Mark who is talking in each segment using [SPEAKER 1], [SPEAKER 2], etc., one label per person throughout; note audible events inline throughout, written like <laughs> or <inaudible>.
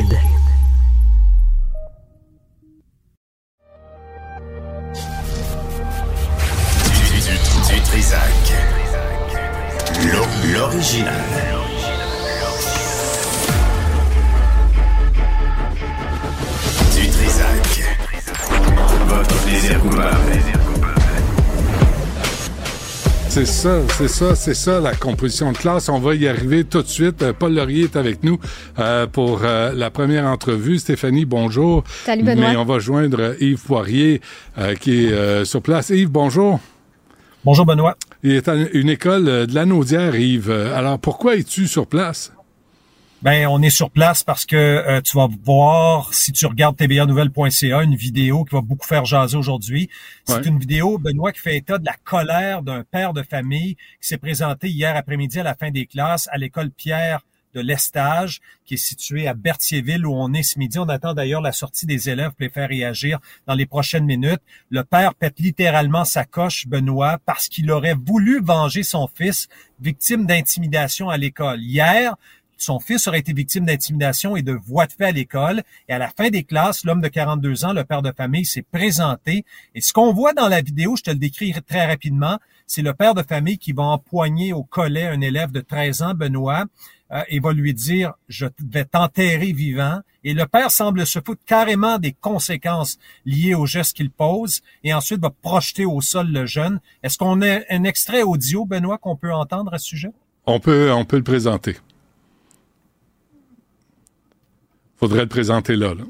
[SPEAKER 1] United. Ça, c'est ça, c'est ça la composition de classe. On va y arriver tout de suite. Euh, Paul Laurier est avec nous euh, pour euh, la première entrevue. Stéphanie, bonjour.
[SPEAKER 2] Salut Benoît.
[SPEAKER 1] Mais on va joindre Yves Poirier qui est sur place. Yves, bonjour.
[SPEAKER 3] Bonjour Benoît.
[SPEAKER 1] Il est à une école de la Naudière, Yves. Alors pourquoi es-tu sur place?
[SPEAKER 3] Ben, on est sur place parce que euh, tu vas voir, si tu regardes tbanouvelle.ca, une vidéo qui va beaucoup faire jaser aujourd'hui. C'est une vidéo, Benoît, qui fait état de la colère d'un père de famille qui s'est présenté hier après-midi à la fin des classes à l'école Pierre de l'Estage, qui est située à Berthierville, où on est ce midi. On attend d'ailleurs la sortie des élèves pour les faire réagir dans les prochaines minutes. Le père pète littéralement sa coche, Benoît, parce qu'il aurait voulu venger son fils, victime d'intimidation à l'école. Hier, son fils aurait été victime d'intimidation et de voies de fait à l'école. Et à la fin des classes, l'homme de 42 ans, le père de famille, s'est présenté. Et ce qu'on voit dans la vidéo, je te le décris très rapidement, c'est le père de famille qui va empoigner au collet un élève de 13 ans, Benoît, euh, et va lui dire, je vais t'enterrer vivant. Et le père semble se foutre carrément des conséquences liées au geste qu'il pose et ensuite va projeter au sol le jeune. Est-ce qu'on a un extrait audio, Benoît, qu'on peut entendre à ce sujet?
[SPEAKER 1] On peut, on peut le présenter. Faudrait le présenter là. là.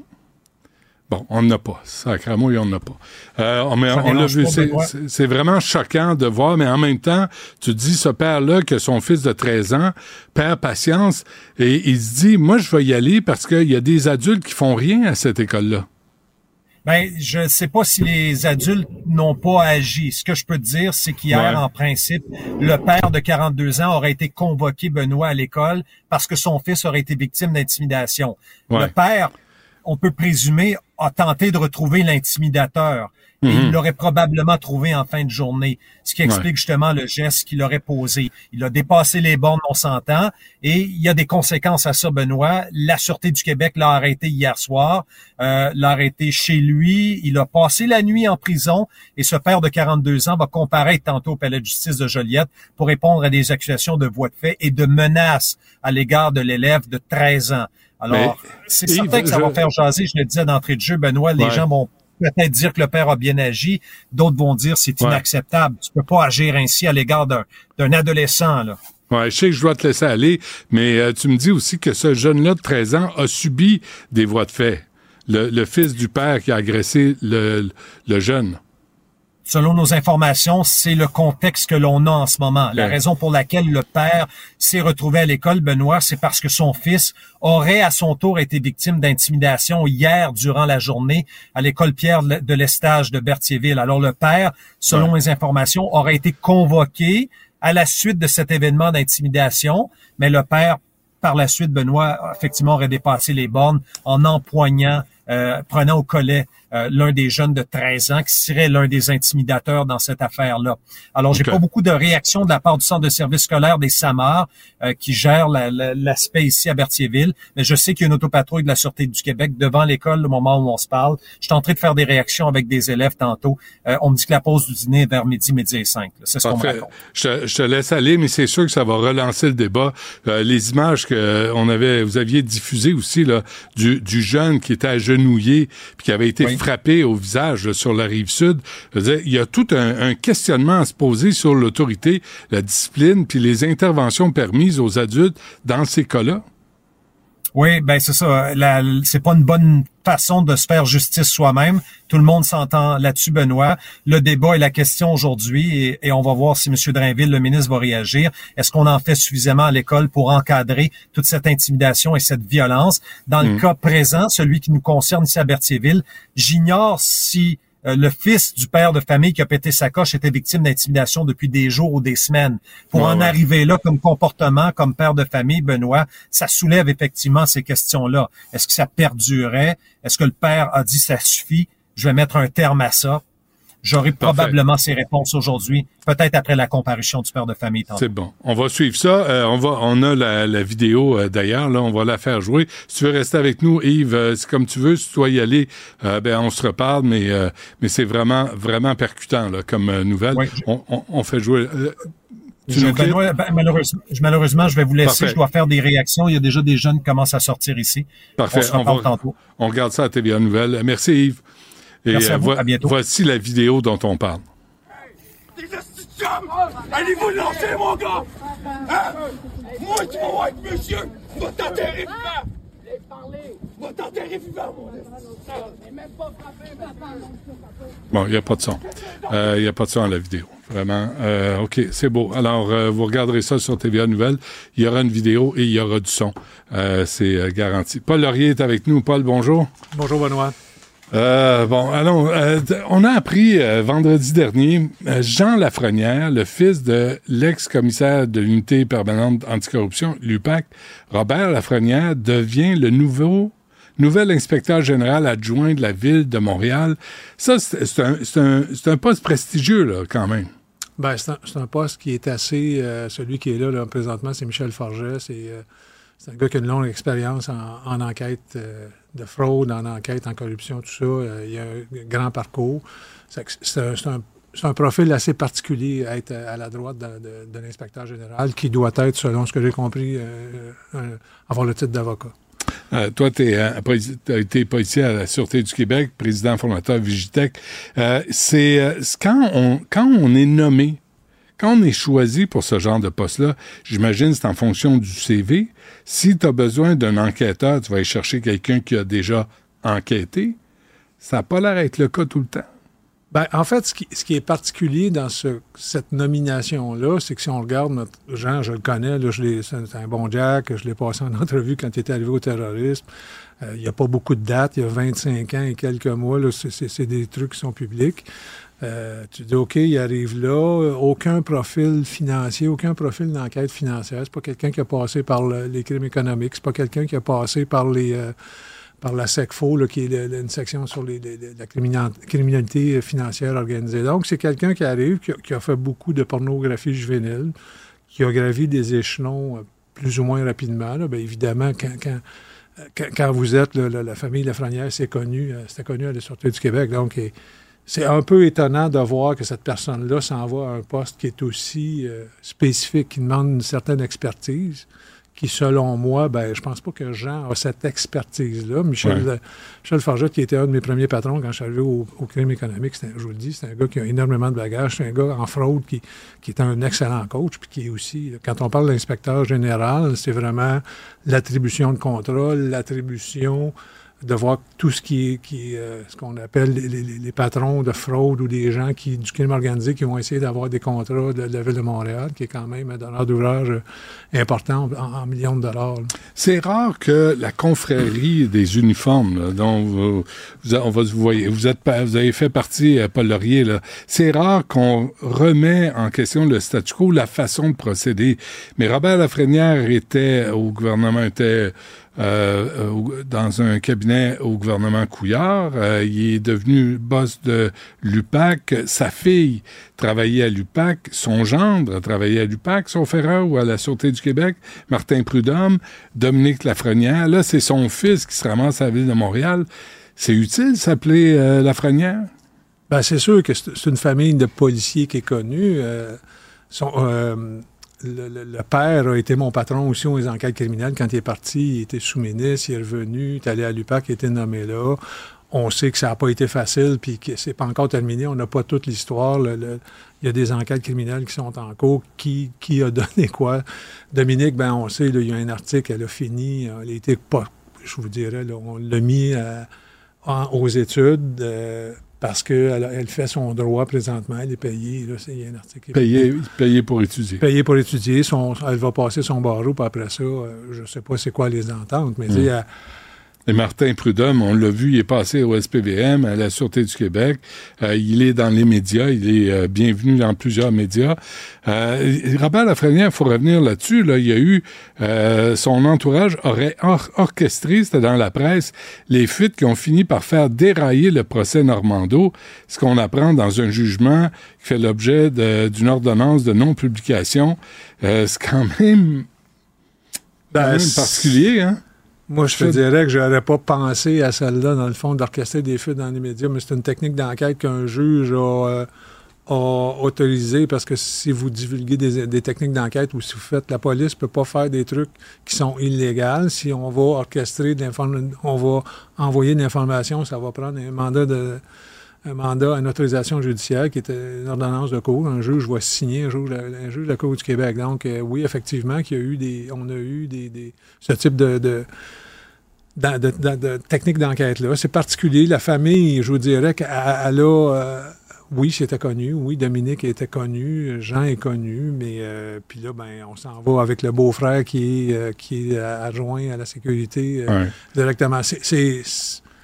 [SPEAKER 1] Bon, on n'a pas. Sacrément, on n'a pas. Euh, on, on l'a vu. C'est vraiment choquant de voir, mais en même temps, tu dis ce père-là que son fils de 13 ans perd patience et il se dit, moi, je vais y aller parce qu'il y a des adultes qui font rien à cette école-là.
[SPEAKER 3] Ben, je ne sais pas si les adultes n'ont pas agi. Ce que je peux te dire, c'est qu'hier, en principe, le père de 42 ans aurait été convoqué, Benoît, à l'école parce que son fils aurait été victime d'intimidation. Le père, on peut présumer, a tenté de retrouver l'intimidateur. Il mhm. l'aurait probablement trouvé en fin de journée, ce qui explique justement le geste qu'il aurait posé. Il a dépassé les bornes, on s'entend, et il y a des conséquences à ça, Benoît. La Sûreté du Québec l'a arrêté hier soir, euh, l'a arrêté chez lui, il a passé la nuit en prison, et ce père de 42 ans va comparaître tantôt au palais de justice de Joliette pour répondre à des accusations de voie de fait et de menaces à l'égard de l'élève de 13 ans. Alors, c'est certain que ça va faire jaser, je le disais d'entrée de jeu, Benoît, les gens vont peut-être dire que le père a bien agi, d'autres vont dire c'est inacceptable. Tu peux pas agir ainsi à l'égard d'un adolescent là.
[SPEAKER 1] Ouais, je sais que je dois te laisser aller, mais euh, tu me dis aussi que ce jeune-là de 13 ans a subi des voies de fait. Le, fils du père qui a agressé le, le jeune
[SPEAKER 3] selon nos informations, c'est le contexte que l'on a en ce moment. La raison pour laquelle le père s'est retrouvé à l'école, Benoît, c'est parce que son fils aurait à son tour été victime d'intimidation hier durant la journée à l'école Pierre de l'Estage de Berthierville. Alors le père, selon mes informations, aurait été convoqué à la suite de cet événement d'intimidation, mais le père par la suite, Benoît, effectivement, aurait dépassé les bornes en empoignant, euh, prenant au collet euh, l'un des jeunes de 13 ans qui serait l'un des intimidateurs dans cette affaire-là. Alors, j'ai pas beaucoup de réactions de la part du centre de service scolaire des SAMAR euh, qui gère l'aspect ici à Berthierville, mais je sais qu'il y a une autopatrouille de la Sûreté du Québec devant l'école au moment où on se parle. Je suis en train de faire des réactions avec des élèves tantôt. Euh, on me dit que la pause du dîner est vers midi, midi et cinq. C'est ce qu'on me raconte.
[SPEAKER 1] Je, je, te laisse aller, mais c'est sûr que ça va relancer le débat. les images que on avait, vous aviez diffusées aussi là, du, du jeune qui était agenouillé puis qui avait été frappé au visage sur la rive sud. il y a tout un, questionnement à se poser sur l'autorité, la discipline, puis les interventions permises aux adultes dans ces cas-là.
[SPEAKER 3] Oui, ben c'est ça. C'est pas une bonne façon de se faire justice soi-même. Tout le monde s'entend là-dessus, Benoît. Le débat est la question aujourd'hui et, on va voir si M. Drainville, le ministre, va réagir. Est-ce qu'on en fait suffisamment à l'école pour encadrer toute cette intimidation et cette violence? Dans le mm. cas présent, celui qui nous concerne ici à Berthierville, j'ignore si le fils du père de famille qui a pété sa coche était victime d'intimidation depuis des jours ou des semaines. Pour en arriver là comme comportement, comme père de famille, Benoît, ça soulève effectivement ces questions-là. Est-ce que ça perdurait? Est-ce que le père a dit ça suffit? Je vais mettre un terme à ça. J'aurai probablement ces réponses aujourd'hui, peut-être après la comparution du père de famille.
[SPEAKER 1] C'est bon. On va suivre ça. Euh, on va, on a la, vidéo euh, d'ailleurs. Là, on va la faire jouer. Si tu veux rester avec nous, Yves, euh, c'est comme tu veux. Si tu dois y aller, ben on se reparle. Mais mais c'est vraiment vraiment percutant là, comme nouvelle. On, on, fait jouer.
[SPEAKER 3] Je, ben, malheureusement, je vais vous laisser. Je dois faire des réactions. Il y a déjà des jeunes qui commencent à sortir ici.
[SPEAKER 1] Parfait. On, va, tantôt. on regarde ça à TVA Nouvelle. Merci Yves. Et Merci à, vous. à bientôt. voici la vidéo dont on parle. Hey, des Allez-vous lancer, mon gars! Hein? Moi, être monsieur! Va t'enterrer vivant! Va t'enterrer vivant, mon Bon, il n'y a pas de son. Euh, il n'y a pas de son à la vidéo. Vraiment. Euh, OK, c'est beau. Alors, euh, vous regarderez ça sur TVA Nouvelle. Il y aura une vidéo et il y aura du son. c'est garanti. Paul Laurier est avec nous. Paul, bonjour.
[SPEAKER 4] Bonjour, Benoît.
[SPEAKER 1] Euh, bon, allons. Euh, on a appris euh, vendredi dernier, Jean Lafrenière, le fils de l'ex-commissaire de l'unité permanente anticorruption, l'UPAC, Robert Lafrenière, devient le nouveau nouvel inspecteur général adjoint de la ville de Montréal. Ça, c'est un, un, un, poste prestigieux, là, quand même.
[SPEAKER 4] Ben, c'est un, poste qui est assez... celui qui est là, là présentement, c'est Michel Forget. C'est c'est un gars qui a une longue expérience en, enquête euh, de fraude, en enquête en corruption, tout ça. Euh, il a un grand parcours. C'est un, profil assez particulier à être à la droite de, l'inspecteur général qui doit être, selon ce que j'ai compris, euh, avoir le titre d'avocat.
[SPEAKER 1] toi, tu as été policier à la Sûreté du Québec, président fondateur Vigitech. c'est quand on, quand on est nommé quand on est choisi pour ce genre de poste-là, j'imagine c'est en fonction du CV. Si tu as besoin d'un enquêteur, tu vas aller chercher quelqu'un qui a déjà enquêté. Ça n'a pas l'air d'être le cas tout le temps.
[SPEAKER 4] Ben, en fait, ce qui, est particulier dans cette nomination-là, c'est que si on regarde notre Jean, je le connais, c'est un bon Jack, je l'ai passé en <laughs> entrevue quand il était arrivé au terrorisme. Euh, il n'y a pas beaucoup de dates, il y a 25 ans et quelques mois, c'est des trucs qui sont publics. Euh, tu dis, OK, il arrive là, aucun profil financier, aucun profil d'enquête financière. C'est pas quelqu'un qui a passé par les crimes économiques, c'est pas quelqu'un qui a passé par euh, la SECFO, qui est une section sur les, la criminalité financière organisée. Donc, c'est quelqu'un qui arrive, qui a, fait beaucoup de pornographie juvénile, qui a gravi des échelons euh, plus ou moins rapidement. Bien, évidemment, quand, quand, vous êtes la famille Lafrenière, c'est connu, c'était connu à la Sûreté du Québec. Donc, c'est un peu étonnant de voir que cette personne-là s'en va à un poste qui est aussi euh, spécifique, qui demande une certaine expertise, qui, selon moi, ben, je pense pas que Jean a cette expertise-là. Michel, Michel qui était un de mes premiers patrons quand je suis arrivé au, crime économique, je vous le dis, c'est un gars qui a énormément de bagages, c'est un gars en fraude qui, qui est un excellent coach, puis qui est aussi, quand on parle d'inspecteur général, c'est vraiment l'attribution de contrôle, l'attribution de voir tout ce qui qui, euh, ce qu'on appelle les, patrons de fraude ou des gens qui, du crime organisé qui vont essayer d'avoir des contrats de, la Ville de Montréal, qui est quand même un donneur d'ouvrage euh, important en, millions de dollars.
[SPEAKER 1] C'est rare que la confrérie des uniformes, dont vous, on va, vous voyez, vous êtes, vous avez fait partie, euh, Paul Laurier, c'est rare qu'on remet en question le statu quo, la façon de procéder. Mais Robert Lafrenière était au gouvernement, était euh, euh, dans un cabinet au gouvernement Couillard. Euh, il est devenu boss de l'UPAC. Sa fille travaillait à l'UPAC. Son gendre travaillait à l'UPAC, son frère ou à la Sûreté du Québec. Martin Prudhomme, Dominique Lafrenière. Là, c'est son fils qui se ramasse à la ville de Montréal. C'est utile s'appeler Lafrenière?
[SPEAKER 4] Ben, c'est sûr que c'est une famille de policiers qui est connue. Son, le, père a été mon patron aussi aux enquêtes criminelles. Quand il est parti, il était sous-ministre, il est revenu, il est allé à l'UPAC, il a été nommé là. On sait que ça n'a pas été facile, puis que c'est pas encore terminé. On n'a pas toute l'histoire. il y a des enquêtes criminelles qui sont en cours. Qui, qui a <laughs> donné quoi? Dominique, ben on sait, il y a un article, elle a fini, elle a été pas, je vous dirais, on l'a mis euh, aux études. Euh, parce qu'elle elle fait son droit présentement, elle est payée. Là, il y a un article.
[SPEAKER 1] Payée, pour étudier.
[SPEAKER 4] Payée pour étudier. Son, elle va passer son barreau, puis après ça, euh, je ne sais pas c'est quoi les ententes, mais mm.
[SPEAKER 1] Et Martin Prudhomme, on l'a vu, il est passé au SPVM, à la Sûreté du Québec. Euh, il est dans les médias, il est euh, bienvenu dans plusieurs médias. Euh, Robert Lafrenière, il faut revenir là-dessus. Là, il y a eu son entourage aurait orchestré, c'était dans la presse, les fuites qui ont fini par faire dérailler le procès Normando. Ce qu'on apprend dans un jugement qui fait l'objet d'une ordonnance de non-publication. c'est quand même, quand
[SPEAKER 4] Ben,
[SPEAKER 1] même particulier, hein?
[SPEAKER 4] Moi, je te dirais que j'aurais pas pensé à celle-là, dans le fond, d'orchestrer des fuites dans les médias, mais c'est une technique d'enquête qu'un juge a, euh, a autorisé parce que si vous divulguez des, des techniques d'enquête ou si vous faites, la police peut pas faire des trucs qui sont illégaux. Si on va orchestrer de on va envoyer de l'information, ça va prendre un mandat de un mandat, une autorisation judiciaire qui est une ordonnance de cour. Un juge va signer, un juge, un juge de la Cour du Québec. Donc, euh, oui, effectivement, qu'il y a eu des, on a eu des, des- ce type de, de, dans- de- technique d'enquête-là. C'est particulier. La famille, je vous dirais qu'elle elle a... euh, oui, c'était connu. Oui, Dominique était connu. Jean est connu. Mais euh, puis là, ben, on s'en va avec le beau-frère qui est, euh, qui est adjoint à la sécurité
[SPEAKER 1] Ouais.
[SPEAKER 4] directement. C'est...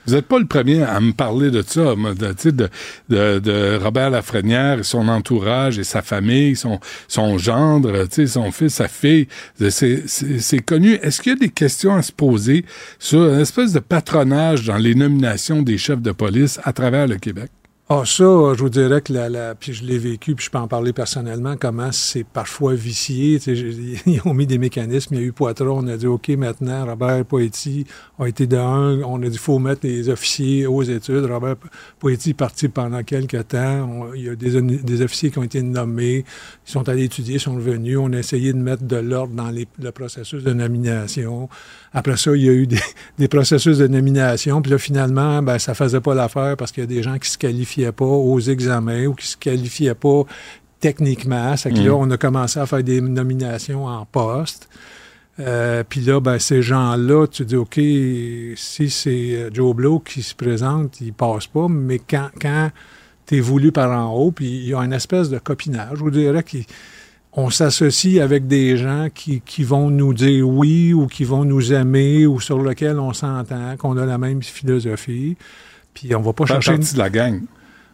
[SPEAKER 1] Vous n'êtes pas le premier à me parler de ça, de, de, Robert Lafrenière et son entourage et sa famille, son, son gendre, son fils, sa fille. C'est connu. Est-ce qu'il y a des questions à se poser sur une espèce de patronage dans les nominations des chefs de police à travers le Québec?
[SPEAKER 4] Ah, ça, je vous dirais que la, la- puis je l'ai vécu, puis je peux en parler personnellement, comment c'est parfois vicié. <laughs> Ils ont mis des mécanismes. Il y a eu Poitras, on a dit, OK, maintenant, Robert Poetti a été de un. On a dit, faut mettre les officiers aux études. Robert Poetti est parti pendant quelques temps. Il y a des, des officiers qui ont été nommés. Ils sont allés étudier, sont revenus. On a essayé de mettre de l'ordre dans les- le processus de nomination. Après ça, il y a eu des, <laughs> des processus de nomination. Puis là, finalement, ben, ça faisait pas l'affaire parce qu'il y a des gens qui se qualifiaient pas aux examens ou qui se qualifiaient pas techniquement. C'est que là, on a commencé à faire des nominations en poste. Euh, puis là, ben, ces gens-là, tu dis, OK, si c'est euh, Joe Blow qui se présente, il passe pas, mais quand, quand tu es voulu par en haut, puis il y a une espèce de copinage, je vous dirais qu'on s'associe avec des gens qui, qui vont nous dire oui ou qui vont nous aimer ou sur lesquels on s'entend, qu'on a la même philosophie. Puis on va pas chercher...
[SPEAKER 1] partie de la gang.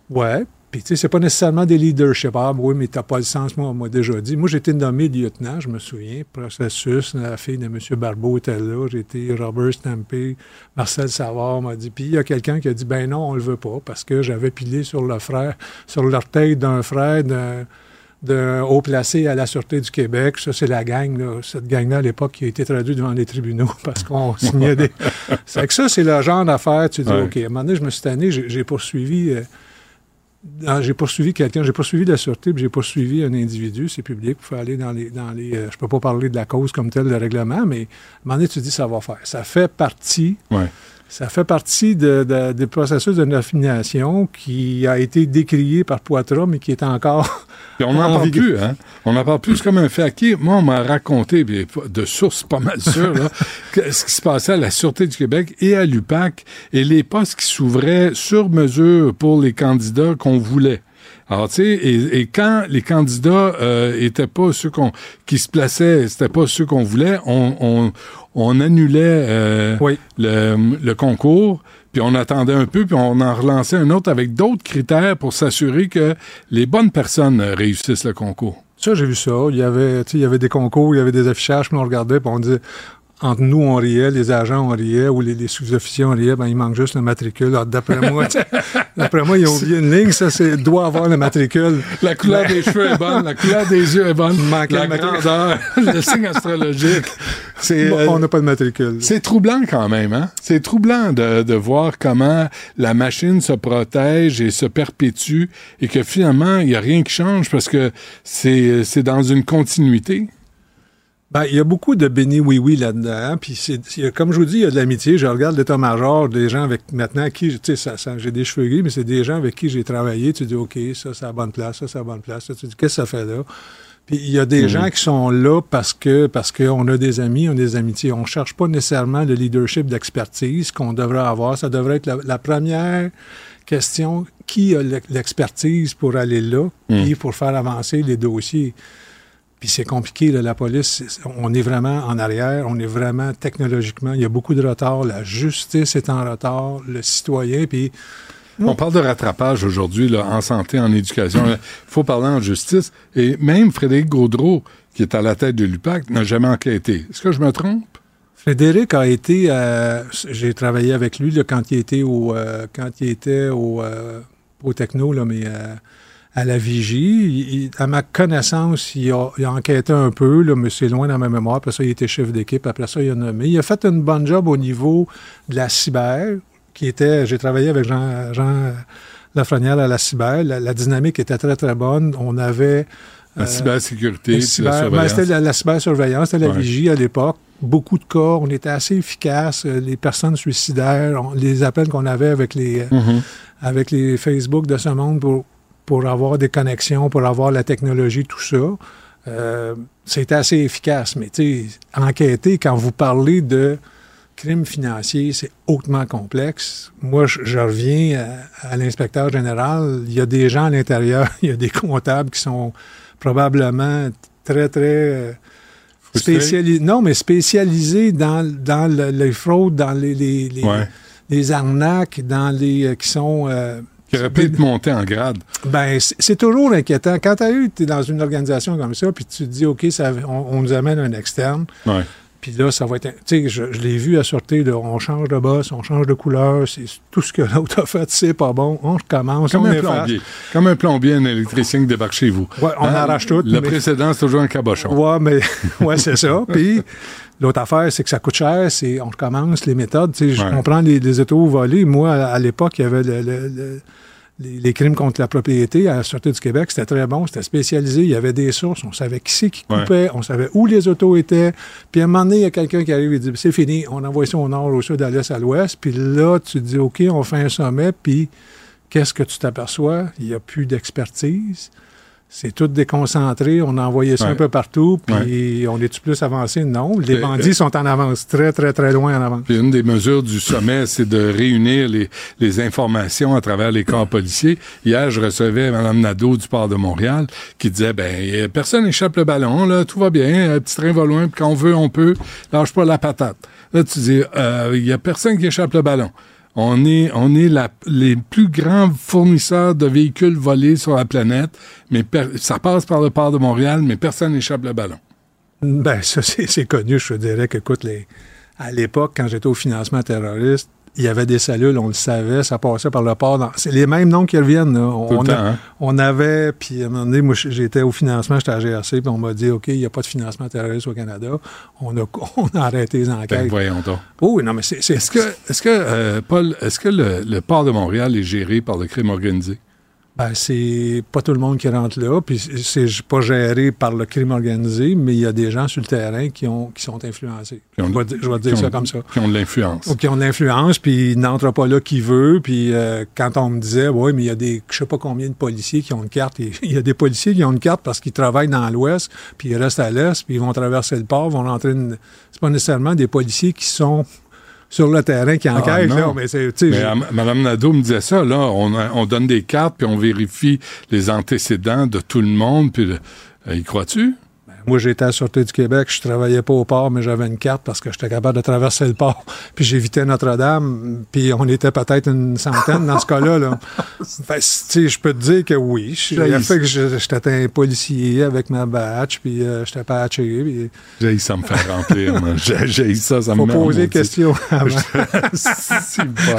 [SPEAKER 4] Ouais. Puis, tu sais, c'est pas nécessairement des leadership. Ah, oui, mais t'as pas le sens, moi, on m'a déjà dit. Moi, j'ai été nommé lieutenant, je me souviens. Processus, la fille de M. Barbeau était là. J'ai été Robert Stampé. Marcel Savard m'a dit. Puis, il y a quelqu'un qui a dit, ben non, on le veut pas, parce que j'avais pilé sur le frère, sur l'orteil d'un frère d'un d'un haut placé à la Sûreté du Québec. Ça, c'est la gang, là. cette gang-là, à l'époque, qui a été traduite devant les tribunaux <laughs> parce qu'on <laughs> signait des... C'est que ça, c'est le genre d'affaire. Tu dis,
[SPEAKER 1] Ouais.
[SPEAKER 4] OK, à un moment donné, je me suis tanné, j'ai poursuivi... euh, j'ai poursuivi quelqu'un, j'ai poursuivi la sûreté, puis j'ai poursuivi un individu, c'est public, il faut aller dans les, dans les, euh, je peux pas parler de la cause comme telle, le règlement, mais à un moment donné, tu dis ça va faire. Ça fait partie,
[SPEAKER 1] Ouais.
[SPEAKER 4] Ça fait partie de, de- des processus de nomination qui a été décrié par Poitras, mais qui est encore <laughs>
[SPEAKER 1] Puis on n'en
[SPEAKER 4] En
[SPEAKER 1] parle plus, hein? On en parle plus c'est comme un fait acquis. Moi, on m'a raconté, de sources pas mal sûres, là, <laughs> ce qui se passait à la Sûreté du Québec et à l'UPAC et les postes qui s'ouvraient sur mesure pour les candidats qu'on voulait. Alors, tu sais, et, et quand les candidats euh, étaient pas ceux qu'on qui se plaçaient, c'était pas ceux qu'on voulait, on, on, on annulait euh,
[SPEAKER 4] Oui.
[SPEAKER 1] le, le concours, puis on attendait un peu, puis on en relançait un autre avec d'autres critères pour s'assurer que les bonnes personnes euh, réussissent le concours.
[SPEAKER 4] Ça, j'ai vu ça. Il y avait, tu sais, il y avait des concours, il y avait des affichages, puis on regardait, puis on disait, entre nous, on riait, les agents, on riait, ou les, les sous-officiers, on riait, ben, il manque juste le matricule. Alors, d'après moi, <laughs> d'après moi, ils ont oublié une ligne, ça, c'est, doit avoir le matricule.
[SPEAKER 1] La couleur des cheveux est bonne, la couleur des yeux est bonne,
[SPEAKER 4] manquait
[SPEAKER 1] la grandeur, <laughs> le signe astrologique. C'est
[SPEAKER 4] Bon,
[SPEAKER 1] euh,
[SPEAKER 4] on n'a pas de matricule.
[SPEAKER 1] c'est troublant quand même, hein? C'est troublant de, de voir comment la machine se protège et se perpétue et que finalement, il n'y a rien qui change parce que c'est c'est dans une continuité.
[SPEAKER 4] Ben, il y a beaucoup de béni oui-oui là-dedans. Puis, y a- comme je vous dis, il y a de l'amitié. Je regarde l'état-major, des gens avec maintenant qui, tu sais, ça, ça- j'ai des cheveux gris, mais c'est des gens avec qui j'ai travaillé. Tu dis, OK, ça, c'est la bonne place, ça, c'est la bonne place. Ça, tu dis, qu'est-ce que ça fait là? Puis, il y a des gens qui sont là parce que parce qu'on a des amis, on a des amitiés. On cherche pas nécessairement le leadership d'expertise qu'on devrait avoir. Ça devrait être la, la première question. Qui a l'ex- l'expertise pour aller là, puis pour faire avancer les dossiers? Puis c'est compliqué, là, la police, on est vraiment en arrière, on est vraiment technologiquement, il y a beaucoup de retard, la justice est en retard, le citoyen, puis...
[SPEAKER 1] On parle de rattrapage aujourd'hui en santé, en éducation. Il faut parler en justice. Et même Frédéric Gaudreau, qui est à la tête de l'UPAC, n'a jamais enquêté. Est-ce que je me trompe?
[SPEAKER 4] Frédéric a été, euh, j'ai travaillé avec lui là, quand il était au, euh, quand il était au, euh, au techno, là, mais à la vigie. à ma connaissance, il a, enquêté un peu, là, mais c'est loin dans ma mémoire. Après ça, il était chef d'équipe. Après ça, il a nommé. Il a fait une bonne job au niveau de la cyber, qui était. J'ai travaillé avec Jean, Jean Lafrenière à la cyber. La, dynamique était très, très bonne. On avait.
[SPEAKER 1] La cybersécurité,
[SPEAKER 4] la, ben, c'était la, cybersurveillance, c'était la vigie à l'époque. Beaucoup de cas, on était assez efficaces. Euh, les personnes suicidaires, les appels qu'on avait avec les, euh, mm-hmm. avec les Facebook de ce monde pour pour avoir des connexions, pour avoir la technologie, tout ça. Euh, c'était assez efficace. Mais tu sais, enquêter, quand vous parlez de crimes financiers, c'est hautement complexe. Moi, je, reviens à, l'inspecteur général. Il y a des gens à l'intérieur, <laughs> il y a des comptables qui sont probablement très, très euh, spécialisés. Non, mais spécialisés dans, dans les fraudes, dans les, les, les, arnaques, dans les euh, qui sont euh,
[SPEAKER 1] qui aurait pu monter en grade.
[SPEAKER 4] Ben, c'est toujours inquiétant. Quand tu es dans une organisation comme ça, puis tu te dis, OK, ça, on, nous amène un externe.
[SPEAKER 1] Ouais.
[SPEAKER 4] Puis là, ça va être. Tu sais, je, l'ai vu à sortir, on change de boss, on change de couleur, c'est tout ce que <laughs> l'autre a fait, c'est pas bon, on recommence.
[SPEAKER 1] Comme
[SPEAKER 4] on
[SPEAKER 1] un plombier. Comme un plombier, un électricien qui débarque chez vous.
[SPEAKER 4] Ouais, on hein? arrache tout.
[SPEAKER 1] Le précédent, c'est toujours un cabochon.
[SPEAKER 4] Ouais, mais <laughs> ouais, c'est ça. Puis l'autre affaire, c'est que ça coûte cher, c'est on recommence les méthodes. Tu sais, je comprends les, les autos volés. Moi, à, l'époque, il y avait le les, crimes contre la propriété à la Sûreté du Québec, c'était très bon, c'était spécialisé, il y avait des sources, on savait qui c'est qui coupait, on savait où les autos étaient. Puis à un moment donné, il y a quelqu'un qui arrive et dit c'est fini, on envoie ça au nord, au sud, à l'est, à l'ouest. Puis là, tu dis OK, on fait un sommet, puis qu'est-ce que tu t'aperçois? Il n'y a plus d'expertise c'est tout déconcentré. On a envoyé ça un peu partout, puis on est-tu plus avancé? Non. Les bandits euh, sont en avance, très, très, très loin en avance.
[SPEAKER 1] Puis une des mesures du sommet, c'est de réunir les, les, informations à travers les corps policiers. Hier, je recevais Mme Nadeau du port de Montréal qui disait, ben, personne n'échappe le ballon, là, tout va bien, un petit train va loin, puis quand on veut, on peut, lâche pas la patate. Là, tu dis, euh, il y a personne qui échappe le ballon. On est, on est les plus grands fournisseurs de véhicules volés sur la planète, mais ça passe par le port de Montréal, mais personne n'échappe le ballon.
[SPEAKER 4] Ben, ça, c'est connu. Je dirais qu'écoute, à l'époque, quand j'étais au financement terroriste, il y avait des cellules, on le savait, ça passait par le port. C'est les mêmes noms qui reviennent. On,
[SPEAKER 1] hein?
[SPEAKER 4] on, avait, puis à un moment donné, moi, j'étais au financement, j'étais à GRC, puis on m'a dit, OK, il n'y a pas de financement terroriste au Canada. On a, <laughs> on a arrêté les enquêtes. Ben,
[SPEAKER 1] voyons donc.
[SPEAKER 4] Oh, oui, non, mais c'est...
[SPEAKER 1] Est-ce que, est-ce que euh, Paul, est-ce que le port de Montréal est géré par le crime organisé?
[SPEAKER 4] Ben, c'est pas tout le monde qui rentre là, puis c'est pas géré par le crime organisé, mais il y a des gens sur le terrain qui, ont, qui sont influencés. je vais, dire ça comme ça.
[SPEAKER 1] Qui ont de l'influence.
[SPEAKER 4] Ou qui ont de l'influence, puis ils n'entrent pas là qui veut, puis euh, quand on me disait, oui, mais il y a des, je sais pas combien de policiers qui ont une carte, <laughs> il y a des policiers qui ont une carte parce qu'ils travaillent dans l'Ouest, puis ils restent à l'Est, puis ils vont traverser le port, vont rentrer... Une... C'est pas nécessairement des policiers qui sont sur le terrain qui enquête. Ah, là, mais
[SPEAKER 1] mais Mme Nadeau me disait ça, là, on, on, donne des cartes, puis on vérifie les antécédents de tout le monde, puis euh, y crois-tu?
[SPEAKER 4] Moi, j'étais à la Sûreté du Québec, je travaillais pas au port, mais j'avais une carte parce que j'étais capable de traverser le port. <laughs> Puis j'évitais Notre-Dame, puis on était peut-être une centaine dans ce cas-là. Là. <laughs> Ben, je peux te dire que oui. J'ai fait que j'étais un policier avec ma badge, puis euh, j'étais patché. Puis...
[SPEAKER 1] J'ai ça me fait remplir. J'ai <laughs> ça, ça
[SPEAKER 4] Faut
[SPEAKER 1] me
[SPEAKER 4] Faut poser question avant.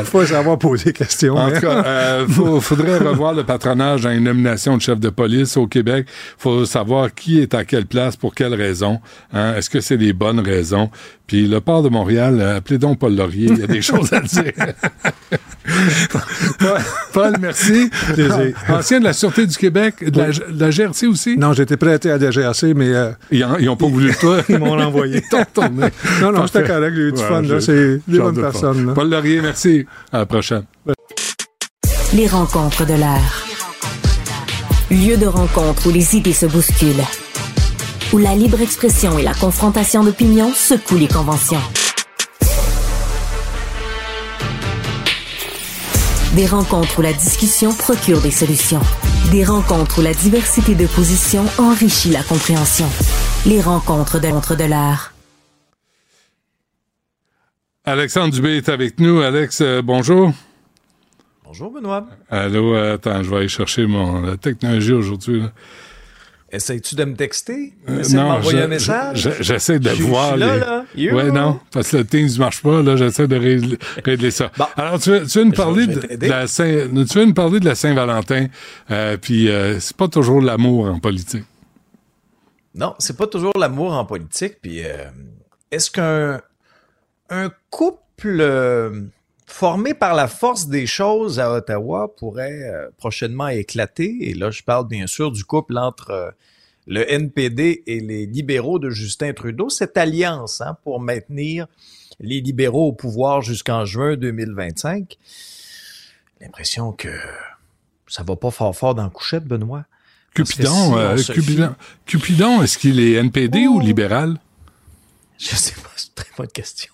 [SPEAKER 4] Faut savoir poser question.
[SPEAKER 1] En tout cas, il euh, faudrait revoir le patronage à une nomination de chef de police au Québec. faut savoir qui est à quelle place pour quelles raisons? Hein? Est-ce que c'est les bonnes raisons? Puis le port de Montréal, euh, appelez donc Paul Laurier, il y a des <laughs> choses à dire. <laughs> Paul, merci. Ancien de la Sûreté du Québec, de la, GRC aussi?
[SPEAKER 4] Non, j'étais prêté à la GRC, mais... Euh,
[SPEAKER 1] ils n'ont pas voulu toi. <laughs>
[SPEAKER 4] Ils m'ont renvoyé. non, non, c'était correct, j'ai eu du fun. C'est des bonnes personnes.
[SPEAKER 1] Paul Laurier, merci. À la prochaine.
[SPEAKER 2] Les rencontres de l'air. Lieu de rencontre où les idées se bousculent où la libre expression et la confrontation d'opinions secouent les conventions. Des rencontres où la discussion procure des solutions. Des rencontres où la diversité de positions enrichit la compréhension. Les rencontres de l'entre de l'art.
[SPEAKER 1] Alexandre Dubé est avec nous. Alex, euh, bonjour.
[SPEAKER 5] Bonjour Benoît.
[SPEAKER 1] Allô, attends, je vais aller chercher mon la technologie aujourd'hui.
[SPEAKER 5] Essayes-tu de me texter?
[SPEAKER 1] Euh,
[SPEAKER 5] Essayes de
[SPEAKER 1] non,
[SPEAKER 5] m'envoyer
[SPEAKER 1] je-
[SPEAKER 5] un message?
[SPEAKER 1] je- j'essaie de
[SPEAKER 5] Je-
[SPEAKER 1] voir
[SPEAKER 5] là,
[SPEAKER 1] les-
[SPEAKER 5] là.
[SPEAKER 1] Ouais, non, parce que le Teams ne marche pas. Là, j'essaie de régler, régler ça.
[SPEAKER 5] Bon.
[SPEAKER 1] Alors, tu veux nous parler de, de la Saint, tu veux nous parler de la Saint-Valentin, euh, puis euh, c'est pas toujours l'amour en politique.
[SPEAKER 5] Non, c'est pas toujours l'amour en politique. Puis, est-ce qu'un un couple formé par la force des choses à Ottawa pourrait euh, prochainement éclater? Et là, je parle bien sûr du couple entre euh, le NPD et les libéraux de Justin Trudeau, cette alliance hein, pour maintenir les libéraux au pouvoir jusqu'en juin 2025. L'impression que ça va pas fort fort dans la couchette, Benoît.
[SPEAKER 1] Cupidon,
[SPEAKER 5] si
[SPEAKER 1] euh, Cupidon, Cupidon, est-ce qu'il est NPD ou
[SPEAKER 5] Oh.
[SPEAKER 1] libéral?
[SPEAKER 5] Je sais pas, c'est une très bonne question.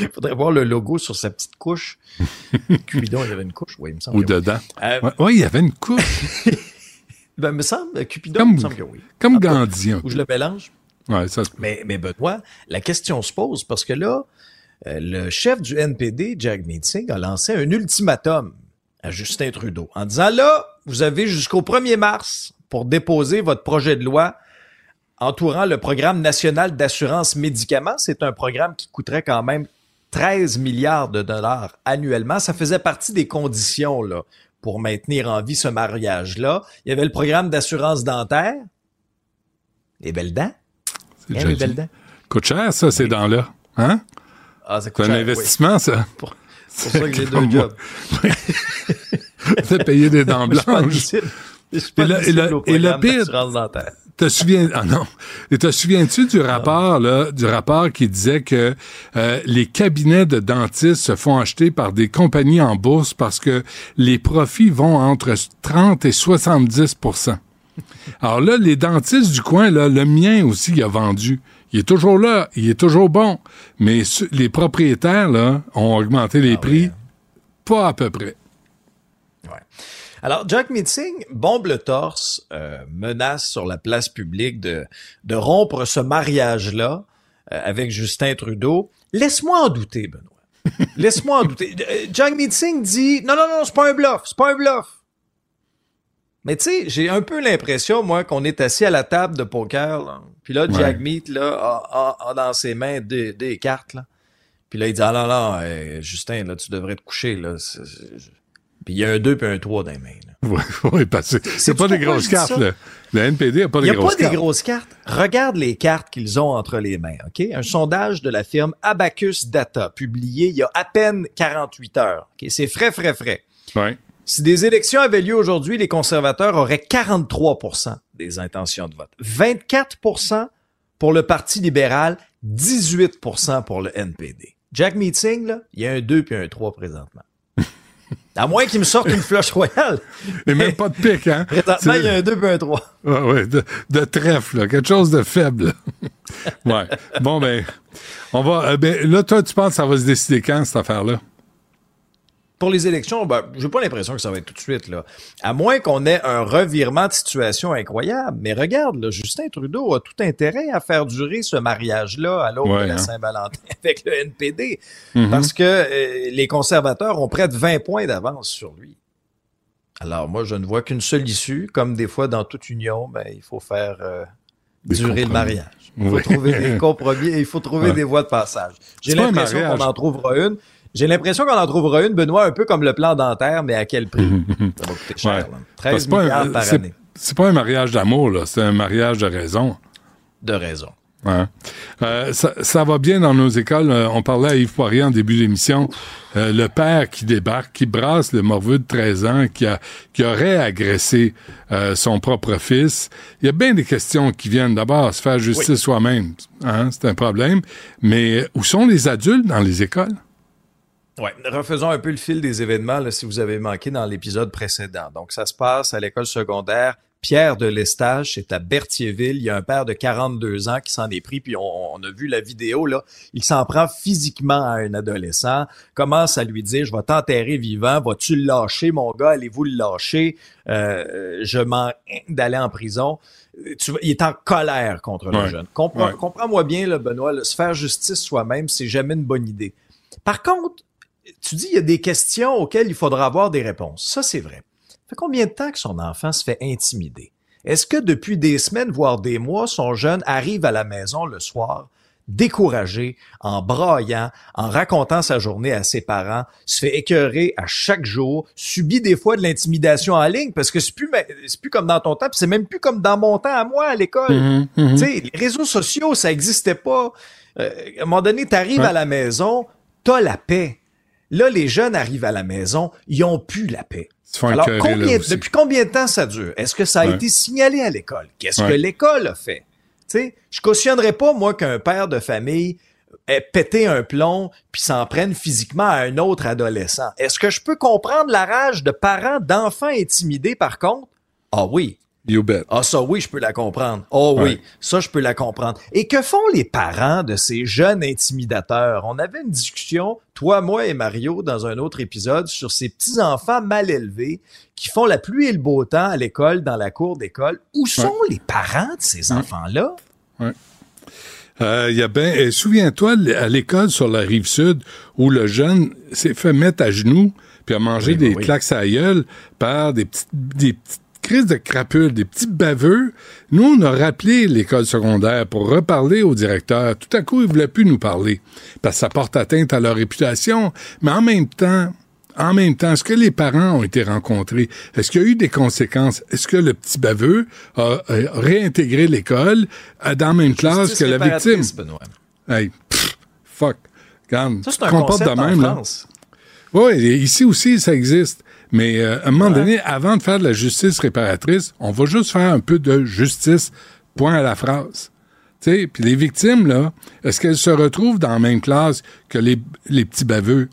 [SPEAKER 5] Il <laughs> faudrait voir le logo sur sa petite couche. <laughs> Cupidon, il y avait une couche, oui, il me semble.
[SPEAKER 1] Ou
[SPEAKER 5] que oui.
[SPEAKER 1] dedans?
[SPEAKER 5] Euh,
[SPEAKER 1] Ouais, ouais, il y avait une couche, <laughs>
[SPEAKER 5] ben, il me semble, Cupidon,
[SPEAKER 1] Comme-
[SPEAKER 5] il me semble que oui.
[SPEAKER 1] comme
[SPEAKER 5] cas,
[SPEAKER 1] Gandhi.
[SPEAKER 5] Ou je le mélange.
[SPEAKER 1] Ouais, ça se peut.
[SPEAKER 5] Mais, mais Benoît, la question se pose parce que là, euh, le chef du NPD, Jack Meeting, a lancé un ultimatum à Justin Trudeau en disant là, vous avez jusqu'au 1er mars pour déposer votre projet de loi entourant le programme national d'assurance médicaments. C'est un programme qui coûterait quand même 13 milliards de dollars annuellement. Ça faisait partie des conditions là, pour maintenir en vie ce mariage-là. Il y avait le programme d'assurance dentaire. Les belles dents.
[SPEAKER 1] C'est
[SPEAKER 5] Hein,
[SPEAKER 1] joli.
[SPEAKER 5] les belles dents.
[SPEAKER 1] Coûte cher, ça, ces dents-là. Hein?
[SPEAKER 5] Ah, ça
[SPEAKER 1] C'est un
[SPEAKER 5] cher, oui.
[SPEAKER 1] investissement, ça.
[SPEAKER 5] C'est <laughs> pour ça que j'ai deux jobs. <laughs>
[SPEAKER 1] Payé des dents blanches.
[SPEAKER 5] admissible. Je suis pas
[SPEAKER 1] Et le- et le- et le pire-. Te souviens ah non. Et te souviens-tu du rapport là du rapport qui disait que euh, les cabinets de dentistes se font acheter par des compagnies en bourse parce que les profits vont entre 30 et 70% Alors là les dentistes du coin là le mien aussi il a vendu. Il est toujours là il est toujours bon. Mais les propriétaires là ont augmenté les
[SPEAKER 5] Ah
[SPEAKER 1] prix
[SPEAKER 5] hein.
[SPEAKER 1] pas à peu près.
[SPEAKER 5] Ouais. Alors, Jack Meeting bombe le torse, euh, menace sur la place publique de, de rompre ce mariage-là euh, avec Justin Trudeau. Laisse-moi en douter, Benoît. <laughs> Laisse-moi en douter. Euh, Jack Meeting dit non, non, non, c'est pas un bluff, c'est pas un bluff. Mais tu sais, j'ai un peu l'impression, moi, qu'on est assis à la table de poker, là. Puis là, Jack Meat, là, a, a- a dans ses mains des, des cartes, là. Puis là, il dit, ah non, non, euh, Justin, là, tu devrais te coucher, là. Puis il y a un 2 puis un 3 dans les mains, là. <laughs>
[SPEAKER 1] oui, oui, parce que c'est pas des grosses cartes là. le NPD a pas
[SPEAKER 5] Il
[SPEAKER 1] des
[SPEAKER 5] n'y a
[SPEAKER 1] grosses
[SPEAKER 5] pas des
[SPEAKER 1] cartes
[SPEAKER 5] grosses cartes. Regarde les cartes qu'ils ont entre les mains, OK? Un sondage de la firme Abacus Data, publié il y a à peine 48 heures. OK? C'est frais, frais, frais.
[SPEAKER 1] Ouais.
[SPEAKER 5] Si des élections avaient lieu aujourd'hui, les conservateurs auraient 43% des intentions de vote. 24% pour le Parti libéral, 18% pour le NPD. Jack Meeting, là, il y a un 2 puis un 3 présentement. À moins qu'il me sorte une flush royale. <laughs>
[SPEAKER 1] Et même pas de pique, hein?
[SPEAKER 5] Présentement, il y a un 2 puis un 3.
[SPEAKER 1] Ouais, ouais, de, de trèfle, là, quelque chose de faible. <laughs> ouais. Bon, ben, on va. euh, ben, là, toi, tu penses que ça va se décider quand, cette affaire-là?
[SPEAKER 5] Pour les élections, ben, j'ai pas l'impression que ça va être tout de suite, là. À moins qu'on ait un revirement de situation incroyable. Mais regarde, là, Justin Trudeau a tout intérêt à faire durer ce mariage-là à l'aube
[SPEAKER 1] Ouais,
[SPEAKER 5] de la
[SPEAKER 1] hein.
[SPEAKER 5] Saint-Valentin <laughs> avec le NPD.
[SPEAKER 1] Mhm.
[SPEAKER 5] Parce que euh, les conservateurs ont près de 20 points d'avance sur lui. Alors, moi, je ne vois qu'une seule issue. Comme des fois, dans toute union, ben, il faut faire euh, durer le mariage. Il faut
[SPEAKER 1] Oui.
[SPEAKER 5] trouver des <laughs> compromis et il faut trouver
[SPEAKER 1] Ouais.
[SPEAKER 5] des voies de passage. J'ai l'impression qu'on en trouvera une. J'ai l'impression qu'on en trouvera une, Benoît, un peu comme le plan dentaire, mais à quel prix? <laughs> Ça va coûter cher.
[SPEAKER 1] Ouais.
[SPEAKER 5] là.
[SPEAKER 1] Parce
[SPEAKER 5] 13
[SPEAKER 1] que c'est pas un-
[SPEAKER 5] milliards par année.
[SPEAKER 1] C'est pas un mariage d'amour, là. C'est un mariage de raison.
[SPEAKER 5] De raison.
[SPEAKER 1] Hein. Euh, ça, ça va bien dans nos écoles. Euh, on parlait à Yves Poirier en début d'émission. Euh, le père qui débarque, qui brasse le morveux de 13 ans, qui, a, qui aurait agressé euh, son propre fils. Il y a bien des questions qui viennent. D'abord, se faire justice soi-même, hein, c'est un problème. Mais où sont les adultes dans les écoles?
[SPEAKER 5] Ouais. Refaisons un peu le fil des événements, là, si vous avez manqué dans l'épisode précédent. Donc, ça se passe à l'école secondaire Pierre de Lestage, c'est à Berthierville. Il y a un père de 42 ans qui s'en est pris, puis on, a vu la vidéo, là. Il s'en prend physiquement à un adolescent, commence à lui dire, je vais t'enterrer vivant, vas-tu le lâcher, mon gars, allez-vous le lâcher, euh, je m'en d'aller en prison. Tu il est en colère contre le jeune. Comprends-moi bien, là, Benoît, se faire justice soi-même, c'est jamais une bonne idée. Par contre, tu dis il y a des questions auxquelles il faudra avoir des réponses. Ça, c'est vrai. Ça fait combien de temps que son enfant se fait intimider? Est-ce que depuis des semaines, voire des mois, son jeune arrive à la maison le soir, découragé, en braillant, en racontant sa journée à ses parents, se fait écœurer à chaque jour, subit des fois de l'intimidation en ligne parce que c'est plus c'est plus comme dans ton temps, c'est même plus comme dans mon temps à moi à l'école. Mm-hmm, mm-hmm. Tu sais, les réseaux sociaux, ça existait pas. Euh, à un moment donné, tu arrives à la maison, t'as la paix. Là, les jeunes arrivent à la maison, ils ont plus la paix. Alors, depuis combien de temps ça dure? Est-ce que ça a été signalé à l'école? Qu'est-ce que l'école a fait? sais, je cautionnerais pas, moi, qu'un père de famille ait pété un plomb puis s'en prenne physiquement à un autre adolescent. Est-ce que je peux comprendre la rage de parents d'enfants intimidés, par contre? Ah oui.
[SPEAKER 1] You bet.
[SPEAKER 5] Ah, ça, oui, je peux la comprendre. Oh oui, ça, je peux la comprendre. Et que font les parents de ces jeunes intimidateurs? On avait une discussion, toi, moi et Mario, dans un autre épisode, sur ces petits-enfants mal élevés qui font la pluie et le beau temps à l'école, dans la cour d'école. Où sont les parents de ces enfants-là?
[SPEAKER 1] Oui. Euh, y a ben, souviens-toi, à l'école sur la rive sud, où le jeune s'est fait mettre à genoux puis a mangé des claques à gueule par des petites, des petites crise de crapule, des petits baveux. Nous, on a rappelé l'école secondaire pour reparler au directeur. Tout à coup, il voulait plus nous parler parce que ça porte atteinte à leur réputation. Mais en même temps, en même temps, est-ce que les parents ont été rencontrés? Est-ce qu'il y a eu des conséquences? Est-ce que le petit baveux a, réintégré l'école dans la même classe que la victime? Hey, fuck. Regarde,
[SPEAKER 5] ça, c'est un concept de même, Là.
[SPEAKER 1] Oui, ici aussi, ça existe. Mais euh, à un moment donné, avant de faire de la justice réparatrice, on va juste faire un peu de justice, point à la phrase. Puis les victimes, là, est-ce qu'elles se retrouvent dans la même classe que les, les petits baveux?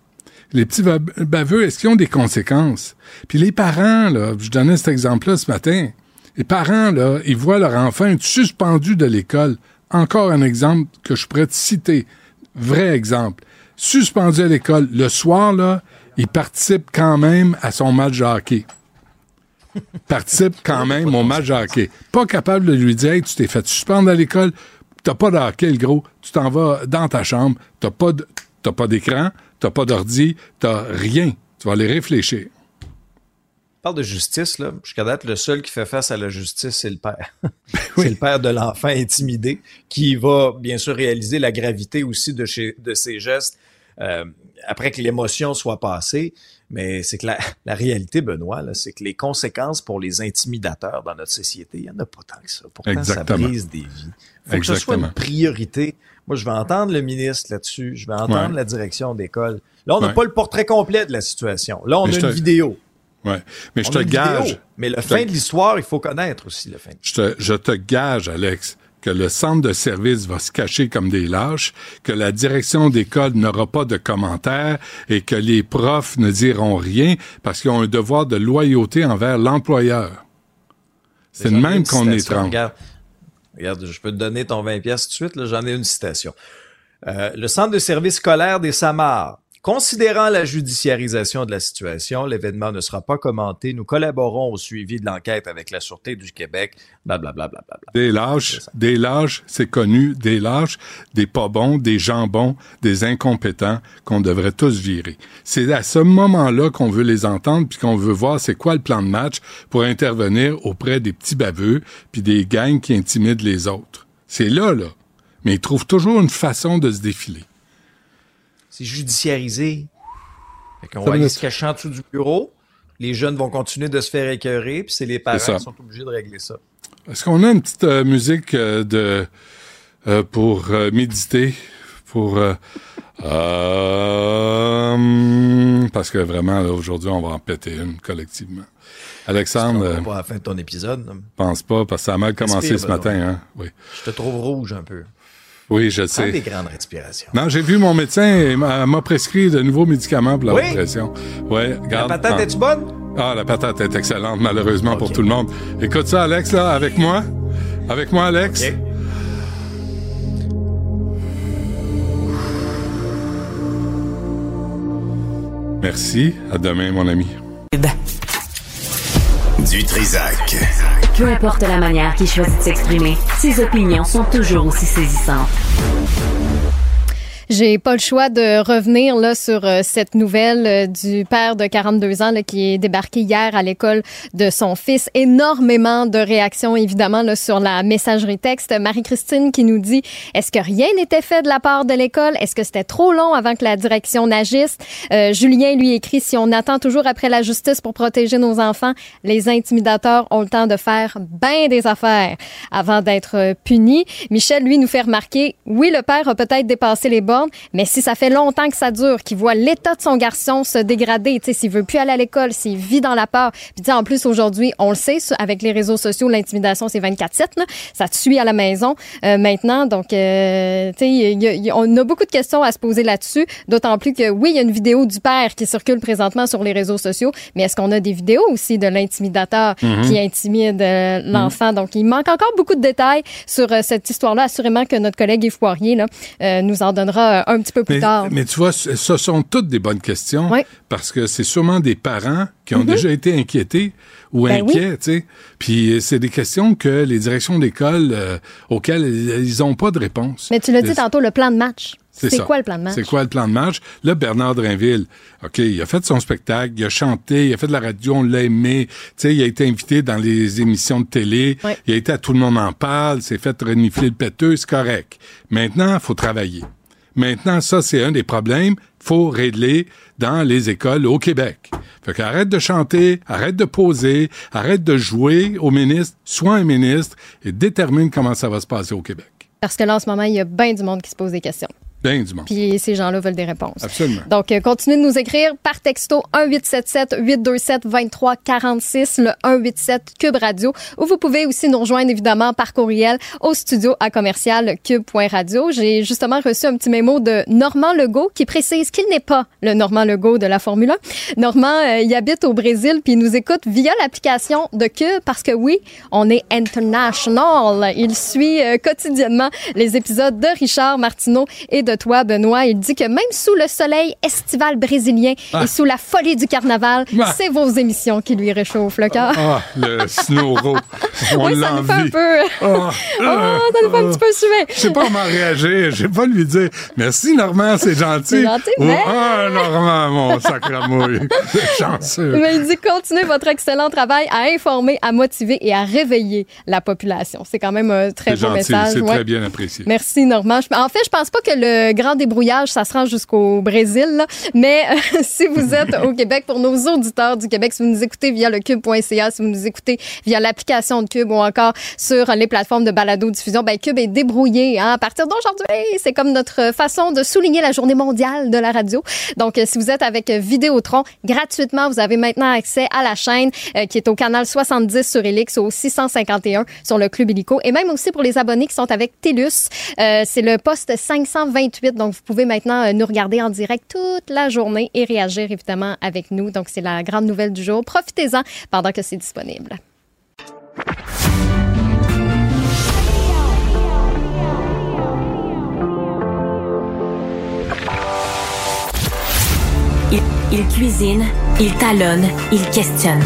[SPEAKER 1] Les petits baveux, est-ce qu'ils ont des conséquences? Puis les parents, là, je donnais cet exemple-là ce matin, les parents, là, ils voient leur enfant être suspendu de l'école. Encore un exemple que je pourrais te citer. Vrai exemple. Suspendu à l'école. Le soir, là, il participe quand même à son match de hockey. <laughs> participe quand même au match de hockey. Pas capable de lui dire, tu t'es fait suspendre à l'école, t'as pas de hockey, le gros, tu t'en vas dans ta chambre, t'as pas t'as pas d'écran, t'as pas d'ordi, t'as rien. Tu vas aller réfléchir.
[SPEAKER 5] parle de justice, là. Jusqu'à date, le seul qui fait face à la justice, c'est le père. <laughs> c'est le père de l'enfant intimidé qui va, bien sûr, réaliser la gravité aussi de, de ses gestes euh, après que l'émotion soit passée. Mais c'est que la, <laughs> réalité, Benoît, c'est que les conséquences pour les intimidateurs dans notre société, il n'y en a pas tant que ça. Pourtant, ça brise des vies. Il faut que ce soit une priorité. Moi, je vais entendre le ministre là-dessus. Je vais entendre la direction d'école. Là, on n'a pas le portrait complet de la situation. Là, on a une vidéo.
[SPEAKER 1] Ouais. Mais je te gage.
[SPEAKER 5] mais le fin de l'histoire, il faut connaître aussi le fin.
[SPEAKER 1] Je te, je te gage, Alex, que le centre de service va se cacher comme des lâches, que la direction d'école n'aura pas de commentaires et que les profs ne diront rien parce qu'ils ont un devoir de loyauté envers l'employeur. C'est de même qu'on est
[SPEAKER 5] Regarde, regarde, je peux te donner ton 20 pièces tout de suite, j'en ai une citation. Euh, le centre de service scolaire des Samars Considérant la judiciarisation de la situation, l'événement ne sera pas commenté. Nous collaborons au suivi de l'enquête avec la Sûreté du Québec, blablabla. Bla, bla, bla,
[SPEAKER 1] des lâches, des lâches, c'est connu, des lâches, des pas bons, des jambons, des incompétents qu'on devrait tous virer. C'est à ce moment-là qu'on veut les entendre puis qu'on veut voir c'est quoi le plan de match pour intervenir auprès des petits baveux puis des gangs qui intimident les autres. C'est là, là. Mais ils trouvent toujours une façon de se défiler
[SPEAKER 5] c'est judiciarisé. On va aller se cacher en dessous du bureau. Les jeunes vont continuer de se faire écœurer, puis c'est les parents qui sont obligés de régler ça.
[SPEAKER 1] Est-ce qu'on a une petite euh, musique euh, de euh, pour méditer, pour parce que vraiment aujourd'hui on va en péter une collectivement. Alexandre,
[SPEAKER 5] pas à la fin de ton épisode.
[SPEAKER 1] Pense pas parce que ça a mal commencé ce matin, hein? Oui.
[SPEAKER 5] Je te trouve rouge un peu.
[SPEAKER 1] Oui, je sais.
[SPEAKER 5] des grandes respirations.
[SPEAKER 1] Non, j'ai vu mon médecin, il m'a prescrit de nouveaux médicaments pour la oui? dépression. Ouais,
[SPEAKER 5] garde, la patate, est-tu bonne?
[SPEAKER 1] Ah, la patate est excellente, malheureusement pour tout le monde. Écoute ça, Alex, là, avec moi? Avec moi, Alex? Merci. À demain, mon ami.
[SPEAKER 6] Du Trisac.
[SPEAKER 2] Peu importe la manière qu'il choisit de s'exprimer, ses opinions sont toujours aussi saisissantes.
[SPEAKER 7] J'ai pas le choix de revenir là sur euh, cette nouvelle euh, du père de 42 ans là, qui est débarqué hier à l'école de son fils. Énormément de réactions évidemment là, sur la messagerie texte. Marie-Christine qui nous dit est-ce que rien n'était fait de la part de l'école? Est-ce que c'était trop long avant que la direction n'agisse? Euh, Julien lui écrit si on attend toujours après la justice pour protéger nos enfants, les intimidateurs ont le temps de faire bien des affaires avant d'être euh, punis. Michel lui nous fait remarquer oui le père a peut-être dépassé les bornes mais si ça fait longtemps que ça dure, qu'il voit l'état de son garçon se dégrader, tu sais, s'il veut plus aller à l'école, s'il vit dans la peur, puis en plus aujourd'hui, on le sait, avec les réseaux sociaux, l'intimidation c'est 24/7, là. ça te suit à la maison euh, maintenant, donc euh, tu sais, on a beaucoup de questions à se poser là-dessus, d'autant plus que oui, il y a une vidéo du père qui circule présentement sur les réseaux sociaux, mais est-ce qu'on a des vidéos aussi de l'intimidateur qui intimide euh, l'enfant, donc il manque encore beaucoup de détails sur cette histoire-là, assurément que notre collègue Yves Poirier là, nous en donnera euh, un petit peu plus
[SPEAKER 1] Mais,
[SPEAKER 7] tard.
[SPEAKER 1] mais tu vois, ce sont toutes des bonnes questions parce que c'est sûrement des parents qui ont déjà été inquiétés ou
[SPEAKER 7] Ben
[SPEAKER 1] inquiets, tu sais. Puis euh, c'est des questions que les directions d'école euh, auxquelles ils n'ont pas de réponse.
[SPEAKER 7] Mais tu l'as dit tantôt, le plan de match. C'est quoi le plan de match?
[SPEAKER 1] C'est quoi le plan de match? Là, Bernard Drinville, OK, il a fait son spectacle, il a chanté, il a fait de la radio, on l'a aimé. Tu sais, il a été invité dans les émissions de télé. Il a été à Tout le monde en parle, s'est fait renifler le péteux, c'est correct. Maintenant, il faut travailler. Maintenant, ça, c'est un des problèmes faut régler dans les écoles au Québec. Fait qu'arrête de chanter, arrête de poser, arrête de jouer au ministre, sois un ministre et détermine comment ça va se passer au Québec.
[SPEAKER 7] Parce que là, en ce moment, il y a bien du monde qui se pose des questions.
[SPEAKER 1] Bien du monde.
[SPEAKER 7] Puis ces gens-là veulent des réponses.
[SPEAKER 1] Absolument.
[SPEAKER 7] Donc, euh, continuez de nous écrire par texto 1877-827-2346, le 187 Cube Radio. Ou vous pouvez aussi nous rejoindre, évidemment, par courriel au studio à commercial cube.radio. J'ai justement reçu un petit mémo de Normand Legault qui précise qu'il n'est pas le Normand Legault de la Formule 1. Normand, euh, il habite au Brésil puis il nous écoute via l'application de Cube parce que oui, on est international. Il suit euh, quotidiennement les épisodes de Richard Martineau et de toi, Benoît. Il dit que même sous le soleil estival brésilien
[SPEAKER 1] Ah.
[SPEAKER 7] et sous la folie du carnaval,
[SPEAKER 1] Ah.
[SPEAKER 7] c'est vos émissions qui lui réchauffent le cœur.
[SPEAKER 1] Ah, le snowro. <laughs> On
[SPEAKER 7] oui, ça nous fait un peu...
[SPEAKER 1] Ah, <laughs>
[SPEAKER 7] Oh, ça nous fait un petit peu suer.
[SPEAKER 1] Je sais pas comment réagir. Je sais pas lui dire merci Normand, c'est gentil.
[SPEAKER 7] C'est gentil,
[SPEAKER 1] Ou,
[SPEAKER 7] mais-
[SPEAKER 1] Ah Normand, mon sacramouille. Chanceux.
[SPEAKER 7] Mais il dit continuez votre excellent travail à informer, à motiver et à réveiller la population. C'est quand même un très beau
[SPEAKER 1] gentil,
[SPEAKER 7] message.
[SPEAKER 1] c'est
[SPEAKER 7] Ouais.
[SPEAKER 1] très bien apprécié.
[SPEAKER 7] Merci Normand. En fait, je pense pas que le grand débrouillage, ça se rend jusqu'au Brésil, là. mais euh, <laughs> si vous êtes au Québec, pour nos auditeurs du Québec, si vous nous écoutez via le cube.ca, si vous nous écoutez via l'application de Cube ou encore sur les plateformes de balado-diffusion, ben Cube est débrouillé. Hein. À partir d'aujourd'hui, c'est comme notre façon de souligner la journée mondiale de la radio. Donc, euh, si vous êtes avec Vidéotron, gratuitement, vous avez maintenant accès à la chaîne euh, qui est au canal 70 sur Elix au 651 sur le Club Illico. Et même aussi pour les abonnés qui sont avec TELUS, euh, c'est le poste 528. Donc, vous pouvez maintenant euh, nous regarder en direct toute la journée et réagir évidemment avec nous. Donc, c'est la grande nouvelle du jour. Profitez-en pendant que c'est disponible.
[SPEAKER 2] Il, il cuisine, il talonne, il questionne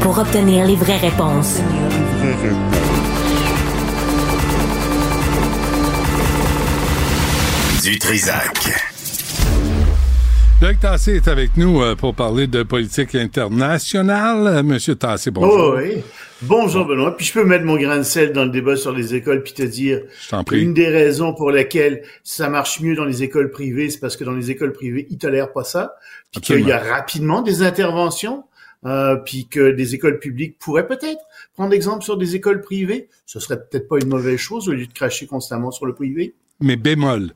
[SPEAKER 2] pour obtenir les vraies réponses.
[SPEAKER 6] Du Trisac.
[SPEAKER 1] Luc Tassé est avec nous euh, pour parler de politique internationale. Monsieur Tassé, bonjour.
[SPEAKER 8] Oh oui. Bonjour Benoît. Puis je peux mettre mon grain de sel dans le débat sur les écoles puis te dire
[SPEAKER 1] Je t'en prie.
[SPEAKER 8] une des raisons pour lesquelles ça marche mieux dans les écoles privées, c'est parce que dans les écoles privées, ils tolèrent pas ça, puis qu'il y a rapidement des interventions, euh, puis que des écoles publiques pourraient peut-être prendre exemple sur des écoles privées. Ce serait peut-être pas une mauvaise chose au lieu de cracher constamment sur le privé.
[SPEAKER 1] Mais bémol.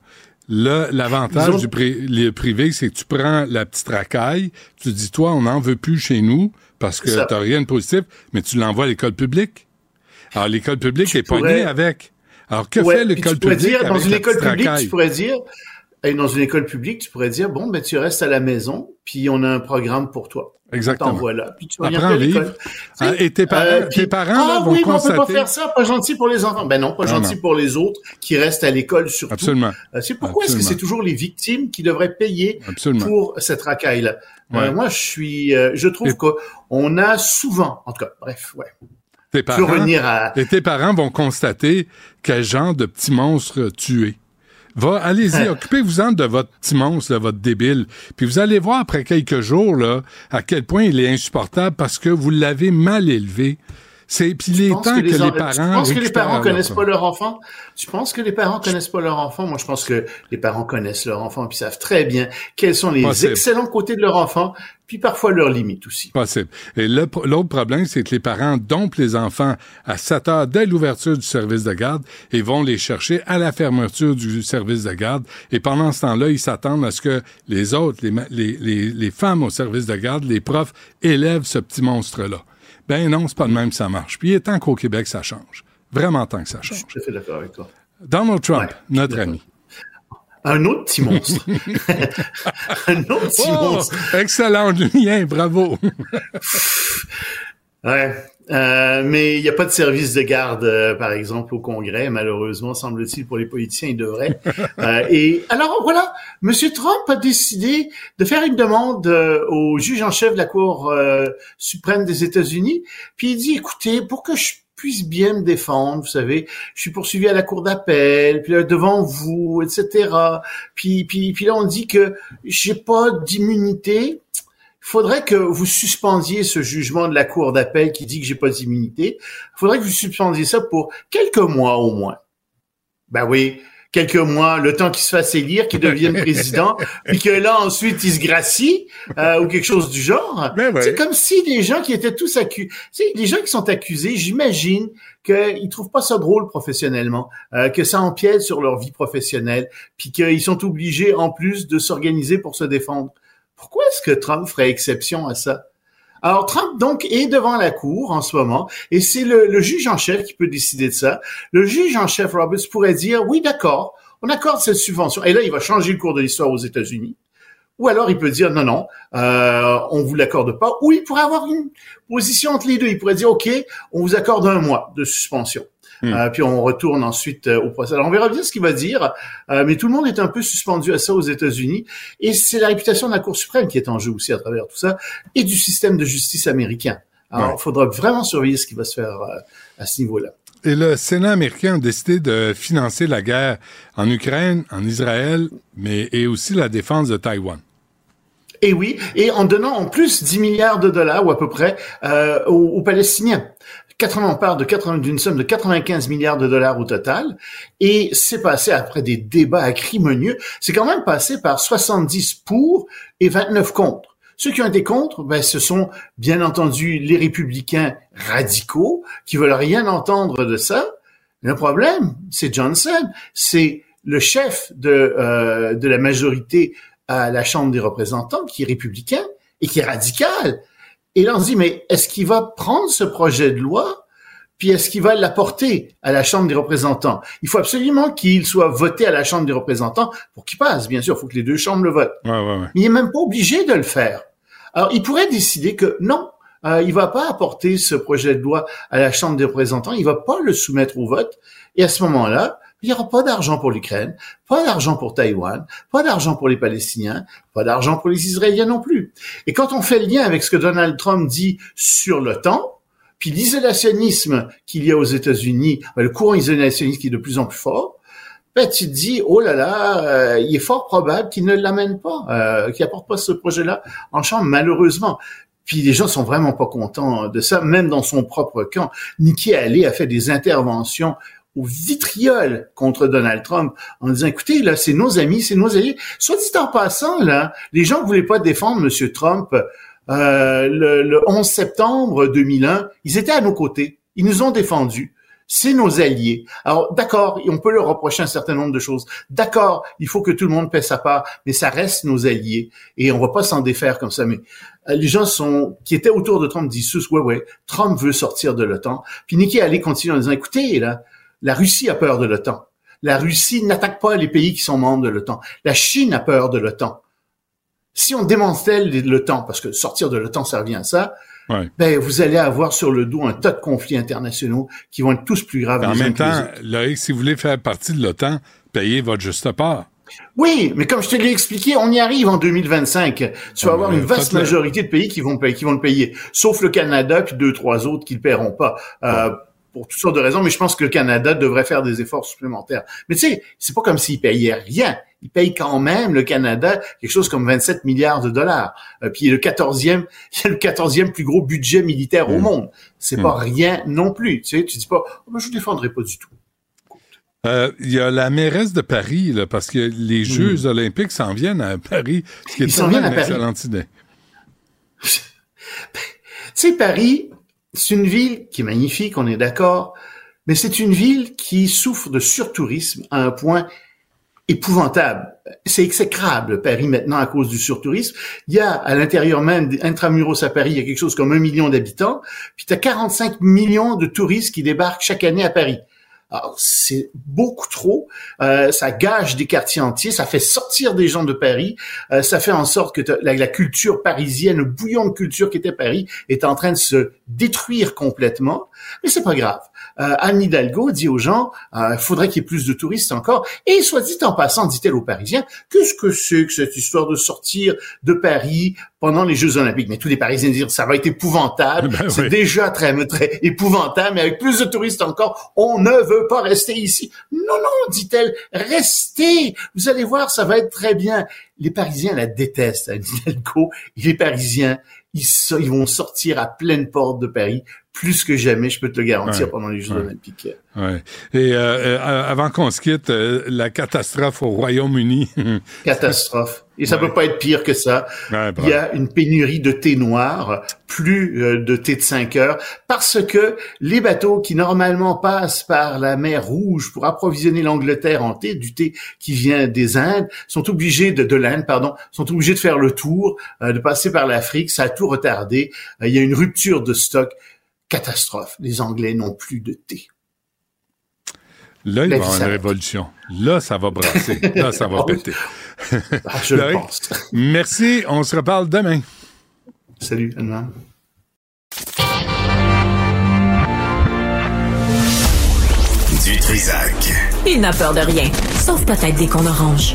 [SPEAKER 1] Là, l'avantage du pri- privé, c'est que tu prends la petite racaille, tu dis, toi, on n'en veut plus chez nous parce que
[SPEAKER 8] ça.
[SPEAKER 1] t'as rien de positif, mais tu l'envoies à l'école publique. Alors, l'école publique
[SPEAKER 8] Tu
[SPEAKER 1] est pognée
[SPEAKER 8] pourrais-
[SPEAKER 1] avec. Alors, que
[SPEAKER 8] Ouais,
[SPEAKER 1] fait l'école
[SPEAKER 8] tu
[SPEAKER 1] publique
[SPEAKER 8] dire, dans
[SPEAKER 1] avec
[SPEAKER 8] une école publique,
[SPEAKER 1] racaille?
[SPEAKER 8] tu pourrais dire, dans une école publique, tu pourrais dire, bon, ben, tu restes à la maison, puis on a un programme pour toi.
[SPEAKER 1] Exactement.
[SPEAKER 8] Voilà. Puis tu
[SPEAKER 1] Apprends à vivre. Ah, et tes parents,
[SPEAKER 8] Euh,
[SPEAKER 1] tes
[SPEAKER 8] puis- ah,
[SPEAKER 1] vont
[SPEAKER 8] oui, mais on
[SPEAKER 1] constater...
[SPEAKER 8] peut pas faire ça, pas gentil pour les enfants. Ben non, pas
[SPEAKER 1] Non,
[SPEAKER 8] gentil
[SPEAKER 1] non.
[SPEAKER 8] pour les autres qui restent à l'école surtout.
[SPEAKER 1] Absolument.
[SPEAKER 8] Euh, C'est pourquoi est-ce que c'est toujours les victimes qui devraient payer
[SPEAKER 1] Absolument.
[SPEAKER 8] pour cette racaille-là? Euh, moi, je suis, euh, je trouve
[SPEAKER 1] Et-
[SPEAKER 8] qu'on a souvent, en tout cas, bref, ouais.
[SPEAKER 1] Tes parents,
[SPEAKER 8] à,
[SPEAKER 1] et tes parents vont constater quel genre de petit monstre tu es. Va, allez-y, <laughs> occupez-vous-en de votre petit monstre, de votre débile. Puis vous allez voir après quelques jours, là, à quel point il est insupportable parce que vous l'avez mal élevé. C'est, puis
[SPEAKER 8] penses
[SPEAKER 1] temps que, les,
[SPEAKER 8] en-
[SPEAKER 1] parents
[SPEAKER 8] Tu penses que les parents connaissent pas leur enfant? Tu penses que les parents connaissent pas leur enfant? Moi, je pense que les parents connaissent leur enfant puis savent très bien quels sont les
[SPEAKER 1] Possible.
[SPEAKER 8] excellents côtés de leur enfant, puis parfois leurs limites aussi.
[SPEAKER 1] Possible. Et l'autre problème, c'est que les parents dompent les enfants à 7 heures dès l'ouverture du service de garde et vont les chercher à la fermeture du service de garde. Et pendant ce temps-là, ils s'attendent à ce que les autres, les, les, les, les femmes au service de garde, les profs, élèvent ce petit monstre-là. Ben non, c'est pas de même que ça marche. Puis il est temps qu'au Québec, ça change. Vraiment temps que ça
[SPEAKER 8] Je
[SPEAKER 1] change.
[SPEAKER 8] suis à fait d'accord avec toi.
[SPEAKER 1] Donald Trump,
[SPEAKER 8] Ouais,
[SPEAKER 1] notre ami.
[SPEAKER 8] Un autre petit monstre. <laughs> <laughs> un autre petit
[SPEAKER 1] Oh,
[SPEAKER 8] monstre.
[SPEAKER 1] excellent lien, bravo.
[SPEAKER 8] Ouais. Euh, mais il n'y a pas de service de garde, euh, par exemple, au Congrès. Malheureusement, semble-t-il, pour les politiciens, il devrait. <laughs> Euh, et alors, voilà, Monsieur Trump a décidé de faire une demande euh, au juge en chef de la Cour euh, suprême des États-Unis. Puis il dit, écoutez, pour que je puisse bien me défendre, vous savez, je suis poursuivi à la cour d'appel, puis là, devant vous, etc. Puis, puis, puis là, on dit que j'ai pas d'immunité faudrait que vous suspendiez ce jugement de la Cour d'appel qui dit que j'ai pas d'immunité. Il faudrait que vous suspendiez ça pour quelques mois au moins. Ben oui, quelques mois, le temps qu'il se fasse élire, qu'il devienne <laughs> président, puis que là, ensuite, il se gracie, euh, ou quelque chose du genre.
[SPEAKER 1] Ben ouais.
[SPEAKER 8] C'est comme si les gens qui étaient tous accusés, les gens qui sont accusés, j'imagine qu'ils trouvent pas ça drôle professionnellement, euh, que ça empiète sur leur vie professionnelle, puis qu'ils sont obligés, en plus, de s'organiser pour se défendre. Pourquoi est-ce que Trump ferait exception à ça? Alors Trump donc est devant la cour en ce moment et c'est le, juge en chef qui peut décider de ça. Le juge en chef Roberts pourrait dire oui d'accord, on accorde cette subvention et là il va changer le cours de l'histoire aux États-Unis. Ou alors il peut dire non non, euh, on vous l'accorde pas. Ou il pourrait avoir une position entre les deux. Il pourrait dire ok, on vous accorde un mois de suspension.
[SPEAKER 1] Hmm.
[SPEAKER 8] Euh, puis on retourne ensuite euh, au procès. Alors on verra bien ce qu'il va dire, euh, mais tout le monde est un peu suspendu à ça aux États-Unis, et c'est la réputation de la Cour suprême qui est en jeu aussi à travers tout ça, et du système de justice américain. Alors il
[SPEAKER 1] Ouais.
[SPEAKER 8] faudra vraiment surveiller ce qui va se faire à ce niveau-là.
[SPEAKER 1] Et le Sénat américain a décidé de financer la guerre en Ukraine, en Israël, mais et aussi la défense de Taïwan.
[SPEAKER 8] Et oui, et en donnant en plus 10 milliards de dollars ou à peu près euh, aux, aux Palestiniens. 80, on part de 80 d'une somme de 95 milliards de dollars au total, et c'est passé après des débats acrimonieux. C'est quand même passé par 70 pour et 29 contre. Ceux qui ont été contre, ben, ce sont bien entendu les républicains radicaux qui veulent rien entendre de ça. Le problème, c'est Johnson, c'est le chef de, euh, de la majorité à la Chambre des représentants qui est républicain et qui est radical. Et là, on se dit, mais est-ce qu'il va prendre ce projet de loi, puis est-ce qu'il va l'apporter à la Chambre des représentants? Il faut absolument qu'il soit voté à la Chambre des représentants pour qu'il passe, bien sûr. Il faut que les deux chambres le votent.
[SPEAKER 1] Ouais, ouais, ouais.
[SPEAKER 8] Mais il n'est même pas obligé de le faire. Alors, il pourrait décider que non, euh, il va pas apporter ce projet de loi à la Chambre des représentants, il va pas le soumettre au vote, et à ce moment-là, il n'y aura pas d'argent pour l'Ukraine, pas d'argent pour Taïwan, pas d'argent pour les Palestiniens, pas d'argent pour les Israéliens non plus. Et quand on fait le lien avec ce que Donald Trump dit sur l'OTAN, puis l'isolationnisme qu'il y a aux États-Unis, le courant isolationniste qui est de plus en plus fort, ben, tu te dis, oh là là, euh, il est fort probable qu'il ne l'amène pas, euh, qu'il apporte pas ce projet-là en chambre, malheureusement. Puis les gens sont vraiment pas contents de ça, même dans son propre camp. Nikki Haley a fait des interventions au vitriol contre Donald Trump en disant, écoutez, là, c'est nos amis, c'est nos alliés. Soit dit en passant, là, les gens ne voulaient pas défendre Monsieur Trump euh, le, le 11 septembre 2001, ils étaient à nos côtés. Ils nous ont défendus. C'est nos alliés. Alors, d'accord, on peut leur reprocher un certain nombre de choses. D'accord, il faut que tout le monde paie sa part, mais ça reste nos alliés. Et on va pas s'en défaire comme ça. Mais euh, les gens sont qui étaient autour de Trump disent ouais, ouais, Trump veut sortir de l'OTAN. Puis Nikki Haley continue en disant, écoutez, là, la Russie a peur de l'OTAN. La Russie n'attaque pas les pays qui sont membres de l'OTAN. La Chine a peur de l'OTAN. Si on démantèle l'OTAN, parce que sortir de l'OTAN, ça revient à ça, ben, vous allez avoir sur le dos un tas de conflits internationaux qui vont être tous plus graves.
[SPEAKER 1] En même temps, Loïc, si vous voulez faire partie de l'OTAN, payez votre juste part.
[SPEAKER 8] Oui, mais comme je te l'ai expliqué, on y arrive en 2025. Tu vas avoir une vaste majorité de pays qui vont, qui vont le payer, sauf le Canada puis deux, trois autres qui le paieront pas. Euh, pour toutes sortes de raisons, mais je pense que le Canada devrait faire des efforts supplémentaires. Mais tu sais, c'est pas comme s'il payait rien. Il paye quand même, le Canada, quelque chose comme 27 milliards de dollars. Euh, puis le 14e, <laughs> il a le 14e plus gros budget militaire au mmh. monde. C'est pas mmh. rien non plus. Tu sais, tu dis pas, oh, ben, je ne défendrai pas du tout.
[SPEAKER 1] Euh, il y a la mairesse de Paris, là, parce que les mmh. Jeux olympiques s'en viennent à Paris, ce qui est une excellente idée. <laughs>
[SPEAKER 8] tu sais, Paris, c'est une ville qui est magnifique, on est d'accord, mais c'est une ville qui souffre de surtourisme à un point épouvantable. C'est exécrable, Paris, maintenant, à cause du surtourisme. Il y a, à l'intérieur même, intramuros à Paris, il y a quelque chose comme un million d'habitants, puis tu as 45 millions de touristes qui débarquent chaque année à Paris. Alors, c'est beaucoup trop. Euh, ça gâche des quartiers entiers, ça fait sortir des gens de Paris, euh, ça fait en sorte que la, la, culture parisienne, le bouillon de culture qui était Paris, est en train de se détruire complètement. Mais c'est pas grave Anne Hidalgo dit aux gens, euh, il faudrait qu'il y ait plus de touristes encore. Et soit dit en passant, dit-elle aux Parisiens, qu'est-ce que c'est que cette histoire de sortir de Paris pendant les Jeux Olympiques? Mais tous les Parisiens disent, ça va être épouvantable. <laughs> Ben c'est déjà très, très épouvantable, mais avec plus de touristes encore, on ne veut pas rester ici. Non, non, dit-elle, restez. Vous allez voir, ça va être très bien. Les Parisiens la détestent, Anne Hidalgo. les Parisiens, ils, ils vont sortir à pleine porte de Paris plus que jamais, je peux te le garantir, pendant les Jeux olympiques.
[SPEAKER 1] Ouais. Et euh, euh, avant qu'on se quitte, euh, la catastrophe au Royaume-Uni. <laughs>
[SPEAKER 8] catastrophe. Et ça peut pas être pire que ça. Il y a une pénurie de thé noir, plus de thé de 5 heures, parce que les bateaux qui normalement passent par la mer Rouge pour approvisionner l'Angleterre en thé, du thé qui vient des Indes, sont obligés de, de l'Inde, pardon, sont obligés de faire le tour, de passer par l'Afrique. Ça a tout retardé. il y a une rupture de stock catastrophe. Les Anglais n'ont plus de thé.
[SPEAKER 1] Là, il va y avoir une révolution. Là, ça va brasser. Là, ça va <laughs> péter.
[SPEAKER 8] Ah, je le pense.
[SPEAKER 1] Merci. On se reparle demain.
[SPEAKER 8] Salut, Anna.
[SPEAKER 6] Du Trisac.
[SPEAKER 2] Il n'a peur de rien, sauf peut-être des qu'on orange.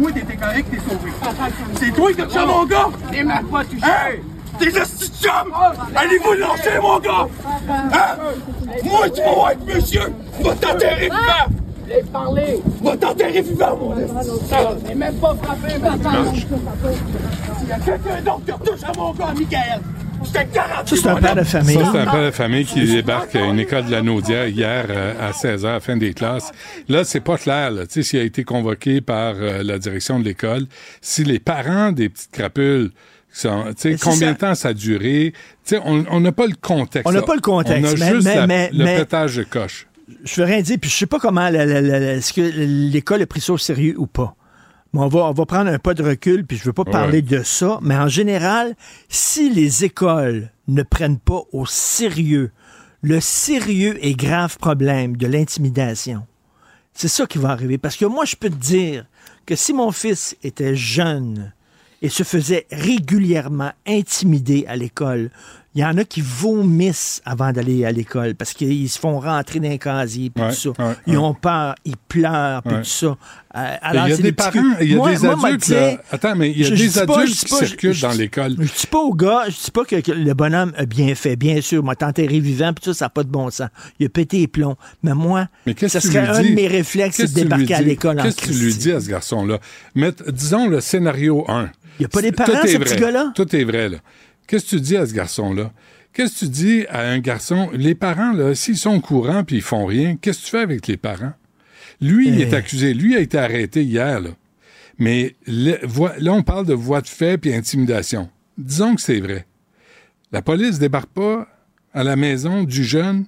[SPEAKER 9] Toi, t'étais correct, t'es sauvé. C'est toi qui as mon gars! T'es même pas touché! Hein? T'es juste chum! Allez-vous lancer, mon gars! Hein? Moi, tu vas avec monsieur! Va t'enterrer vivant! Les parler! Va t'enterrer vivant, mon gars! T'es même pas frappé, maintenant! Il y a quelqu'un d'autre qui retouche à mon gars, Michael!
[SPEAKER 10] Ça, c'est un père de famille.
[SPEAKER 1] Ça, c'est un père de famille qui débarque à une école de la Naudière hier euh, à 16 h, fin des classes. Là, c'est pas clair, tu sais, s'il a été convoqué par euh, la direction de l'école, si les parents des petites crapules sont, combien de temps ça a duré? on n'a pas le contexte.
[SPEAKER 10] On n'a pas le contexte.
[SPEAKER 1] On a juste le pétage de coche.
[SPEAKER 10] Je veux rien dire, puis je sais pas comment est-ce que l'école a pris ça au sérieux ou pas on, va, on va prendre un pas de recul, puis je veux pas parler de ça, mais en général, si les écoles ne prennent pas au sérieux le sérieux et grave problème de l'intimidation, c'est ça qui va arriver. Parce que moi, je peux te dire que si mon fils était jeune et se faisait régulièrement intimider à l'école, il y en a qui vomissent avant d'aller à l'école parce qu'ils se font rentrer dans un casier puis tout ça. ils ont peur, ils pleurent puis tout ça.
[SPEAKER 1] Euh, alors, il y a des parents, il y a des adultes. Attends, mais il y a des adultes qui circulent dans l'école.
[SPEAKER 10] Je dis pas au gars, je dis pas que, le bonhomme a bien fait, bien sûr. M'a enterré vivant puis tout ça, ça n'a pas de bon sens. Il a pété les plombs. Mais moi, mais ça serait un de mes réflexes, de débarquer à l'école en
[SPEAKER 1] Qu'est-ce que tu lui dis à ce garçon-là? Disons le scénario 1.
[SPEAKER 10] Il n'y a pas des parents, ce petit gars-là?
[SPEAKER 1] Tout est vrai, là. Qu'est-ce que tu dis à ce garçon-là? Qu'est-ce que tu dis à un garçon? Les parents, là, s'ils sont au courant puis ils font rien, qu'est-ce que tu fais avec les parents? Lui, il est
[SPEAKER 10] Eh.
[SPEAKER 1] accusé. Lui a été arrêté hier, là. Mais le- là, on parle de voie de fait puis intimidation. Disons que c'est vrai. La police débarque pas à la maison du jeune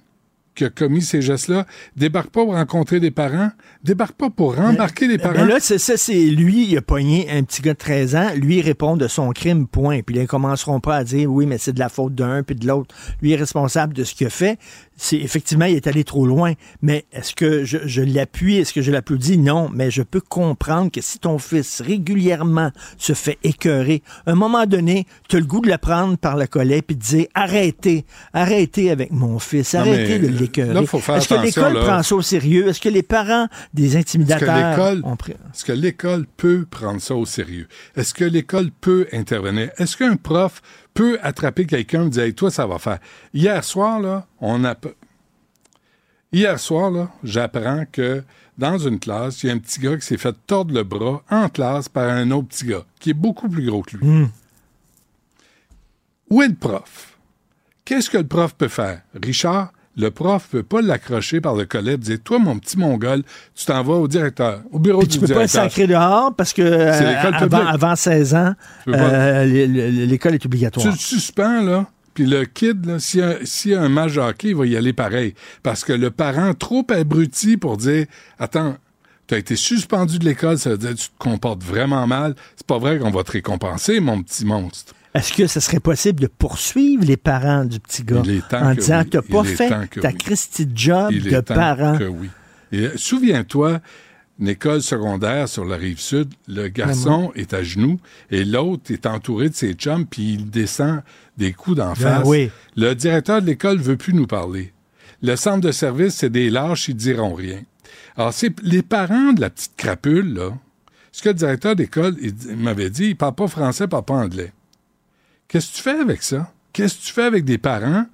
[SPEAKER 1] qui a commis ces gestes-là, débarque pas pour rencontrer des parents, débarque pas pour rembarquer les parents.
[SPEAKER 10] Ben là, c'est ça, c'est lui, il a pogné un petit gars de 13 ans, lui il répond de son crime, point. Puis là, ils commenceront pas à dire oui, mais c'est de la faute d'un puis de l'autre. Lui est responsable de ce qu'il a fait. C'est effectivement, il est allé trop loin. Mais est-ce que je, je l'appuie, est-ce que je l'applaudis? Non. Mais je peux comprendre que si ton fils régulièrement se fait écœurer, à un moment donné, tu as le goût de le prendre par le collet puis de dire arrêtez, arrêtez avec mon fils,
[SPEAKER 1] Non,
[SPEAKER 10] arrêtez
[SPEAKER 1] mais
[SPEAKER 10] de l'écœurer.
[SPEAKER 1] faut faire
[SPEAKER 10] Est-ce que l'école prend ça au sérieux? Est-ce que les parents des
[SPEAKER 1] Est-ce que
[SPEAKER 10] intimidateurs
[SPEAKER 1] l'école est-ce que l'école peut prendre ça au sérieux? Est-ce que l'école peut intervenir? Est-ce qu'un prof peut attraper quelqu'un et dire Hey, toi, ça va faire? Hier soir, là, on a. Hier soir, là, j'apprends que dans une classe, il y a un petit gars qui s'est fait tordre le bras en classe par un autre petit gars, qui est beaucoup plus gros que lui.
[SPEAKER 10] Hmm.
[SPEAKER 1] Où est le prof? Qu'est-ce que le prof peut faire? Richard, le prof peut pas l'accrocher par le collet et dire Toi, mon petit mongol, tu t'en vas au directeur, au bureau
[SPEAKER 10] Puis
[SPEAKER 1] du
[SPEAKER 10] tu peux pas le
[SPEAKER 1] directeur.
[SPEAKER 10] sacrer dehors parce que euh, avant, avant 16 ans,
[SPEAKER 1] Tu
[SPEAKER 10] euh, l'école est
[SPEAKER 1] Tu
[SPEAKER 10] obligatoire.
[SPEAKER 1] le suspends, là, puis le kid, s'il y, a- a un match hockey, il va y aller pareil. Parce que le parent, trop abruti pour dire Attends, tu as été suspendu de l'école, ça veut dire que tu te comportes vraiment mal. C'est pas vrai qu'on va te récompenser, mon petit monstre.
[SPEAKER 10] Est-ce que ce serait possible de poursuivre les parents du petit gars en
[SPEAKER 1] que
[SPEAKER 10] disant
[SPEAKER 1] oui.
[SPEAKER 10] t'as pas fait ta
[SPEAKER 1] oui.
[SPEAKER 10] Christie job
[SPEAKER 1] Il
[SPEAKER 10] de parent?
[SPEAKER 1] que oui. Euh, Souviens-toi, une école secondaire sur la rive sud, le garçon est à genoux et l'autre est entouré de ses chums, puis il descend des coups d'en
[SPEAKER 10] Ben
[SPEAKER 1] face.
[SPEAKER 10] oui.
[SPEAKER 1] Le directeur de l'école veut plus nous parler. Le centre de service, c'est des lâches, ils diront rien. Alors, c'est les parents de la petite crapule, là. Ce que le directeur d'école il dit- il m'avait dit, il parle pas français, il parle pas anglais. Qu'est-ce que tu fais avec ça? Qu'est-ce que tu fais avec des parents?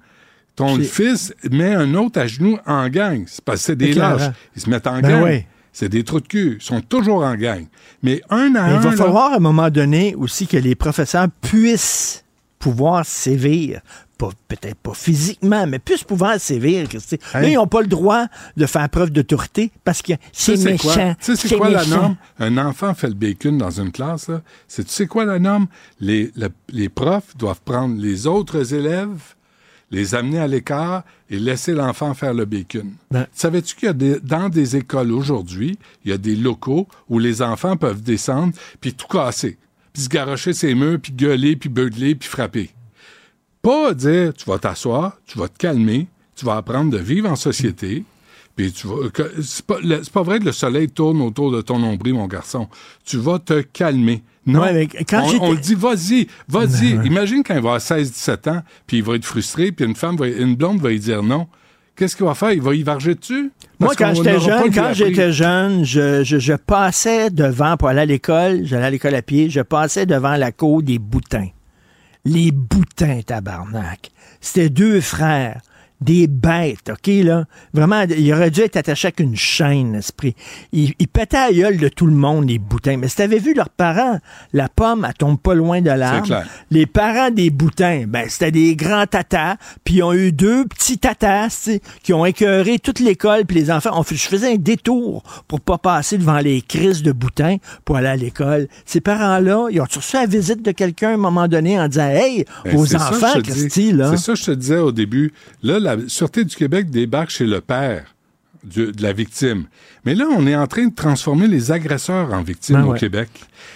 [SPEAKER 1] Ton fils met un autre à genoux en gang. C'est parce que c'est des lâches. Ils se mettent en
[SPEAKER 10] Ben
[SPEAKER 1] gang.
[SPEAKER 10] oui.
[SPEAKER 1] C'est des trous de cul. Ils sont toujours en gang. Mais un à
[SPEAKER 10] Mais
[SPEAKER 1] un,
[SPEAKER 10] il va
[SPEAKER 1] là,
[SPEAKER 10] falloir à un moment donné aussi que les professeurs puissent pouvoir sévir. Pas- Peut-être pas physiquement, mais puissent pouvoir sévir. Là,
[SPEAKER 1] Hey.
[SPEAKER 10] ils n'ont pas le droit de faire preuve d'autorité parce que c'est méchant.
[SPEAKER 1] Tu sais, c'est quoi la norme? Un enfant fait le bacon dans une classe, là. C'est, tu sais quoi la norme? Les, le- les profs doivent prendre les autres élèves, les amener à l'écart et laisser l'enfant faire le bacon.
[SPEAKER 10] Ben.
[SPEAKER 1] Savais-tu qu'il y a des, dans des écoles aujourd'hui, il y a des locaux où les enfants peuvent descendre puis tout casser, puis se garocher ses murs, puis gueuler, puis beugler, puis frapper. Pas dire, tu vas t'asseoir, tu vas te calmer, tu vas apprendre de vivre en société, puis tu vas... C'est pas, pas vrai que le soleil tourne autour de ton nombril, mon garçon. Tu vas te calmer. Non,
[SPEAKER 10] Ouais, mais quand
[SPEAKER 1] on, on le dit, vas-y, vas-y. <laughs> Imagine quand il va avoir 16-17 ans, puis il va être frustré, puis une femme, va, une blonde va lui dire non. Qu'est-ce qu'il va faire? Il va y varger dessus?
[SPEAKER 10] Moi, quand j'étais jeune,
[SPEAKER 1] lui
[SPEAKER 10] quand
[SPEAKER 1] appris.
[SPEAKER 10] j'étais jeune, je, je, je passais devant pour aller à l'école, j'allais à l'école à pied, je passais devant la cour des boutins. Les boutins, tabarnak. C'était deux frères. Des bêtes, OK, là? Vraiment, il aurait dû être attaché avec une chaîne, esprit. Ils, ils pétaient à gueule de tout le monde, les boutins. Mais si t'avais vu leurs parents, la pomme, elle tombe pas loin de l'arbre. Les parents des boutins, ben, c'était des grands tatas, puis ils ont eu deux petits tatas, qui ont écœuré toute l'école, puis les enfants, on fait- je faisais un détour pour pas passer devant les crises de boutins pour aller à l'école. Ces parents-là, ils ont reçu la visite de quelqu'un à un moment donné en disant, hey,
[SPEAKER 1] Ben, que
[SPEAKER 10] enfants. Christy, là?
[SPEAKER 1] C'est ça que je te disais au début. Là, la Sûreté du Québec débarque chez le père du- de la victime. Mais là, on est en train de transformer les agresseurs en victimes
[SPEAKER 10] Ben
[SPEAKER 1] au
[SPEAKER 10] ouais.
[SPEAKER 1] Québec.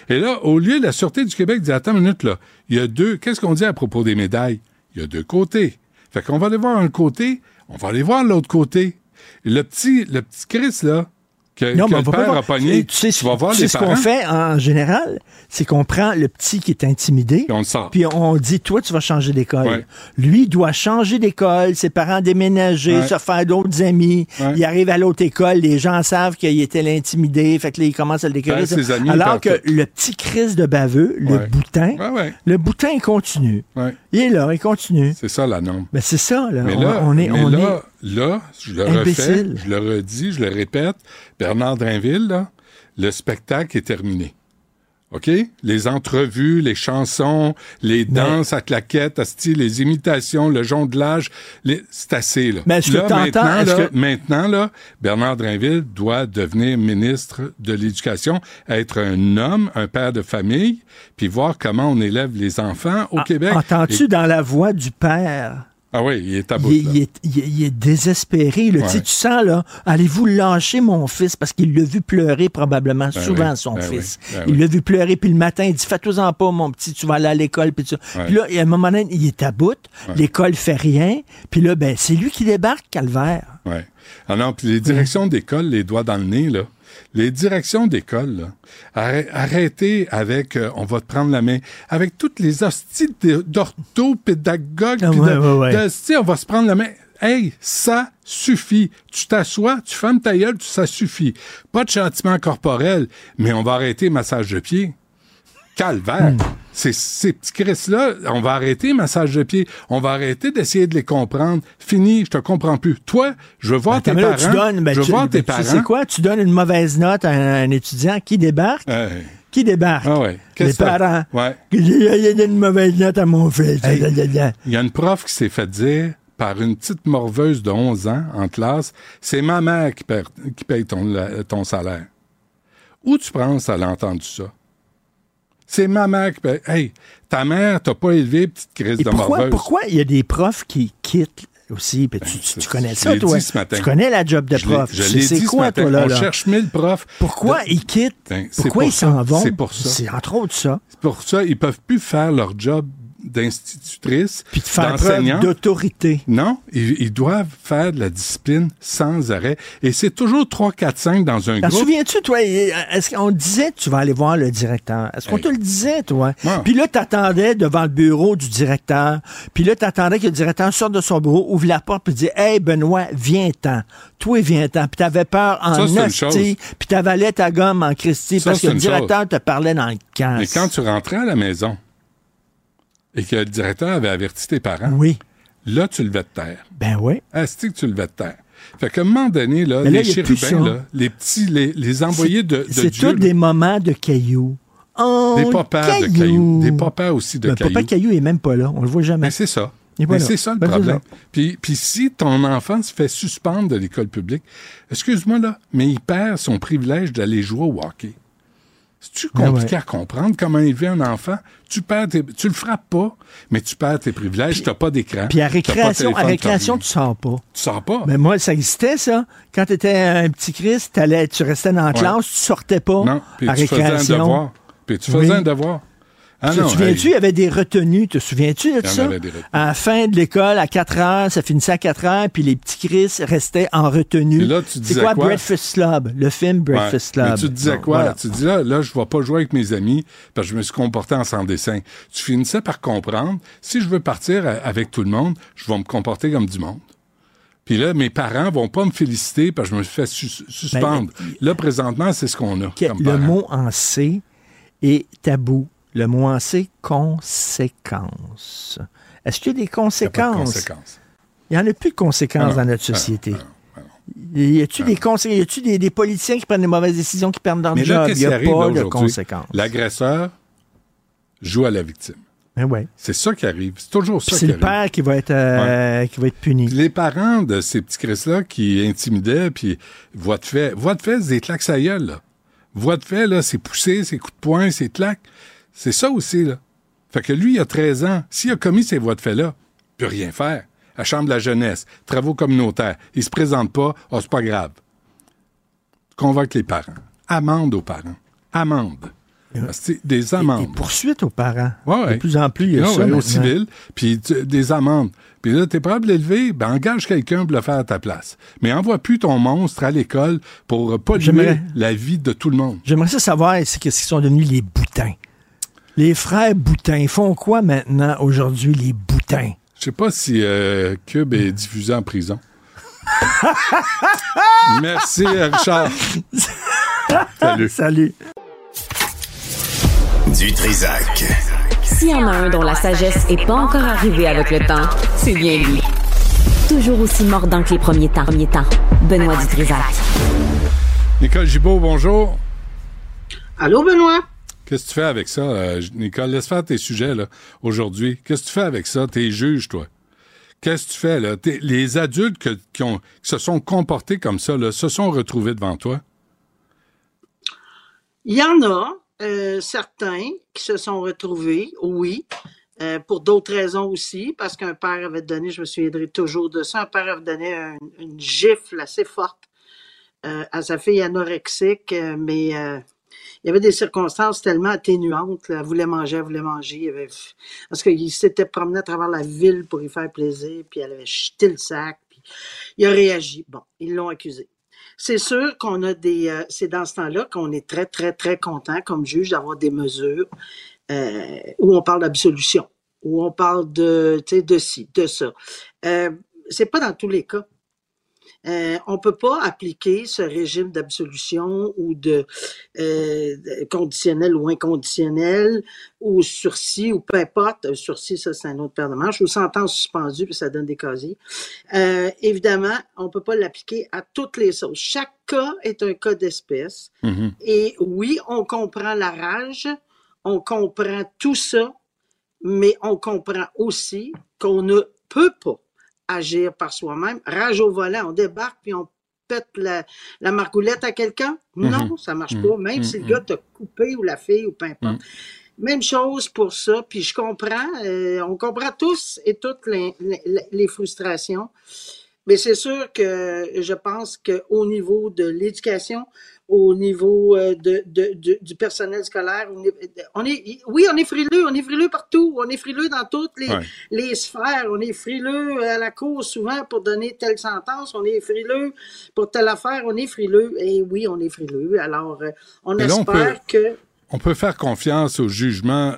[SPEAKER 1] Et là, au lieu, la Sûreté du Québec dit, attends une minute, là, il y a deux, qu'est-ce qu'on dit à propos des médailles? Il y a deux côtés. Fait qu'on va aller voir un côté, on va aller voir l'autre côté. Le petit, le petit Chris, là, que,
[SPEAKER 10] Non,
[SPEAKER 1] que
[SPEAKER 10] mais on
[SPEAKER 1] le
[SPEAKER 10] pas
[SPEAKER 1] père
[SPEAKER 10] voir-
[SPEAKER 1] a pogné,
[SPEAKER 10] tu sais,
[SPEAKER 1] tu vas voir
[SPEAKER 10] tu sais
[SPEAKER 1] les
[SPEAKER 10] ce qu'on fait en général, c'est qu'on prend le petit qui est intimidé,
[SPEAKER 1] puis on le sort.
[SPEAKER 10] puis on dit, toi, tu vas changer d'école.
[SPEAKER 1] Ouais.
[SPEAKER 10] Lui, il doit changer d'école, ses parents déménager,
[SPEAKER 1] Ouais.
[SPEAKER 10] se faire d'autres amis.
[SPEAKER 1] Ouais.
[SPEAKER 10] Il arrive à l'autre école, les gens savent qu'il était l'intimidé, fait que là, il commence à le décorer.
[SPEAKER 1] Amis,
[SPEAKER 10] Alors que
[SPEAKER 1] tout.
[SPEAKER 10] le petit Chris de baveux, le boutin, le boutin, il continue. Il est là, il continue.
[SPEAKER 1] C'est ça la norme.
[SPEAKER 10] Mais c'est ça, là.
[SPEAKER 1] Mais
[SPEAKER 10] on,
[SPEAKER 1] là,
[SPEAKER 10] on est,
[SPEAKER 1] mais
[SPEAKER 10] on
[SPEAKER 1] là, là, je le refais, je le redis, je le répète, Bernard Drinville, là, le spectacle est terminé. OK? Les entrevues, les chansons, les danses à claquettes, à style, les imitations, le jonglage, les... c'est assez, là.
[SPEAKER 10] Mais est-ce
[SPEAKER 1] là, maintenant,
[SPEAKER 10] est-ce
[SPEAKER 1] là,
[SPEAKER 10] que-
[SPEAKER 1] maintenant, là, Bernard Drinville doit devenir ministre de l'Éducation, être un homme, un père de famille, puis voir comment on élève les enfants au Québec.
[SPEAKER 10] Ah, Entends-tu
[SPEAKER 1] Et-
[SPEAKER 10] dans la voix du père?
[SPEAKER 1] Ah oui, il est à bout,
[SPEAKER 10] Il, est-
[SPEAKER 1] là.
[SPEAKER 10] il est, il est- il est désespéré. là. Tu sais,
[SPEAKER 1] Ouais.
[SPEAKER 10] Tu sens, là, allez-vous lâcher mon fils? Parce qu'il l'a vu pleurer probablement
[SPEAKER 1] Ben
[SPEAKER 10] souvent,
[SPEAKER 1] oui,
[SPEAKER 10] son
[SPEAKER 1] ben
[SPEAKER 10] fils.
[SPEAKER 1] oui, ben
[SPEAKER 10] il
[SPEAKER 1] oui.
[SPEAKER 10] l'a vu pleurer, puis le matin, il dit, fais-toi-en pas, mon petit, tu vas aller à l'école. Puis.
[SPEAKER 1] Ouais.
[SPEAKER 10] Puis là, à un moment donné, il est à bout,
[SPEAKER 1] Ouais.
[SPEAKER 10] l'école fait rien, puis là, ben, c'est lui qui débarque, Calvaire.
[SPEAKER 1] Ouais. Ah non, puis les directions d'école, les doigts dans le nez, là. Les directions d'école, arrêtez avec euh, on va te prendre la main. Avec toutes les hosties d'orthopédagogues,
[SPEAKER 10] Ah ouais,
[SPEAKER 1] de-
[SPEAKER 10] ouais,
[SPEAKER 1] on va se prendre la main. Hey, ça suffit. Tu t'assois, tu fermes ta gueule, ça suffit. Pas de châtiment corporel, mais on va arrêter massage de pied. Calvaire.
[SPEAKER 10] Hmm.
[SPEAKER 1] Ces petits Chris-là, on va arrêter le massage de pied. On va arrêter d'essayer de les comprendre. Fini, je te comprends plus. Toi, je veux voir
[SPEAKER 10] Attends,
[SPEAKER 1] tes parents.
[SPEAKER 10] tu donnes, ben,
[SPEAKER 1] je veux
[SPEAKER 10] tu,
[SPEAKER 1] voir tes
[SPEAKER 10] ben,
[SPEAKER 1] parents.
[SPEAKER 10] tu sais quoi? Tu donnes une mauvaise note à un, un étudiant qui débarque.
[SPEAKER 1] Euh,
[SPEAKER 10] Qui débarque?
[SPEAKER 1] ah ouais.
[SPEAKER 10] Les parents.
[SPEAKER 1] Ouais.
[SPEAKER 10] Il y a il y a une mauvaise note à mon fils.
[SPEAKER 1] Hey. Il y a une prof qui s'est fait dire par une petite morveuse de 11 ans en classe, c'est ma mère qui, paye ton, la- ton salaire. Où tu penses elle a entendu ça? C'est ma mère qui paye. Hey, ta mère t'a pas élevé, petite crise
[SPEAKER 10] Et
[SPEAKER 1] de
[SPEAKER 10] pourquoi,
[SPEAKER 1] morveuse.
[SPEAKER 10] pourquoi il y a des profs qui quittent aussi? Ben, tu, tu-
[SPEAKER 1] c'est-
[SPEAKER 10] tu connais ça, toi?
[SPEAKER 1] dit ce matin.
[SPEAKER 10] Tu connais la job de prof.
[SPEAKER 1] je l'ai dit ce
[SPEAKER 10] quoi,
[SPEAKER 1] matin.
[SPEAKER 10] toi, là?
[SPEAKER 1] On cherche mille profs.
[SPEAKER 10] Pourquoi
[SPEAKER 1] De-
[SPEAKER 10] ils quittent?
[SPEAKER 1] Ben,
[SPEAKER 10] Pourquoi
[SPEAKER 1] pour
[SPEAKER 10] ils s'en vont?
[SPEAKER 1] C'est pour ça.
[SPEAKER 10] C'est entre autres ça.
[SPEAKER 1] C'est pour ça ils peuvent plus faire leur job d'institutrice,
[SPEAKER 10] Puis de faire preuve d'autorité.
[SPEAKER 1] Non, ils, ils doivent faire de la discipline sans arrêt. Et c'est toujours 3, 4, 5 dans un
[SPEAKER 10] T'en
[SPEAKER 1] groupe.
[SPEAKER 10] souviens-tu, toi? Est-ce qu'on disait que tu vas aller voir le directeur? Est-ce qu'on
[SPEAKER 1] Hey.
[SPEAKER 10] te le disait, toi?
[SPEAKER 1] Ah.
[SPEAKER 10] Puis là, t'attendais devant le bureau du directeur. Puis là, t'attendais que le directeur sorte de son bureau, ouvre la porte, puis dit Hey, Benoît, viens-t'en. Toi, viens-t'en. Puis t'avais peur en hostie, puis t'avalais ta gomme en Christie parce que le directeur te parlait dans le camp.
[SPEAKER 1] Mais quand tu rentrais à la maison et que le directeur avait averti tes parents,
[SPEAKER 10] Oui.
[SPEAKER 1] là, tu levais de terre.
[SPEAKER 10] Ben oui.
[SPEAKER 1] Asti que tu levais de terre. Fait qu'à un moment donné, là, les chérubins, là, les petits, les, les envoyés de, de
[SPEAKER 10] C'est tous des moments de cailloux. Oh,
[SPEAKER 1] des papas de cailloux, des papas aussi de
[SPEAKER 10] Le
[SPEAKER 1] cailloux.
[SPEAKER 10] papa caillou est même pas là. On le voit jamais.
[SPEAKER 1] Mais c'est ça.
[SPEAKER 10] Là.
[SPEAKER 1] c'est ça le
[SPEAKER 10] Ben,
[SPEAKER 1] problème. Puis, puis si ton enfant se fait suspendre de l'école publique, excuse-moi là, mais il perd son privilège d'aller jouer au hockey. C'est-tu compliqué
[SPEAKER 10] ouais.
[SPEAKER 1] à comprendre comment élever un enfant? Tu perds tes, tu le frappes pas, mais tu perds tes privilèges, tu n'as pas d'écran.
[SPEAKER 10] Puis à
[SPEAKER 1] t'as
[SPEAKER 10] récréation, à
[SPEAKER 1] téléphone,
[SPEAKER 10] récréation,
[SPEAKER 1] t'as
[SPEAKER 10] tu sors pas.
[SPEAKER 1] Tu sors pas?
[SPEAKER 10] Mais moi, ça existait, ça. Quand tu étais un petit Christ, tu restais dans la classe, tu sortais pas
[SPEAKER 1] non, puis
[SPEAKER 10] à
[SPEAKER 1] tu faisais un
[SPEAKER 10] récréation.
[SPEAKER 1] devoir. Puis tu faisais
[SPEAKER 10] Oui.
[SPEAKER 1] un devoir. Ah
[SPEAKER 10] te souviens-tu, il y avait des retenues. Te souviens-tu de ça? À la fin de l'école, à 4 heures, ça finissait à 4 heures, puis les petits Chris restaient en retenue.
[SPEAKER 1] Tu
[SPEAKER 10] C'est
[SPEAKER 1] disais
[SPEAKER 10] quoi,
[SPEAKER 1] quoi?
[SPEAKER 10] Breakfast Club? Le film
[SPEAKER 1] Ouais.
[SPEAKER 10] Breakfast
[SPEAKER 1] Mais
[SPEAKER 10] Club.
[SPEAKER 1] tu te disais quoi?
[SPEAKER 10] voilà.
[SPEAKER 1] Tu te dis là, là, je vais pas jouer avec mes amis parce que je me suis comporté en sans dessin. Tu finissais par comprendre, si je veux partir avec tout le monde, je vais me comporter comme du monde. Puis là, mes parents vont pas me féliciter parce que je me fait sus- suspendre. là, présentement, c'est ce qu'on a. Comme
[SPEAKER 10] le
[SPEAKER 1] parents.
[SPEAKER 10] mot en C est tabou. Le mot en C, conséquences. Est-ce qu'il y a des
[SPEAKER 1] Il a
[SPEAKER 10] conséquences? Il n'y en a plus de conséquences
[SPEAKER 1] Ah non,
[SPEAKER 10] dans notre
[SPEAKER 1] non,
[SPEAKER 10] société.
[SPEAKER 1] ah non, ah
[SPEAKER 10] Y a-tu des conséquences? Y a-tu des, des politiciens qui prennent des mauvaises décisions, qui perdent leur
[SPEAKER 1] Mais là,
[SPEAKER 10] job? Il n'y a pas de conséquences.
[SPEAKER 1] L'agresseur joue à la victime.
[SPEAKER 10] Mais ouais.
[SPEAKER 1] C'est ça qui arrive. C'est toujours ça
[SPEAKER 10] c'est
[SPEAKER 1] qui
[SPEAKER 10] le
[SPEAKER 1] arrive.
[SPEAKER 10] père qui va être, euh, qui va être puni.
[SPEAKER 1] Les parents de ces petits Chris-là qui intimidaient, puis voix de fait, voix de fait, c'est des claques à gueule, là. Voix de fait, là, c'est pousser, c'est coups de poing, c'est claques. C'est ça aussi, là. Fait que lui, il a 13 ans. S'il a commis ces voies de fait-là, il peut rien faire. La Chambre de la jeunesse, travaux communautaires, il se présente pas, oh, c'est pas grave. Convoque les parents. Amende aux parents. Amende. C'est des amendes.
[SPEAKER 10] poursuite aux parents.
[SPEAKER 1] Ouais, ouais.
[SPEAKER 10] De plus en plus, il y a
[SPEAKER 1] Non,
[SPEAKER 10] ça.
[SPEAKER 1] ouais, au
[SPEAKER 10] maintenant.
[SPEAKER 1] civil, puis des amendes. Puis là, t'es prêt à l'élever, ben engage quelqu'un pour le faire à ta place. Mais envoie plus ton monstre à l'école pour polluer la vie de tout le monde.
[SPEAKER 10] J'aimerais ça savoir c'est qu'est-ce qu'ils sont devenus les boutins. Les frères boutins ils font quoi maintenant aujourd'hui, les boutins?
[SPEAKER 1] Je sais pas si euh, Cube est diffusé en prison. <laughs> Merci, Richard. Salut.
[SPEAKER 10] Salut.
[SPEAKER 6] Du Trisac.
[SPEAKER 2] S'il y en a un dont la sagesse est pas encore arrivée avec le temps, c'est bien lui. Toujours aussi mordant que les premiers temps. Premiers temps. Benoît Dutrisac.
[SPEAKER 1] Nicole Gibault, bonjour.
[SPEAKER 11] Allô, Benoît?
[SPEAKER 1] Qu'est-ce que tu fais avec ça, euh, Nicole? Laisse faire tes sujets, là, aujourd'hui. Qu'est-ce que tu fais avec ça? T'es juge, toi. Qu'est-ce que tu fais, là? les adultes qui, ont, se sont comportés comme ça, là, se sont retrouvés devant toi?
[SPEAKER 11] Il y en a, euh, certains qui se sont retrouvés, oui. Euh, pour d'autres raisons aussi, parce qu'un père avait donné, je me souviendrai toujours de ça, un père avait donné une gifle assez forte à sa fille anorexique, mais il y avait des circonstances tellement atténuantes. Elle voulait manger, elle voulait manger. avait... Parce qu'il s'était promené à travers la ville pour y faire plaisir, puis elle avait jeté le sac, puis il a réagi. Bon, ils l'ont accusé. C'est sûr qu'on a des. c'est dans ce temps-là qu'on est très, très, très content comme juge d'avoir des mesures euh, où on parle d'absolution, où on parle de, de ci, de ça. Euh, c'est pas dans tous les cas. Euh, on peut pas appliquer ce régime d'absolution ou de, euh, conditionnel ou inconditionnel ou sursis ou peu importe. Sursis, ça c'est un autre paire de manches ou sentence suspendue puis ça donne des casiers. Euh, évidemment, on peut pas l'appliquer à toutes les choses. Chaque cas est un cas d'espèce. Mm-hmm. Et oui, on comprend la rage, on comprend tout ça, mais on comprend aussi qu'on ne peut pas agir par soi-même. Rage au volant, on débarque puis on pète la, margoulette à quelqu'un. Mhm. Non, ça marche pas, même si le mhm. gars t'a coupé ou la fille ou peu importe. Mhm. Même chose pour ça, puis je comprends, euh, on comprend tous et toutes les, les frustrations. Mais c'est sûr que je pense qu'au niveau de l'éducation, au niveau euh, de, de, du personnel scolaire. On est, oui, on est frileux, on est frileux partout, on est frileux dans toutes les, les sphères, on est frileux à la cour souvent pour donner telle sentence, on est frileux pour telle affaire, on est frileux, et oui, on est frileux. Alors, euh, on espère que...
[SPEAKER 1] On peut faire confiance au jugement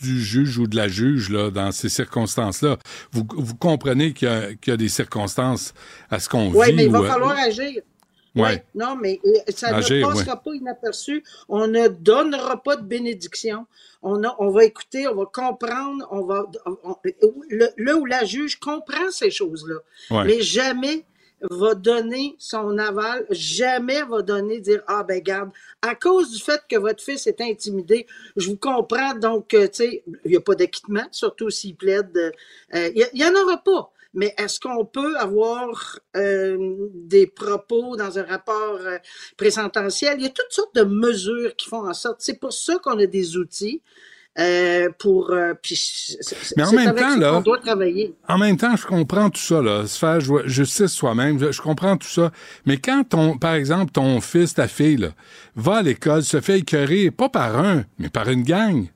[SPEAKER 1] du juge ou de la juge là, dans ces circonstances-là. Vous, vous comprenez qu'il y, y, a des circonstances à ce qu'on vit.
[SPEAKER 11] Oui, mais il va falloir agir. Ouais. Non, mais euh, ça ne passera pas inaperçu. On ne donnera pas de bénédiction. On, a, on va écouter, on va comprendre, on va. le, ou la juge comprend ces choses-là. Mais jamais va donner son aval, jamais va donner, dire Ah, ben, garde, à cause du fait que votre fils est intimidé, je vous comprends, donc, euh, tu sais, il n'y a pas d'acquittement, surtout s'il plaide. Euh, il n'y en aura pas mais est-ce qu'on peut avoir euh, des propos dans un rapport euh, présententiel? Il y a toutes sortes de mesures qui font en sorte. C'est pour ça qu'on a des outils. Euh, pour puis
[SPEAKER 1] mais en même temps là
[SPEAKER 11] on doit travailler.
[SPEAKER 1] en même temps je comprends tout ça là se faire justice soi-même je comprends tout ça mais quand ton par exemple ton fils ta fille là, va à l'école se fait écœurer pas par un mais par une gang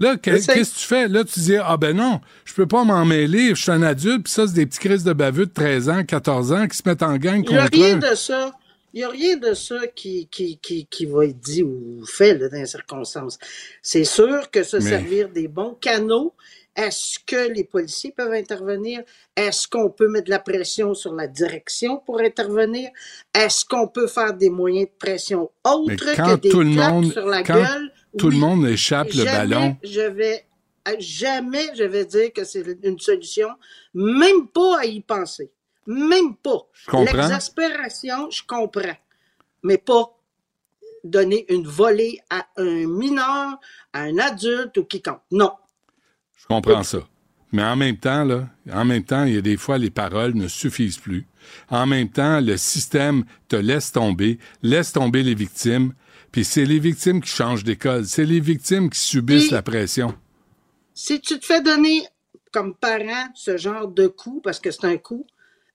[SPEAKER 1] Là, qu'est-ce que tu fais? Là, tu dis, ah ben non, je peux pas m'en mêler, je suis un adulte, puis ça, c'est des petits crises de baveux de 13 ans, 14 ans qui se mettent en gang contre
[SPEAKER 11] Il n'y a rien de ça. Il n'y a rien de ça qui, qui, qui, qui, va être dit ou fait là, dans les circonstances. C'est sûr que se servir des bons canaux, est-ce que les policiers peuvent intervenir? Est-ce qu'on peut mettre de la pression sur la direction pour intervenir? Est-ce qu'on peut faire des moyens de pression autres que des le monde, sur la gueule?
[SPEAKER 1] Tout le monde échappe le ballon.
[SPEAKER 11] Je vais jamais je vais dire que c'est une solution, même pas à y penser. Même pas. L'exaspération, je comprends. Mais pas donner une volée à un mineur, à un adulte ou quiconque. Non.
[SPEAKER 1] Je comprends ça. Mais en même temps, là, en même temps, il y a des fois les paroles ne suffisent plus. En même temps, le système te laisse tomber, laisse tomber les victimes, puis c'est les victimes qui changent d'école. C'est les victimes qui subissent la pression.
[SPEAKER 11] Si tu te fais donner comme parent ce genre de coup, parce que c'est un coup,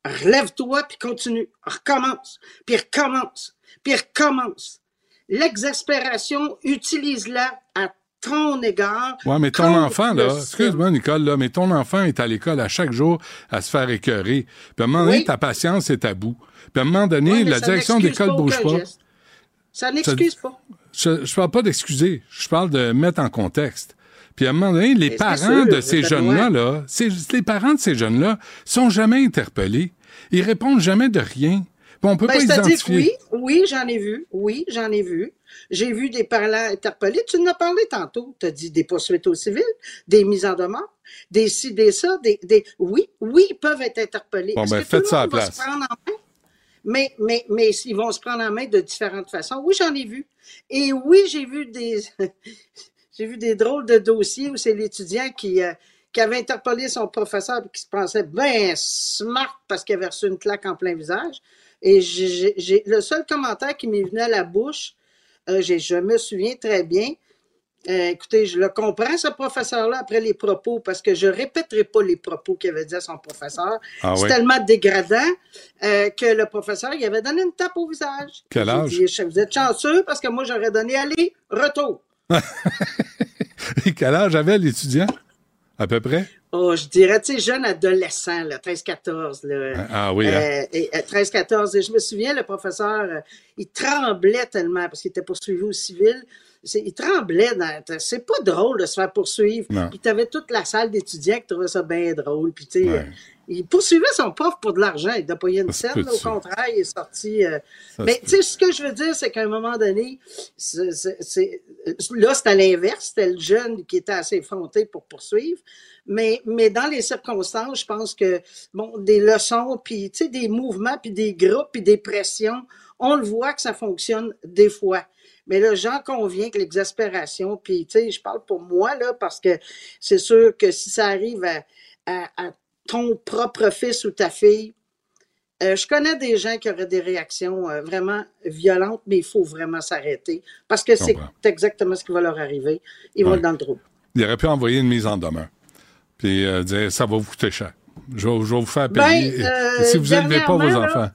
[SPEAKER 11] relève-toi puis continue. Recommence, puis recommence, puis recommence. L'exaspération, utilise-la à ton égard.
[SPEAKER 1] Ouais, mais ton enfant, là, excuse-moi, Nicole, là, mais ton enfant est à l'école à chaque jour à se faire écœurer. Puis à un moment donné, ta patience est à bout. Puis à un moment donné, la direction d'école bouge pas.
[SPEAKER 11] Ça n'excuse pas.
[SPEAKER 1] Je, ne parle pas d'excuser. Je parle de mettre en contexte. Puis à un moment donné, les parents de ces jeunes-là, là, les parents de ces jeunes-là sont jamais interpellés. Ils répondent jamais de rien. Puis on peut ben, pas identifier.
[SPEAKER 11] Oui, oui, j'en ai vu. Oui, j'en ai vu. J'ai vu des parents interpellés. Tu en as parlé tantôt. Tu as dit des poursuites au civil, des mises en demeure, des ci, des ça, des, des... Oui, oui, ils peuvent être interpellés.
[SPEAKER 1] Bon, ben, faites ça à la place.
[SPEAKER 11] Mais, mais, mais ils vont se prendre en main de différentes façons. Oui, j'en ai vu. Et oui, j'ai vu des, <laughs> j'ai vu des drôles de dossiers où c'est l'étudiant qui, euh, qui avait interpellé son professeur et qui se pensait bien smart parce qu'il avait reçu une claque en plein visage. Et j'ai, le seul commentaire qui m'est venu à la bouche, euh, je me souviens très bien, euh, écoutez, je le comprends, ce professeur-là, après les propos, parce que je répéterai pas les propos qu'il avait dit à son professeur.
[SPEAKER 1] Ah
[SPEAKER 11] c'est tellement dégradant euh, que le professeur, il avait donné une tape au visage.
[SPEAKER 1] Quel âge?
[SPEAKER 11] Dit, vous êtes chanceux parce que moi, j'aurais donné aller, retour. <laughs>
[SPEAKER 1] Et quel âge avait l'étudiant? À peu près?
[SPEAKER 11] Oh, je dirais, tu sais, jeune adolescent, 13-14.
[SPEAKER 1] Là. Ah oui. Hein?
[SPEAKER 11] Euh, 13-14. Et je me souviens, le professeur, il tremblait tellement parce qu'il était poursuivi au civil il tremblait. C'est pas drôle de se faire poursuivre. Puis tu avais toute la salle d'étudiants qui trouvaient ça bien drôle. Puis tu sais, il poursuivait son prof pour de l'argent. Il n'a pas eu une scène. Au contraire, il est sorti. Euh, mais tu sais, ce que je veux dire, c'est qu'à un moment donné, c'est, là, c'était à l'inverse. C'était le jeune qui était assez effronté pour poursuivre. Mais, mais dans les circonstances, je pense que, bon, des leçons, puis, tu sais, des mouvements, puis des groupes, puis des pressions, on le voit que ça fonctionne des fois. Mais là, j'en conviens que l'exaspération, puis tu sais, je parle pour moi, là, parce que c'est sûr que si ça arrive à, ton propre fils ou ta fille, euh, je connais des gens qui auraient des réactions euh, vraiment violentes, mais il faut vraiment s'arrêter parce que c'est exactement ce qui va leur arriver. Ils vont être dans le trou.
[SPEAKER 1] Il aurait pu envoyer une mise en demeure, puis euh, dire ça va vous coûter cher. Je vais, vous faire payer. Ben, si vous n'élevez pas vos enfants.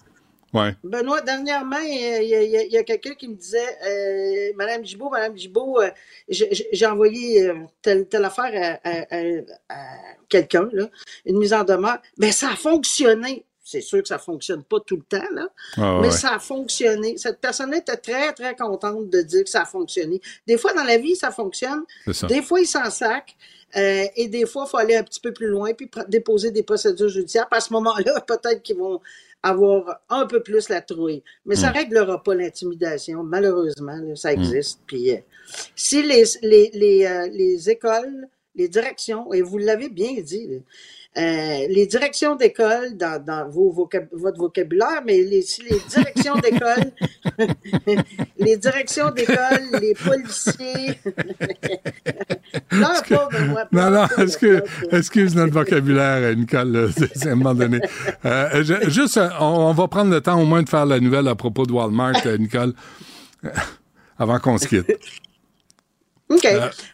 [SPEAKER 11] Benoît, dernièrement, il y a, quelqu'un qui me disait euh, Madame Gibault, Madame Gibault, euh, j'ai envoyé euh, telle, affaire à, quelqu'un, une mise en demeure. Mais ça a fonctionné. C'est sûr que ça ne fonctionne pas tout le temps, là, ah, mais ça a fonctionné. Cette personne était très, très contente de dire que ça a fonctionné. Des fois, dans la vie, ça fonctionne. Des fois, il s'en sac. et des fois, il faut aller un petit peu plus loin puis déposer des procédures judiciaires. à ce moment-là, <laughs> peut-être qu'ils vont avoir un peu plus la trouille. Mais ça ne hmm. réglera pas l'intimidation, malheureusement, ça hmm. existe. Puis, euh, si les, les, les, euh, les, écoles, les directions, et vous l'avez bien dit, euh, les directions d'école dans, dans vos votre vocabulaire, mais les, les directions <laughs> d'école, <laughs> les directions d'école, les policiers.
[SPEAKER 1] non, pas, moi, non, non, excuse, excuse notre vocabulaire, Nicole, <laughs> à un moment donné. Euh, juste, on, va prendre le temps au moins de faire la nouvelle à propos de Walmart, Nicole, avant qu'on se quitte.
[SPEAKER 11] OK.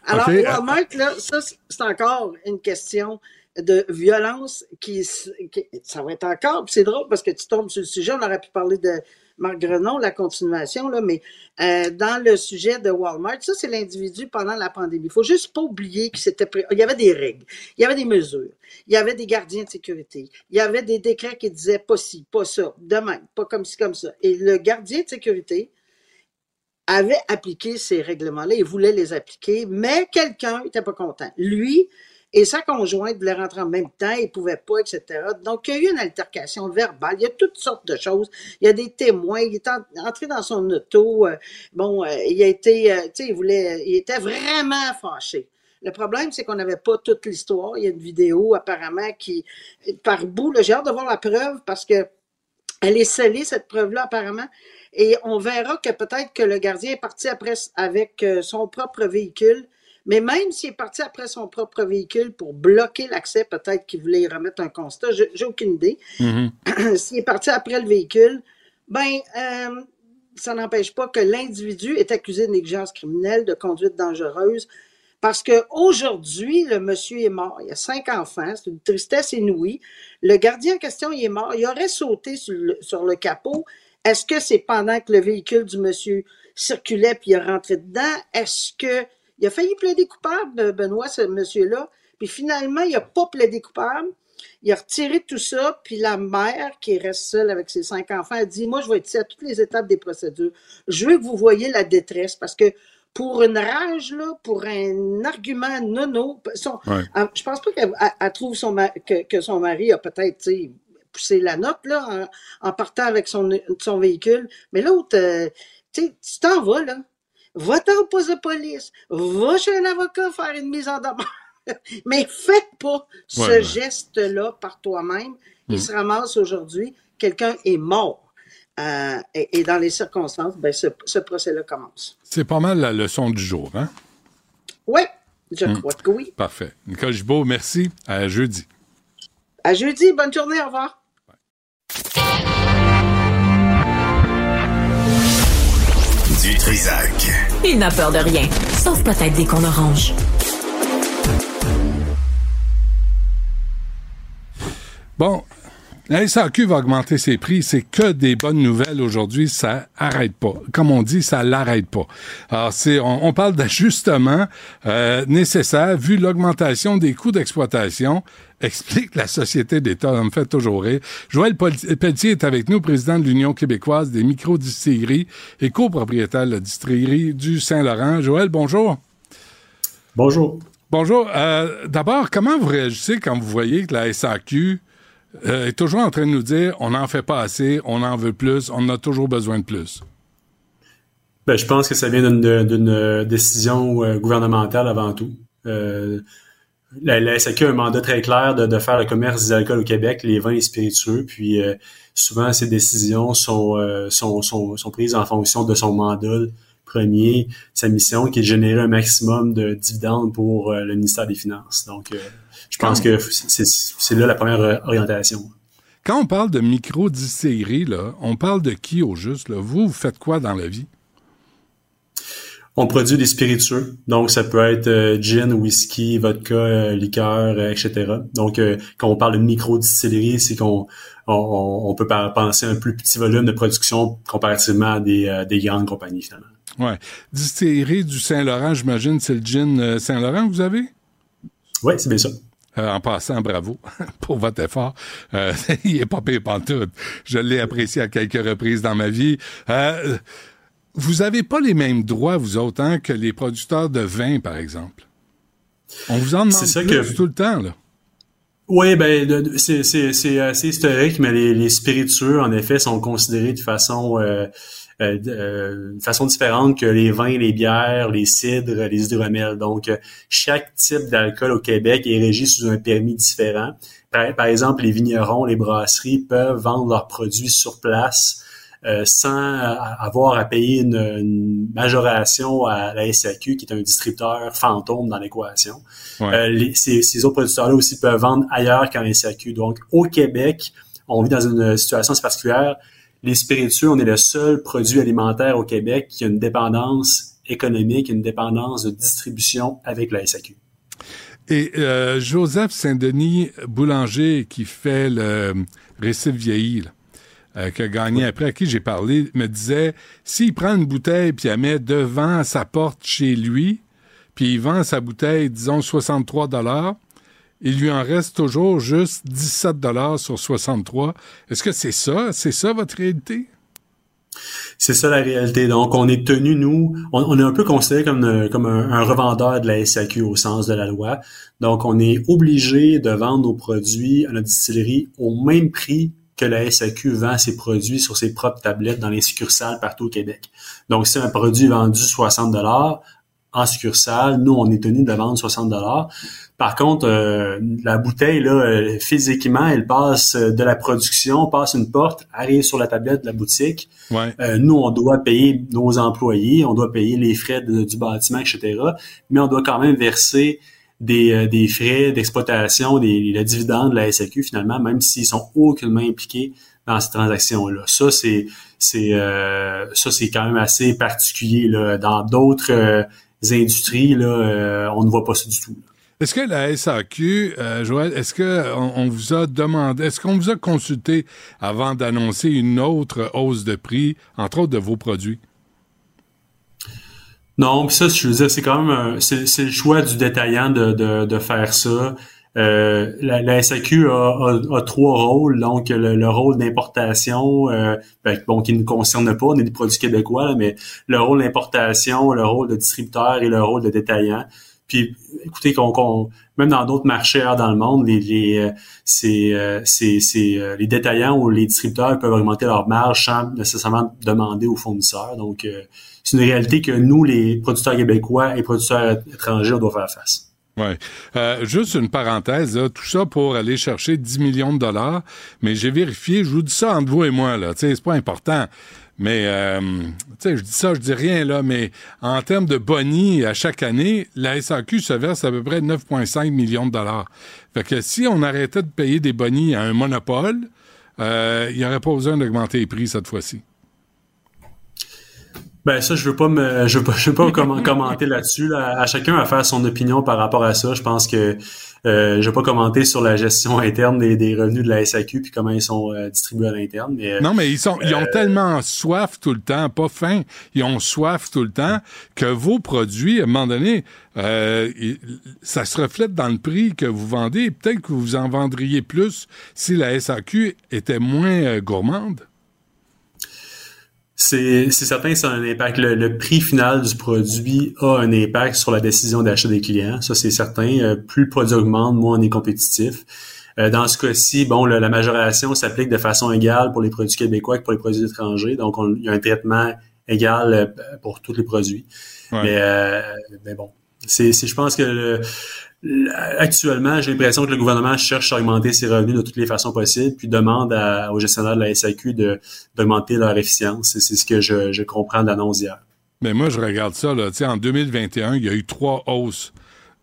[SPEAKER 11] Alors, Walmart, là, ça, c'est encore une question de violence qui, ça va être encore, c'est drôle parce que tu tombes sur le sujet, on aurait pu parler de Marc Grenon, la continuation, là, mais euh, dans le sujet de Walmart, ça c'est l'individu pendant la pandémie. Il faut juste pas oublier qu'il y avait des règles, il y avait des mesures, il y avait des gardiens de sécurité, il y avait des décrets qui disaient pas ci, pas ça, demain, pas comme ci, comme ça. Et le gardien de sécurité avait appliqué ces règlements-là, il voulait les appliquer, mais quelqu'un n'était pas content. Lui, et sa conjointe voulait rentrer en même temps, il pouvait pas, etc. Donc, il y a eu une altercation verbale, il y a toutes sortes de choses. Il y a des témoins, il est entré dans son auto, euh, bon, euh, il a été, euh, tu sais, il voulait, il était vraiment fâché. Le problème, c'est qu'on n'avait pas toute l'histoire. Il y a une vidéo, apparemment, qui, par bout, j'ai hâte de voir la preuve parce que elle est scellée, cette preuve-là, apparemment. Et on verra que peut-être que le gardien est parti après avec son propre véhicule mais même s'il est parti après son propre véhicule pour bloquer l'accès, peut-être qu'il voulait y remettre un constat, j'ai aucune idée.
[SPEAKER 1] Mm-hmm. <clears throat>
[SPEAKER 11] s'il est parti après le véhicule, ben, euh, ça n'empêche pas que l'individu est accusé de négligence criminelle, de conduite dangereuse, parce qu'aujourd'hui, le monsieur est mort. Il a cinq enfants. C'est une tristesse inouïe. Le gardien en question, il est mort. Il aurait sauté sur le, sur le capot. Est-ce que c'est pendant que le véhicule du monsieur circulait puis il est rentré dedans? Est-ce que il a failli plaider coupable, Benoît, ce monsieur-là. Puis finalement, il n'a pas plaidé coupable. Il a retiré tout ça, puis la mère, qui reste seule avec ses cinq enfants, a dit Moi, je vais être ici à toutes les étapes des procédures. Je veux que vous voyez la détresse parce que pour une rage, là, pour un argument nono, son, je pense pas qu'elle trouve son, que, son mari a peut-être poussé la note là, en, partant avec son, son véhicule. Mais l'autre, euh, tu t'en vas, là va-t'en au poste de police, va chez un avocat faire une mise en demeure. <laughs> Mais faites pas ce geste-là par toi-même. Il mm. se ramasse aujourd'hui, quelqu'un est mort. Euh, et, dans les circonstances, ben, ce, procès-là commence.
[SPEAKER 1] C'est pas mal la leçon du jour, hein?
[SPEAKER 11] Oui, je hmm. crois que oui.
[SPEAKER 1] Parfait. Nicole Gibault, merci. À jeudi.
[SPEAKER 11] À jeudi. Bonne journée. Au revoir.
[SPEAKER 6] Du Trisac.
[SPEAKER 2] Il n'a peur de rien, sauf peut-être des qu'on orange.
[SPEAKER 1] Bon, la SAQ va augmenter ses prix, c'est que des bonnes nouvelles aujourd'hui, ça arrête pas. Comme on dit, ça l'arrête pas. Alors c'est, on, parle d'ajustement euh, nécessaire vu l'augmentation des coûts d'exploitation. Explique la société d'État, me fait toujours rire. Joël Pelletier est avec nous, président de l'Union québécoise des micro-distilleries et copropriétaire de la distillerie du Saint-Laurent. Joël, bonjour.
[SPEAKER 12] Bonjour.
[SPEAKER 1] Bonjour. Euh, d'abord, comment vous réagissez quand vous voyez que la SAQ euh, est toujours en train de nous dire on n'en fait pas assez, on en veut plus, on a toujours besoin de plus?
[SPEAKER 12] Ben, je pense que ça vient d'une décision euh, gouvernementale avant tout. Euh, la, SAQ a un mandat très clair de, faire le commerce des alcools au Québec, les vins et spiritueux. Puis souvent, ces décisions sont, sont, sont, prises en fonction de son mandat premier, sa mission qui est de générer un maximum de dividendes pour le ministère des Finances. Donc, je pense que c'est là la première euh, orientation.
[SPEAKER 1] Quand on parle de micro-distillerie, là, on parle de qui au juste? Là? Vous, vous faites quoi dans la vie?
[SPEAKER 12] On produit des spiritueux. Donc, ça peut être euh, gin, whisky, vodka, euh, liqueur, etc. Donc, quand on parle de micro-distillerie, c'est qu'on on, peut penser à un plus petit volume de production comparativement à des, des grandes compagnies, finalement.
[SPEAKER 1] Ouais. Distillerie du Saint-Laurent, j'imagine, c'est le gin Saint-Laurent que vous avez?
[SPEAKER 12] Oui, c'est bien ça.
[SPEAKER 1] Euh, en passant, bravo <laughs> pour votre effort. Euh, <laughs> il est pas payé tout. Je l'ai apprécié à quelques reprises dans ma vie. Euh, vous avez pas les mêmes droits, vous autres, hein, que les producteurs de vin, par exemple. On vous en demande ça plus tout le temps, là.
[SPEAKER 12] Oui, ben c'est assez historique, mais les, les, spiritueux, en effet, sont considérés de façon euh, euh façon différente que les vins, les bières, les cidres, les hydromels. Donc, euh, chaque type d'alcool au Québec est régi sous un permis différent. Par, exemple, les vignerons, les brasseries peuvent vendre leurs produits sur place euh, sans avoir à payer une, majoration à la SAQ, qui est un distributeur fantôme dans l'équation. ces, ces, autres producteurs-là aussi peuvent vendre ailleurs qu'en SAQ. Donc, au Québec, on vit dans une situation particulière les spiritueux, on est le seul produit alimentaire au Québec qui a une dépendance économique, une dépendance de distribution avec la SAQ.
[SPEAKER 1] Et euh, Joseph Saint-Denis Boulanger, qui fait le récif vieilli, euh, qui a gagné après, à qui j'ai parlé, me disait, s'il prend une bouteille puis elle met devant sa porte chez lui, puis il vend sa bouteille, disons, 63 dollars, il lui en reste toujours juste 17 dollars sur 63. Est-ce que c'est ça? C'est ça votre réalité?
[SPEAKER 12] C'est ça la réalité. Donc, on est tenu, nous, on, est un peu considéré comme, comme un, revendeur de la SAQ au sens de la loi. Donc, on est obligé de vendre nos produits à la distillerie au même prix que la SAQ vend ses produits sur ses propres tablettes dans les succursales partout au Québec. Donc, si un produit est vendu 60 dollars en succursale, nous, on est tenu de vendre 60 dollars. Par contre, euh, la bouteille, là, euh, physiquement, elle passe euh, de la production, passe une porte, arrive sur la tablette de la boutique. nous, on doit payer nos employés, on doit payer les frais du bâtiment, etc. Mais on doit quand même verser des, des frais d'exploitation, des, le dividende de la SAQ, finalement, même s'ils sont aucunement impliqués dans ces transactions-là. Ça, c'est c'est ça, c'est quand même assez particulier. Là. Dans d'autres industries, là, on ne voit pas ça du tout.
[SPEAKER 1] Est-ce que la SAQ, euh, Joël, est-ce que on, vous a demandé, est-ce qu'on vous a consulté avant d'annoncer une autre hausse de prix, entre autres de vos produits?
[SPEAKER 12] Non, puis ça, je veux dire, c'est quand même c'est, le choix du détaillant de, faire ça. Euh, la, SAQ a, trois rôles, donc le, rôle d'importation, euh, ben, bon, qui ne concerne pas, on est des produits québécois, mais le rôle d'importation, le rôle de distributeur et le rôle de détaillant. Puis, écoutez, qu'on, même dans d'autres marchés dans le monde, les, les, euh, euh, euh, les détaillants ou les distributeurs peuvent augmenter leur marge sans nécessairement demander aux fournisseurs. Donc, c'est une réalité que nous, les producteurs québécois et producteurs étrangers, on doit faire face.
[SPEAKER 1] Oui. Euh, juste une parenthèse, tout ça pour aller chercher 10 millions de dollars, mais j'ai vérifié, je vous dis ça entre vous et moi, là, c'est pas important. Mais, euh, je dis ça, je dis rien, là, mais en termes de boni à chaque année, la SAQ se verse à peu près 9,5 millions de dollars. Fait que si on arrêtait de payer des bonis à un monopole, euh, il n'y aurait pas besoin d'augmenter les prix cette fois-ci.
[SPEAKER 12] Ben ça, je veux pas me, je veux pas, je veux pas <laughs> commenter là-dessus. À chacun à faire son opinion par rapport à ça. Je pense que euh, je vais pas commenter sur la gestion <laughs> interne des, revenus de la SAQ puis comment ils sont euh, distribués à l'interne. Mais,
[SPEAKER 1] euh, non, mais ils sont, ils ont tellement soif tout le temps, pas faim. Ils ont soif tout le temps que vos produits, à un moment donné, ça se reflète dans le prix que vous vendez. Peut-être que vous en vendriez plus si la SAQ était moins gourmande.
[SPEAKER 12] C'est certain que ça a un impact. Le, prix final du produit a un impact sur la décision d'achat des clients. Ça, c'est certain. Euh, plus le produit augmente, moins on est compétitif. Euh, dans ce cas-ci, bon, la majoration s'applique de façon égale pour les produits québécois que pour les produits étrangers. Donc, il y a un traitement égal euh, pour tous les produits. Mais, mais, bon, c'est, je pense que le, Actuellement, j'ai l'impression que le gouvernement cherche à augmenter ses revenus de toutes les façons possibles, puis demande aux gestionnaires de la SAQ d'augmenter leur efficience. C'est ce que je, comprends de l'annonce d'hier.
[SPEAKER 1] Mais moi, je regarde ça. Là. en 2021, il y a eu trois hausses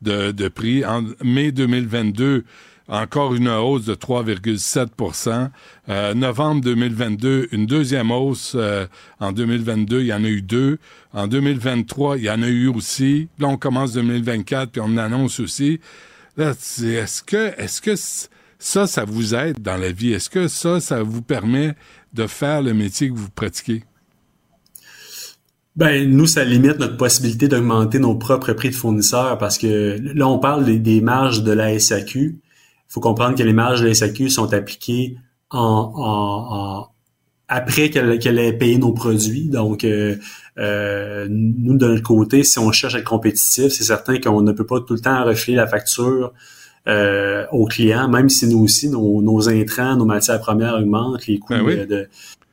[SPEAKER 1] de, de prix. En mai 2022, encore une hausse de 3,7% euh, Novembre 2022, une deuxième hausse. Euh, en 2022, il y en a eu deux. En 2023, il y en a eu aussi. Là, on commence 2024, puis on annonce aussi. Est-ce que, est-ce que ça, ça vous aide dans la vie? Est-ce que ça, ça vous permet de faire le métier que vous pratiquez?
[SPEAKER 12] Ben, nous, ça limite notre possibilité d'augmenter nos propres prix de fournisseurs parce que là, on parle des marges de la SAQ, faut comprendre que les marges de la SAQ sont appliquées en, après qu'elle ait payé nos produits. Donc, euh, euh, nous, de notre côté, si on cherche à être compétitif, c'est certain qu'on ne peut pas tout le temps refiler la facture euh, aux clients, même si nous aussi, nos, intrants, nos matières premières augmentent, les coûts ben de,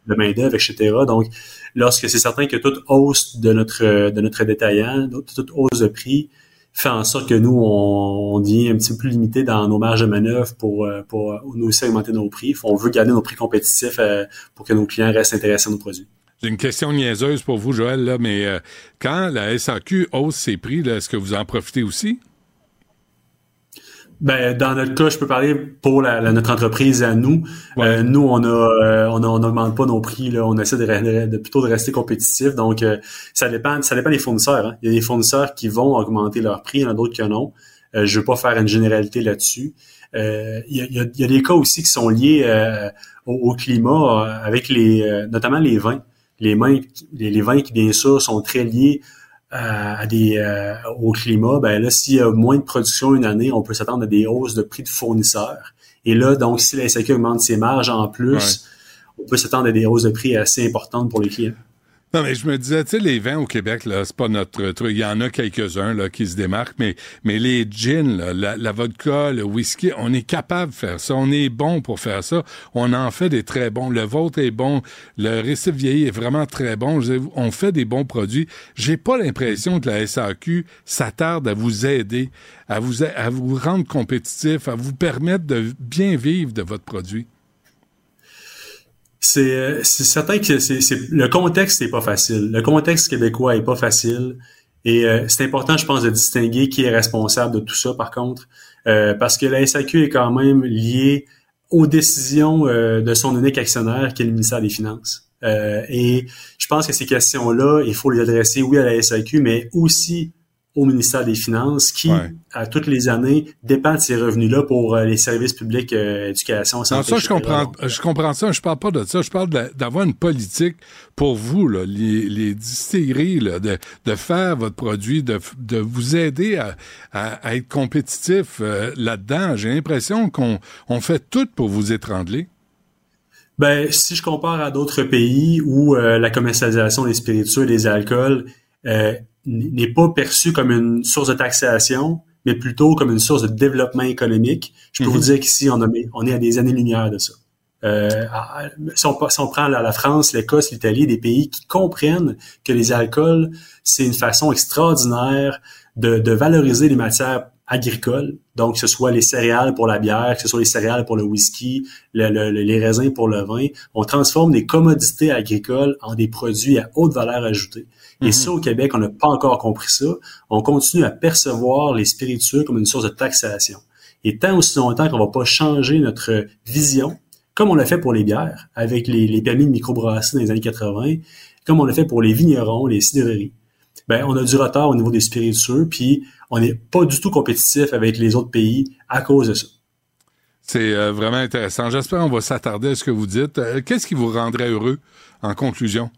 [SPEAKER 12] de main-d'œuvre, etc. Donc, lorsque c'est certain que toute hausse de notre de notre détaillant, toute hausse de prix fait en sorte que nous, on, on devient un petit peu plus limité dans nos marges de manœuvre pour, euh, pour nous aussi augmenter nos prix. On veut garder nos prix compétitifs euh, pour que nos clients restent intéressés à nos produits.
[SPEAKER 1] J'ai une question niaiseuse pour vous, Joël, là, mais euh, quand la SAQ hausse ses prix, est-ce que vous en profitez aussi?
[SPEAKER 12] Ben, dans notre cas, je peux parler pour la, notre entreprise à nous. Euh, nous, on a, euh, on n'augmente pas nos prix. Là. On essaie de, de, plutôt de rester compétitif. Donc, euh, ça dépend, ça dépend des fournisseurs. Hein. Il y a des fournisseurs qui vont augmenter leur prix, il y en a d'autres qui non. Euh, je veux pas faire une généralité là-dessus. il, y a, il, y a, des cas aussi qui sont liés au, climat, avec les, notamment les vins. Les, vins, les, les vins qui bien sûr sont très liés à des euh, au climat, ben là, s'il y a moins de production une année, on peut s'attendre à des hausses de prix de fournisseurs. Et là, donc, si la SAQ augmente ses marges en plus, on peut s'attendre à des hausses de prix assez importantes pour les clients.
[SPEAKER 1] Non, mais je me disais, tu sais, les vins au Québec, là, c'est pas notre truc. Il y en a quelques-uns, là, qui se démarquent, mais, mais les gins, la, vodka, le whisky, on est capable de faire ça. On est bon pour faire ça. On en fait des très bons. Le vôtre est bon. Le récif vieilli est vraiment très bon. On fait des bons produits. J'ai pas l'impression que la SAQ s'attarde à vous aider, à vous, à vous rendre compétitif, à vous permettre de bien vivre de votre produit.
[SPEAKER 12] C'est certain que c'est le contexte n'est pas facile. Le contexte québécois est pas facile. Et euh, c'est important, je pense, de distinguer qui est responsable de tout ça, par contre, euh, parce que la SAQ est quand même liée aux décisions euh, de son unique actionnaire, qui est le ministère des Finances. et je pense que ces questions-là, il faut les adresser, oui, à la SAQ, mais aussi au ministère des Finances qui, à toutes les années, dépend de ces revenus-là pour euh, les services publics, euh, éducation,
[SPEAKER 1] santé. Non, ça, je comprends, je comprends ça. Je parle pas de ça. Je parle d'avoir une politique pour vous, là, les, les distilleries, là, de, de faire votre produit, de, de vous aider à, à, être compétitif euh, là-dedans. J'ai l'impression qu'on on fait tout pour vous étrangler.
[SPEAKER 12] Ben, si je compare à d'autres pays où la commercialisation des spiritueux et des alcools n'est pas perçu comme une source de taxation, mais plutôt comme une source de développement économique. Je peux vous mhm. dire qu'ici, on, on est à des années-lumière de ça. Euh, si, on, si, on, prend la, la France, l'Écosse, l'Italie, des pays qui comprennent que les alcools, c'est une façon extraordinaire de, de, valoriser les matières agricoles, donc que ce soit les céréales pour la bière, que ce soit les céréales pour le whisky, les raisins pour le vin. On transforme des commodités agricoles en des produits à haute valeur ajoutée. Et mhm. ça, au Québec, on n'a pas encore compris ça. On continue à percevoir les spiritueux comme une source de taxation. Et tant aussi longtemps qu'on va pas changer notre vision, comme on l'a fait pour les bières, avec les, les permis de microbrasserie dans les années 80, comme on l'a fait pour les vignerons, les cidreries, ben, on a du retard au niveau des spiritueux, puis on n'est pas du tout compétitif avec les autres pays à cause de ça.
[SPEAKER 1] C'est euh, vraiment intéressant. J'espère qu'on va s'attarder à ce que vous dites. Euh, qu'est-ce qui vous rendrait heureux en conclusion?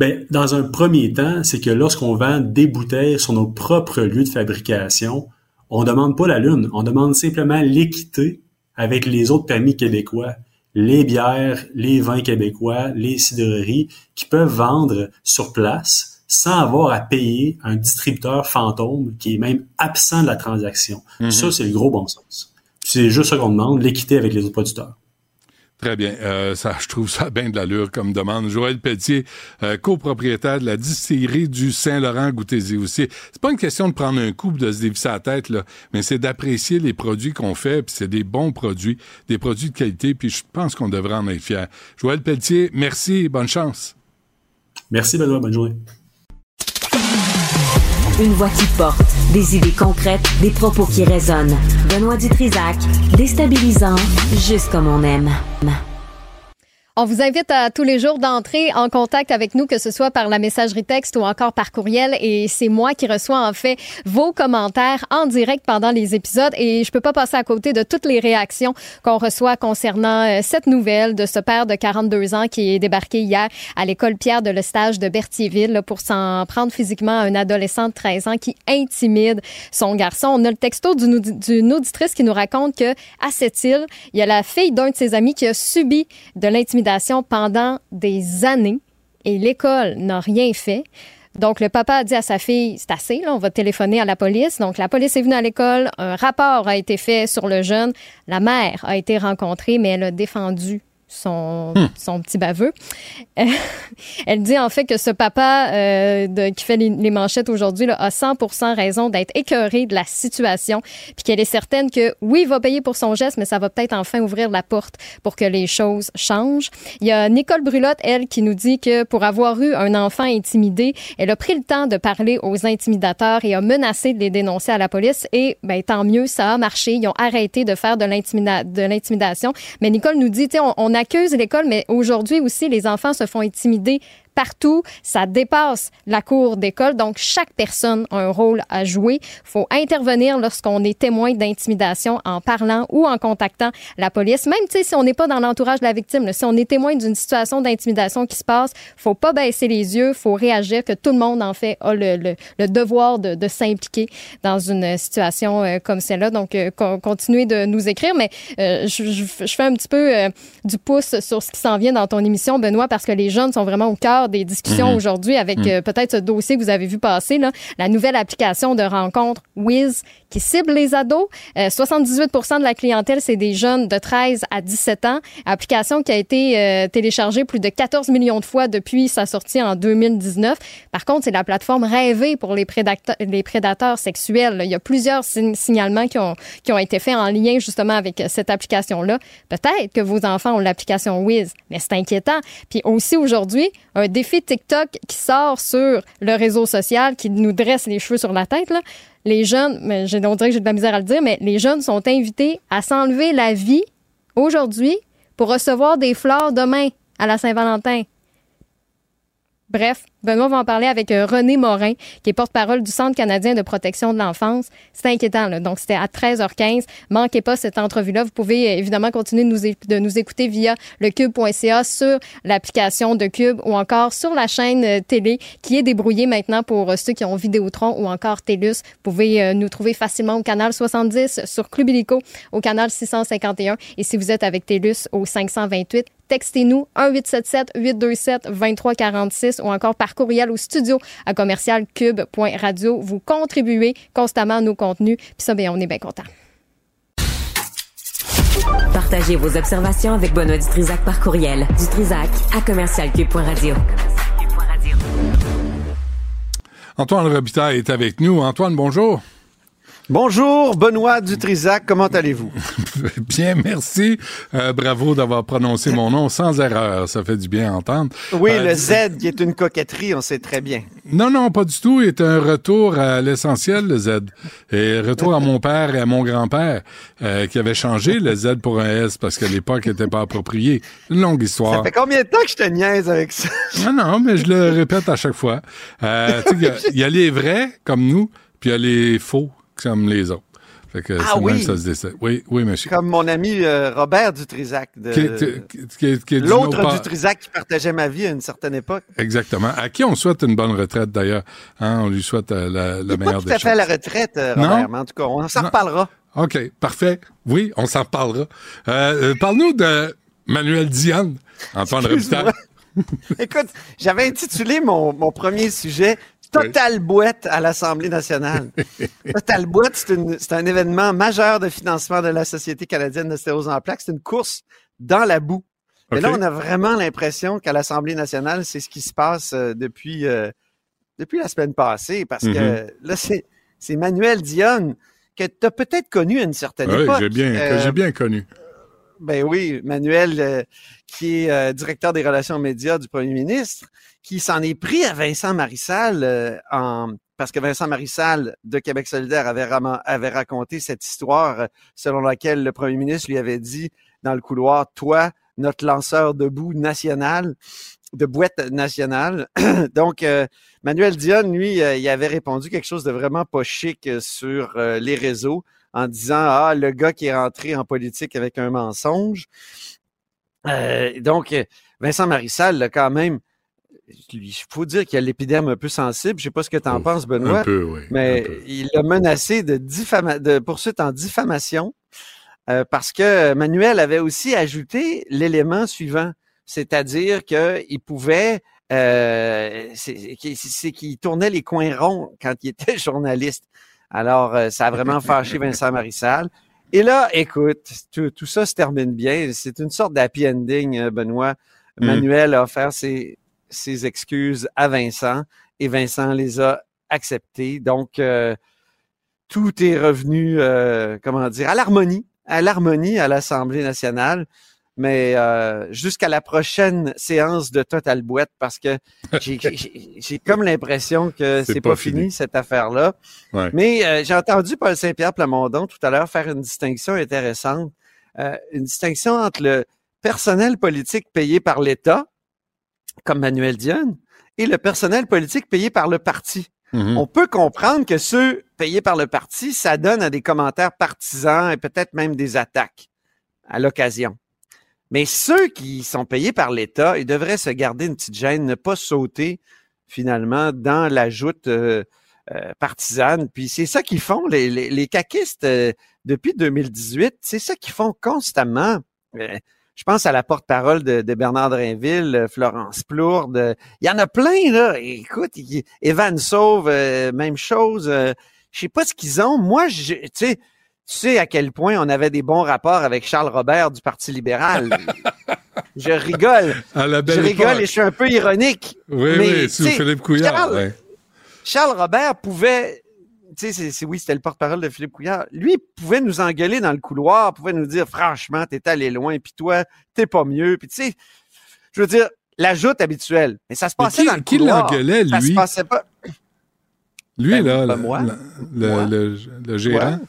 [SPEAKER 12] Ben, dans un premier temps, c'est que lorsqu'on vend des bouteilles sur nos propres lieux de fabrication, on demande pas la lune, on demande simplement l'équité avec les autres permis québécois, les bières, les vins québécois, les cidreries qui peuvent vendre sur place sans avoir à payer un distributeur fantôme qui est même absent de la transaction. Mhm. Ça, c'est le gros bon sens. C'est juste ce qu'on demande, l'équité avec les autres producteurs.
[SPEAKER 1] Très bien. Euh, ça, je trouve ça bien de l'allure comme demande. Joël Pelletier, euh, copropriétaire de la distillerie du Saint-Laurent, goûtez-y aussi. C'est pas une question de prendre un coup de se dévisser la tête, là, mais c'est d'apprécier les produits qu'on fait, puis c'est des bons produits, des produits de qualité, puis je pense qu'on devrait en être fiers. Joël Pelletier, merci, bonne chance.
[SPEAKER 12] Merci Benoît, bonne journée.
[SPEAKER 2] Une voix qui porte, des idées concrètes, des propos qui résonnent. Benoît Dutrisac, déstabilisant, juste comme on aime.
[SPEAKER 7] On vous invite à tous les jours d'entrer en contact avec nous, que ce soit par la messagerie texte ou encore par courriel. Et c'est moi qui reçois en fait vos commentaires en direct pendant les épisodes. Et je peux pas passer à côté de toutes les réactions qu'on reçoit concernant euh, cette nouvelle de ce père de 42 ans qui est débarqué hier à l'école Pierre de Lestage de Berthierville pour s'en prendre physiquement à un adolescent de 13 ans qui intimide son garçon. On a le texto d'une auditrice qui nous raconte que à cette île, il y a la fille d'un de ses amis qui a subi de l'intimidation pendant des années et l'école n'a rien fait. Donc, le papa a dit à sa fille, c'est assez, on va téléphoner à la police. Donc, la police est venue à l'école, un rapport a été fait sur le jeune, la mère a été rencontrée, mais elle a défendu son, hmm. son petit baveux. <laughs> Elle dit en fait que ce papa euh, de, qui fait les, manchettes aujourd'hui a 100% raison d'être écœuré de la situation, puis qu'elle est certaine que oui, il va payer pour son geste, mais ça va peut-être enfin ouvrir la porte pour que les choses changent. Il y a Nicole Brulotte, elle, qui nous dit que pour avoir eu un enfant intimidé, elle a pris le temps de parler aux intimidateurs et a menacé de les dénoncer à la police. Et ben, tant mieux, ça a marché. Ils ont arrêté de faire de l'intimidation. Mais Nicole nous dit, on, on accuse l'école, mais aujourd'hui aussi, les enfants se font intimider partout. Ça dépasse la cour d'école. Donc, chaque personne a un rôle à jouer. Faut intervenir lorsqu'on est témoin d'intimidation en parlant ou en contactant la police. Même si on n'est pas dans l'entourage de la victime, si on est témoin d'une situation d'intimidation qui se passe, faut pas baisser les yeux, faut réagir, que tout le monde en fait a le, devoir de, s'impliquer dans une situation euh, comme celle-là. Donc, euh, continuez de nous écrire, mais euh, je, je, je, fais un petit peu du pouce sur ce qui s'en vient dans ton émission, Benoît, parce que les jeunes sont vraiment au cœur des discussions mhm. aujourd'hui avec mhm. euh, peut-être ce dossier que vous avez vu passer, là, la nouvelle application de rencontre Wiz qui cible les ados. 78 euh, de la clientèle, c'est des jeunes de 13 à 17 ans. Application qui a été euh, téléchargée plus de 14 millions de fois depuis sa sortie en 2019. Par contre, c'est la plateforme rêvée pour les prédateurs, les prédateurs sexuels. Il y a plusieurs signalements qui ont, qui ont été faits en lien justement avec cette application-là. Peut-être que vos enfants ont l'application Wiz, mais c'est inquiétant. Puis aussi aujourd'hui, un défi TikTok qui sort sur le réseau social, qui nous dresse les cheveux sur la tête. Les jeunes, mais j'ai dirait que j'ai de la misère à le dire, mais les jeunes sont invités à s'enlever la vie aujourd'hui pour recevoir des fleurs demain à la Saint-Valentin. Bref, Benoît va en parler avec euh, René Morin, qui est porte-parole du Centre canadien de protection de l'enfance. C'est inquiétant, là. Donc, c'était à 13h15. Manquez pas cette entrevue-là. Vous pouvez euh, évidemment continuer de nous, écouter via le cube.ca sur l'application de Cube ou encore sur la chaîne euh, télé qui est débrouillée maintenant pour ceux qui ont Vidéotron ou encore TELUS. Vous pouvez nous trouver facilement au canal 70 sur Club Illico, au canal 651 et si vous êtes avec TELUS au 528 textez-nous 1-877-827-2346 ou encore par courriel au studio à commercialcube.radio. Vous contribuez constamment à nos contenus. Puis ça, bien, on est bien content.
[SPEAKER 2] Partagez vos observations avec Benoît Dutrisac par courriel. Dutrisac à commercialcube.radio.
[SPEAKER 1] Antoine Robitaille est avec nous. Antoine, bonjour.
[SPEAKER 13] Bonjour, Benoît Dutrisac, comment allez-vous? <laughs>
[SPEAKER 1] bien, merci. Euh, bravo d'avoir prononcé mon nom sans erreur. Ça fait du bien entendre.
[SPEAKER 13] Oui, euh, le Z qui est une coquetterie, on sait très bien.
[SPEAKER 1] Non, non, pas du tout. Il est un retour à l'essentiel, le Z. Et retour à mon père et à mon grand-père euh, qui avait changé le Z pour un S parce qu'à l'époque, il n'était pas approprié. Une longue histoire.
[SPEAKER 13] Ça fait combien de temps que je te niaise avec ça?
[SPEAKER 1] non, non, mais je le répète à chaque fois. <laughs> Il y, y, a les vrais, comme nous, puis il y a les faux comme les autres. Fait que
[SPEAKER 13] ah oui.
[SPEAKER 1] ça se décide. Oui, oui, monsieur.
[SPEAKER 13] Comme mon ami euh, Robert Dutrisac. De... L'autre Dutrisac qui partageait ma vie à une certaine époque.
[SPEAKER 1] Exactement. À qui on souhaite une bonne retraite, d'ailleurs. Hein, on lui souhaite euh, la, la meilleure
[SPEAKER 13] des
[SPEAKER 1] choses.
[SPEAKER 13] tout à fait la retraite, euh, Robert, mais en tout cas, on s'en reparlera.
[SPEAKER 1] OK, parfait. Oui, on s'en reparlera. Parle-nous de Manuel Diane, Antoine Robitaille. <laughs>
[SPEAKER 13] Écoute, j'avais intitulé mon, mon premier sujet Total boîte à l'Assemblée nationale. <laughs> Total boîte, c'est un événement majeur de financement de la Société canadienne de stéréos en plaques. C'est une course dans la boue. Mais là, on a vraiment l'impression qu'à l'Assemblée nationale, c'est ce qui se passe euh, depuis, euh, depuis la semaine passée, parce que mm-hmm. là, c'est Manuel Dionne que tu as peut-être connu à une certaine
[SPEAKER 1] oui,
[SPEAKER 13] époque.
[SPEAKER 1] J'ai bien, que j'ai euh, bien connu.
[SPEAKER 13] Ben oui, Manuel, qui est directeur des relations médias du premier ministre, qui s'en est pris à Vincent Marissal euh, en parce que Vincent Marissal de Québec solidaire avait, raconté cette histoire euh, selon laquelle le premier ministre lui avait dit dans le couloir, toi, notre lanceur de boue national, de boîte nationale. <clears throat> Donc, euh, Manuel Dion, lui, il avait répondu quelque chose de vraiment pas chic sur les réseaux en disant, ah, le gars qui est rentré en politique avec un mensonge. donc, Vincent Marissal, quand même, il faut dire qu'il y a l'épiderme un peu sensible. Je ne sais pas ce que tu en penses, Benoît.
[SPEAKER 1] Un peu, oui.
[SPEAKER 13] Mais il a menacé de, de poursuite en diffamation euh, parce que Manuel avait aussi ajouté l'élément suivant, c'est-à-dire qu'il pouvait, euh, c'est qu'il tournait les coins ronds quand il était <laughs> journaliste. Alors, euh, ça a vraiment <laughs> fâché Vincent Marissal. Et là, écoute, tout, ça se termine bien. C'est une sorte d'happy ending, Benoît. Mm. Manuel a offert ses, ses excuses à Vincent et Vincent les a acceptées. Donc, euh, tout est revenu, euh, comment dire, à l'harmonie, à l'harmonie à l'Assemblée nationale. Mais euh, jusqu'à la prochaine séance de Total Boîte, parce que <laughs> j'ai comme l'impression que c'est pas, fini, cette affaire-là. Mais j'ai entendu Paul Saint-Pierre Plamondon tout à l'heure faire une distinction intéressante, une distinction entre le personnel politique payé par l'État, comme Manuel Dion, et le personnel politique payé par le parti. Mhm. On peut comprendre que ceux payés par le parti, ça donne à des commentaires partisans et peut-être même des attaques à l'occasion. Mais ceux qui sont payés par l'État, ils devraient se garder une petite gêne, ne pas sauter finalement dans la joute euh, euh, partisane. Puis c'est ça qu'ils font, les, les, caquistes euh, depuis 2018, c'est ça qu'ils font constamment. Je pense à la porte-parole de, Bernard Drinville, euh, Florence Plourde. Euh, il y en a plein, là. Écoute, Evan Sauve, euh, même chose. je sais pas ce qu'ils ont. Moi, tu sais, sais à quel point on avait des bons rapports avec Charles Robert du Parti libéral. <laughs> je rigole. je rigole et je suis un peu ironique.
[SPEAKER 1] Oui, oui, sous Philippe Couillard.
[SPEAKER 13] Charles Robert pouvait tu sais, oui, c'était le porte-parole de Philippe Couillard. Lui, il pouvait nous engueuler dans le couloir, pouvait nous dire, franchement, t'es allé loin, puis toi, t'es pas mieux. Puis tu sais, je veux dire, la joute habituelle. Mais ça se passait dans le couloir.
[SPEAKER 1] Qui l'engueulait, lui? Ça
[SPEAKER 13] se passait pas.
[SPEAKER 1] Lui, ben, là, le, Le, le, gérant.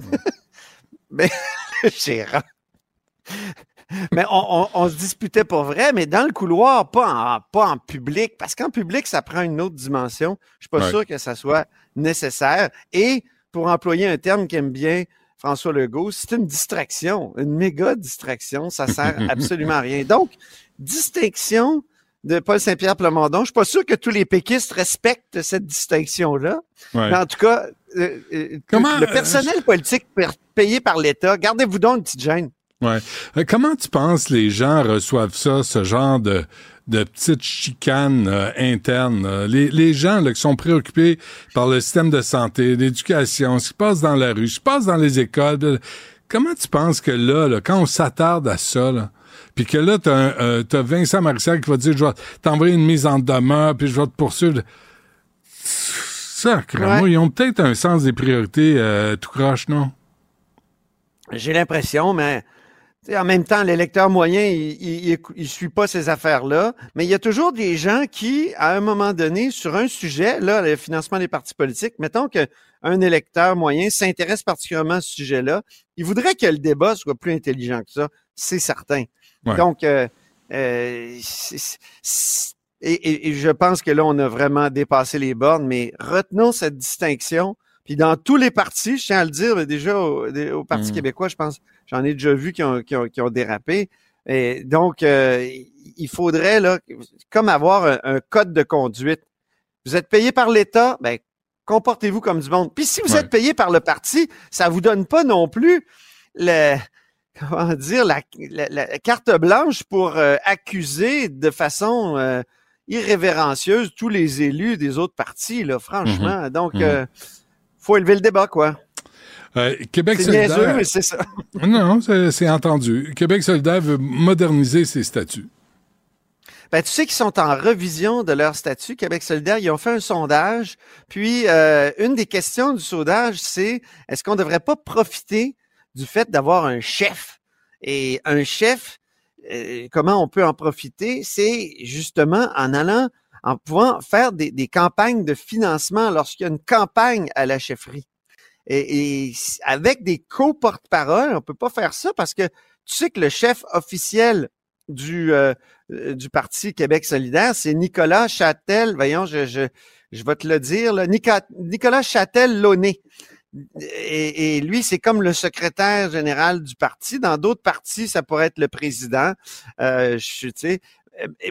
[SPEAKER 1] <laughs>
[SPEAKER 13] mais <laughs> le gérant. mais on, on, se disputait pour vrai, mais dans le couloir, pas en, pas en public, parce qu'en public, ça prend une autre dimension. Je suis pas sûr que ça soit nécessaire. Et pour employer un terme qu'aime bien François Legault, c'est une distraction, une méga distraction. Ça sert <laughs> absolument à rien. Donc, distinction de Paul Saint-Pierre Plamondon. Je suis pas sûr que tous les péquistes respectent cette distinction-là. Mais en tout cas, euh, euh, le euh, personnel politique payé par l'État, gardez-vous donc une petite gêne.
[SPEAKER 1] Ouais. comment tu penses les gens reçoivent ça, ce genre de, de petites chicanes euh, internes. Les, les gens là, qui sont préoccupés par le système de santé, l'éducation, ce qui passe dans la rue, ce qui passe dans les écoles. comment tu penses que là, là quand on s'attarde à ça, là, puis que là, t'as, euh, as Vincent Marissal qui va dire, je vais t'envoyer une mise en demeure, puis je vais te poursuivre. Sacrement, ils ont peut-être un sens des priorités euh, tout croche, non?
[SPEAKER 13] J'ai l'impression, mais en même temps, l'électeur moyen, il, il, suit pas ces affaires-là, mais il y a toujours des gens qui, à un moment donné, sur un sujet, là, le financement des partis politiques, mettons qu'un électeur moyen s'intéresse particulièrement à ce sujet-là, il voudrait que le débat soit plus intelligent que ça, c'est certain. Donc, euh, euh, et, je pense que là, on a vraiment dépassé les bornes, mais retenons cette distinction. Puis dans tous les partis, je tiens à le dire, déjà au, Parti mmh. québécois, je pense J'en ai déjà vu qui ont, qui ont, dérapé. Et donc, euh, il faudrait, là, comme avoir un, code de conduite. Vous êtes payé par l'État, ben, comportez-vous comme du monde. Puis si vous êtes payé par le parti, ça vous donne pas non plus le, <laughs> comment dire, la, carte blanche pour euh, accuser de façon euh, irrévérencieuse tous les élus des autres partis, là, franchement. Mm-hmm. Donc, mm faut élever le débat, quoi.
[SPEAKER 1] Euh, Québec solidaire.
[SPEAKER 13] c'est ça. <laughs>
[SPEAKER 1] non, c'est entendu. Québec solidaire veut moderniser ses statuts.
[SPEAKER 13] Ben, tu sais qu'ils sont en revision de leur statut, Québec solidaire. Ils ont fait un sondage. Puis, euh, une des questions du sondage, c'est est-ce qu'on ne devrait pas profiter du fait d'avoir un chef? Et un chef, euh, comment on peut en profiter? C'est justement en allant, en pouvant faire des, campagnes de financement lorsqu'il y a une campagne à la chefferie. Et, avec des co-porte-parole, on peut pas faire ça parce que tu sais que le chef officiel du, euh, du Parti Québec solidaire, c'est Nicolas Châtel, voyons, je, je, je vais te le dire, Nicolas Châtel-Launay. Et, et, lui, c'est comme le secrétaire général du parti. Dans d'autres partis, ça pourrait être le président. Euh, je, tu sais,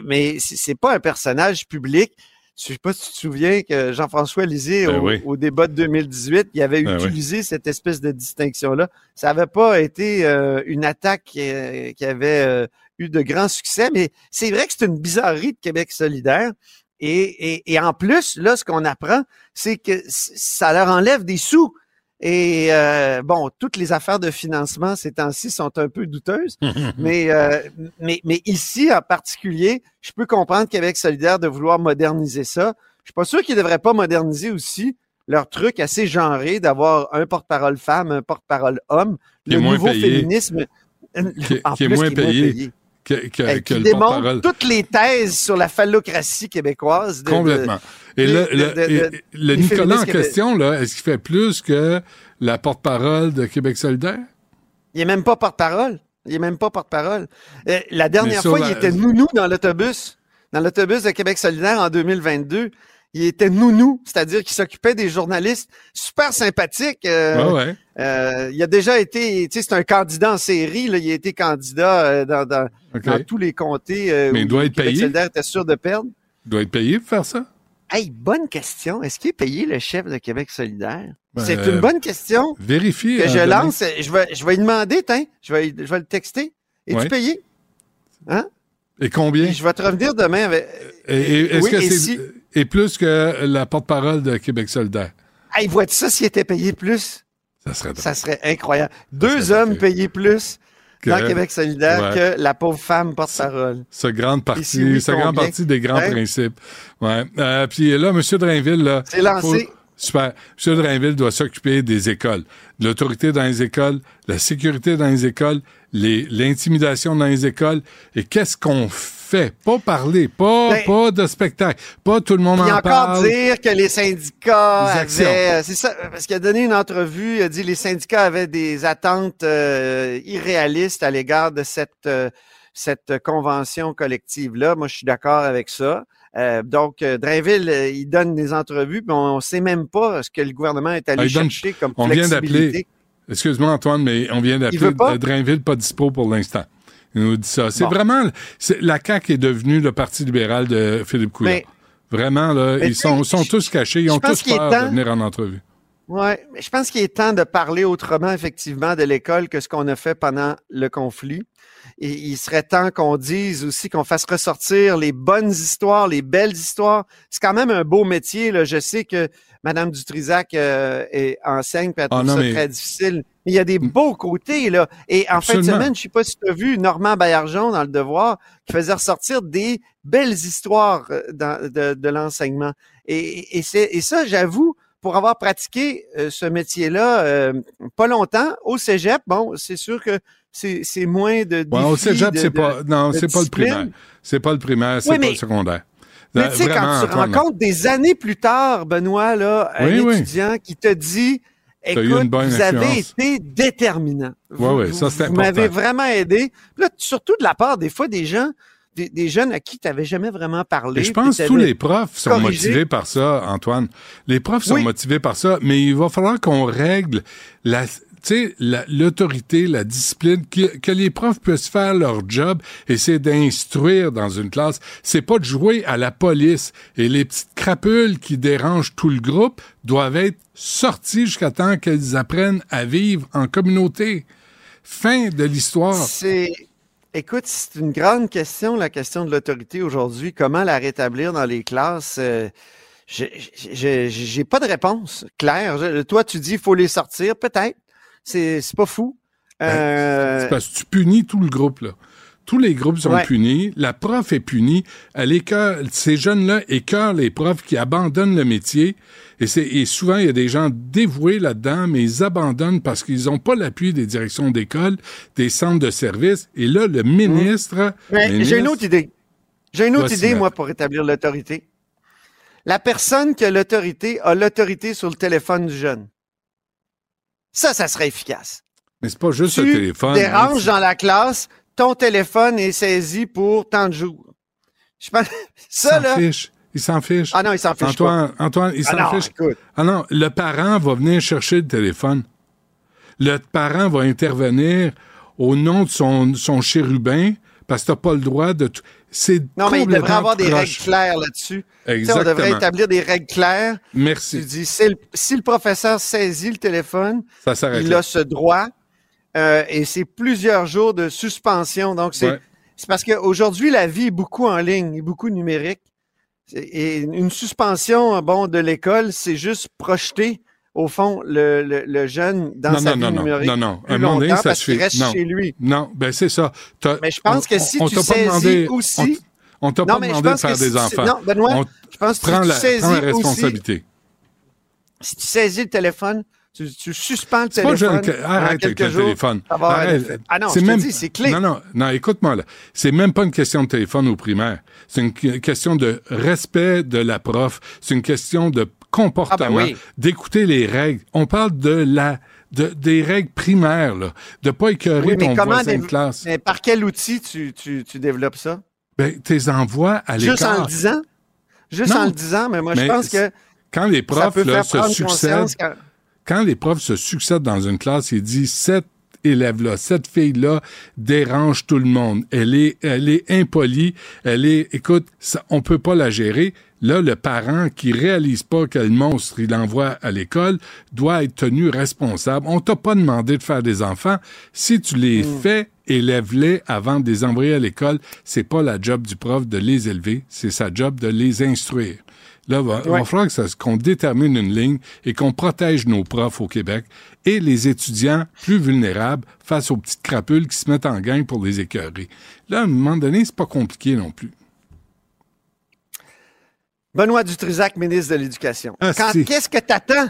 [SPEAKER 13] mais c'est pas un personnage public. Je sais pas si tu te souviens que Jean-François Lisée, ben au, débat de 2018, il avait ben utilisé cette espèce de distinction-là. Ça n'avait pas été euh, une attaque qui, euh, avait euh, eu de grands succès, mais c'est vrai que c'est une bizarrerie de Québec solidaire. Et, et, et en plus, là, ce qu'on apprend, c'est que ça leur enlève des sous. Et euh, bon, toutes les affaires de financement ces temps-ci sont un peu douteuses, <laughs> mais, euh, mais, mais ici en particulier, je peux comprendre Québec solidaire de vouloir moderniser ça. Je suis pas sûr qu'ils ne devraient pas moderniser aussi leur truc assez genré d'avoir un porte-parole femme, un porte-parole homme, le nouveau féminisme
[SPEAKER 1] qui, en est moins payé. Que, que,
[SPEAKER 13] qui démontre toutes les thèses sur la phallocratie québécoise.
[SPEAKER 1] Complètement. Et le, Nicolas en question, là, est-ce qu'il fait plus que la porte-parole de Québec solidaire?
[SPEAKER 13] Il est même pas porte-parole. Il est même pas porte-parole. Euh, la dernière fois, il était nounou dans l'autobus. Dans l'autobus de Québec solidaire en 2022 il était nounou, c'est-à-dire qu'il s'occupait des journalistes, super sympathique.
[SPEAKER 1] Euh,
[SPEAKER 13] euh, il a déjà été, tu sais, c'est un candidat en série, là, il a été candidat dans, dans, tous les comtés
[SPEAKER 1] Mais il doit être Québec payé?
[SPEAKER 13] solidaire était sûr de perdre.
[SPEAKER 1] Il doit être payé pour faire ça?
[SPEAKER 13] Hey, bonne question. Est-ce qu'il est payé le chef de Québec solidaire? Ben, c'est une bonne question.
[SPEAKER 1] Vérifie.
[SPEAKER 13] Que je lance. Je vais, je vais lui demander, tiens. Je vais, je vais le texter. Es-tu payé? Hein?
[SPEAKER 1] Et combien?
[SPEAKER 13] je vais te revenir demain avec.
[SPEAKER 1] Et, est-ce que c'est et plus que la porte-parole de Québec solidaire?
[SPEAKER 13] Hey, vois-tu ça s'il était payé plus?
[SPEAKER 1] Ça serait,
[SPEAKER 13] ça serait incroyable. Deux hommes payés plus dans Québec solidaire que la pauvre femme porte-parole.
[SPEAKER 1] Ce grande partie, ce grande partie des grands hein? principes. Ouais. Euh, puis là, M. Drainville, là.
[SPEAKER 13] C'est lancé.
[SPEAKER 1] Super. M. Drainville doit s'occuper des écoles, l'autorité dans les écoles, la sécurité dans les écoles, l'intimidation dans les écoles. Et qu'est-ce qu'on fait? Pas parler, pas, ben, pas de spectacle, pas tout le monde en parle.
[SPEAKER 13] encore dire que les syndicats avaient... C'est ça, parce qu'il a donné une entrevue, il a dit que les syndicats avaient des attentes euh, irréalistes à l'égard de cette... Euh, cette convention collective-là. Moi, je suis d'accord avec ça. Euh, donc, euh, Drainville, euh, il donne des entrevues, mais on ne sait même pas ce que le gouvernement est allé ah, chercher comme on Vient d'appeler,
[SPEAKER 1] excuse-moi Antoine, mais on vient d'appeler Drainville pas dispo pour l'instant. Il nous dit ça. C'est vraiment... La CAQ est devenue le Parti libéral de Philippe Couillard. Vraiment, là, ils sont, sont tous cachés, ils ont tous peur de venir en entrevue.
[SPEAKER 13] Oui, je pense qu'il est temps de parler autrement, effectivement, de l'école que ce qu'on a fait pendant le conflit il serait temps qu'on dise aussi qu'on fasse ressortir les bonnes histoires, les belles histoires. C'est quand même un beau métier. Là. Je sais que Madame Dutrisac euh, est, enseigne, peut être ça très difficile. Mais il y a des mm. beaux côtés, là. Et en fin de semaine, je sais pas si tu as vu Normand Baillargeon dans Le Devoir, qui faisait ressortir des belles histoires euh, de, de l'enseignement. Et, et, et ça, j'avoue, pour avoir pratiqué euh, ce métier-là euh, pas longtemps au cégep, bon, c'est sûr que c'est moins de.
[SPEAKER 1] Bon, au cégep, c'est pas. Non, c'est pas le primaire. C'est pas le primaire, c'est pas le secondaire.
[SPEAKER 13] Mais tu sais, quand tu rencontres des années plus tard, Benoît, là, un étudiant qui te dit Écoute, vous avez été déterminant.
[SPEAKER 1] Oui, oui, ça c'est important.
[SPEAKER 13] Vous m'avez vraiment aidé. Là, surtout de la part des fois des gens, des, jeunes à qui tu n'avais jamais vraiment parlé.
[SPEAKER 1] Et je pense que tous les profs sont motivés par ça, Antoine. Les profs sont motivés par ça, mais il va falloir qu'on règle la, l'autorité, la, discipline, que, les profs puissent faire leur job et c'est d'instruire dans une classe. C'est pas de jouer à la police. Et les petites crapules qui dérangent tout le groupe doivent être sorties jusqu'à temps qu'elles apprennent à vivre en communauté. Fin de l'histoire.
[SPEAKER 13] C'est Écoute, c'est une grande question, la question de l'autorité aujourd'hui. Comment la rétablir dans les classes? Euh, j'ai pas de réponse claire. toi, tu dis qu'il faut les sortir. Peut-être. C'est pas fou.
[SPEAKER 1] Ben, euh... C'est parce que tu punis tout le groupe, là. Tous les groupes sont punis. La prof est punie. Elle écœure, ces jeunes-là écœurent les profs qui abandonnent le métier. Et, et souvent, il y a des gens dévoués là-dedans, mais ils abandonnent parce qu'ils n'ont pas l'appui des directions d'école, des centres de services. Et là, le ministre...
[SPEAKER 13] J'ai une autre idée. J'ai une autre idée, moi, pour établir l'autorité. La personne qui a l'autorité a l'autorité sur le téléphone du jeune. Ça, ça serait efficace.
[SPEAKER 1] Mais c'est pas juste le téléphone.
[SPEAKER 13] Tu déranges dans la classe, ton téléphone est saisi pour tant de jours. Je pense, <laughs> ça, là.
[SPEAKER 1] Fiche. Il s'en fiche.
[SPEAKER 13] Ah non, il s'en fiche.
[SPEAKER 1] Antoine, Antoine, il ah s'en fiche. Ah non, le parent va venir chercher le téléphone. Le parent va intervenir au nom de son, son chérubin parce que tu n'as pas le droit de. C'est
[SPEAKER 13] Non, mais il devrait avoir des règles claires là-dessus. Exactement. on devrait établir des règles claires.
[SPEAKER 1] Merci.
[SPEAKER 13] Tu dis, si le, professeur saisit le téléphone, il a ce droit euh, et c'est plusieurs jours de suspension. Donc, c'est parce qu'aujourd'hui, la vie est beaucoup en ligne, beaucoup numérique. Et une suspension bon, de l'école, c'est juste projeter, au fond, le, le, jeune dans sa
[SPEAKER 1] vie
[SPEAKER 13] numérique.
[SPEAKER 1] Non, non, moment donné, ça se fait.
[SPEAKER 13] reste chez lui.
[SPEAKER 1] Non, ben c'est ça.
[SPEAKER 13] Mais je pense que si tu saisis demandé, aussi...
[SPEAKER 1] On, t'a pas demandé de faire des enfants.
[SPEAKER 13] Non, Benoît, je pense que si tu
[SPEAKER 1] la,
[SPEAKER 13] saisis
[SPEAKER 1] prends la responsabilité.
[SPEAKER 13] Aussi, si tu saisis le téléphone, tu, tu suspends le téléphone.
[SPEAKER 1] Pas arrête avec le téléphone.
[SPEAKER 13] Arrête. Ah non, c'est même... c'est clé.
[SPEAKER 1] Non, non, non, écoute-moi là. C'est même pas une question de téléphone au primaire. C'est une question de respect de la prof. C'est une question de comportement, ah ben d'écouter les règles. On parle de la de, des règles primaires, là, de pas écœurer oui, ton voisin de classe.
[SPEAKER 13] Mais par quel outil tu, tu, tu développes ça?
[SPEAKER 1] Ben, tes envois à l'écart.
[SPEAKER 13] Juste en le disant? Juste en le disant, mais moi, je pense que
[SPEAKER 1] quand les profs là, se succèdent, quand les profs se succèdent dans une classe, ils disent cette élève-là, cette fille-là dérange tout le monde. Elle est, elle est impolie. Elle est, écoute, ça, on peut pas la gérer. Là, le parent qui réalise pas quel monstre il envoie à l'école doit être tenu responsable. On t'a pas demandé de faire des enfants. Si tu les mm. fais, élève-les avant de les envoyer à l'école. C'est pas la job du prof de les élever, c'est sa job de les instruire. Là, il va, falloir qu'on détermine une ligne et qu'on protège nos profs au Québec et les étudiants plus vulnérables face aux petites crapules qui se mettent en gang pour les écœurer. Là, à un moment donné, c'est pas compliqué non plus.
[SPEAKER 13] Benoît Dutrisac, ministre de l'Éducation. Ah, qu'est-ce que t'attends?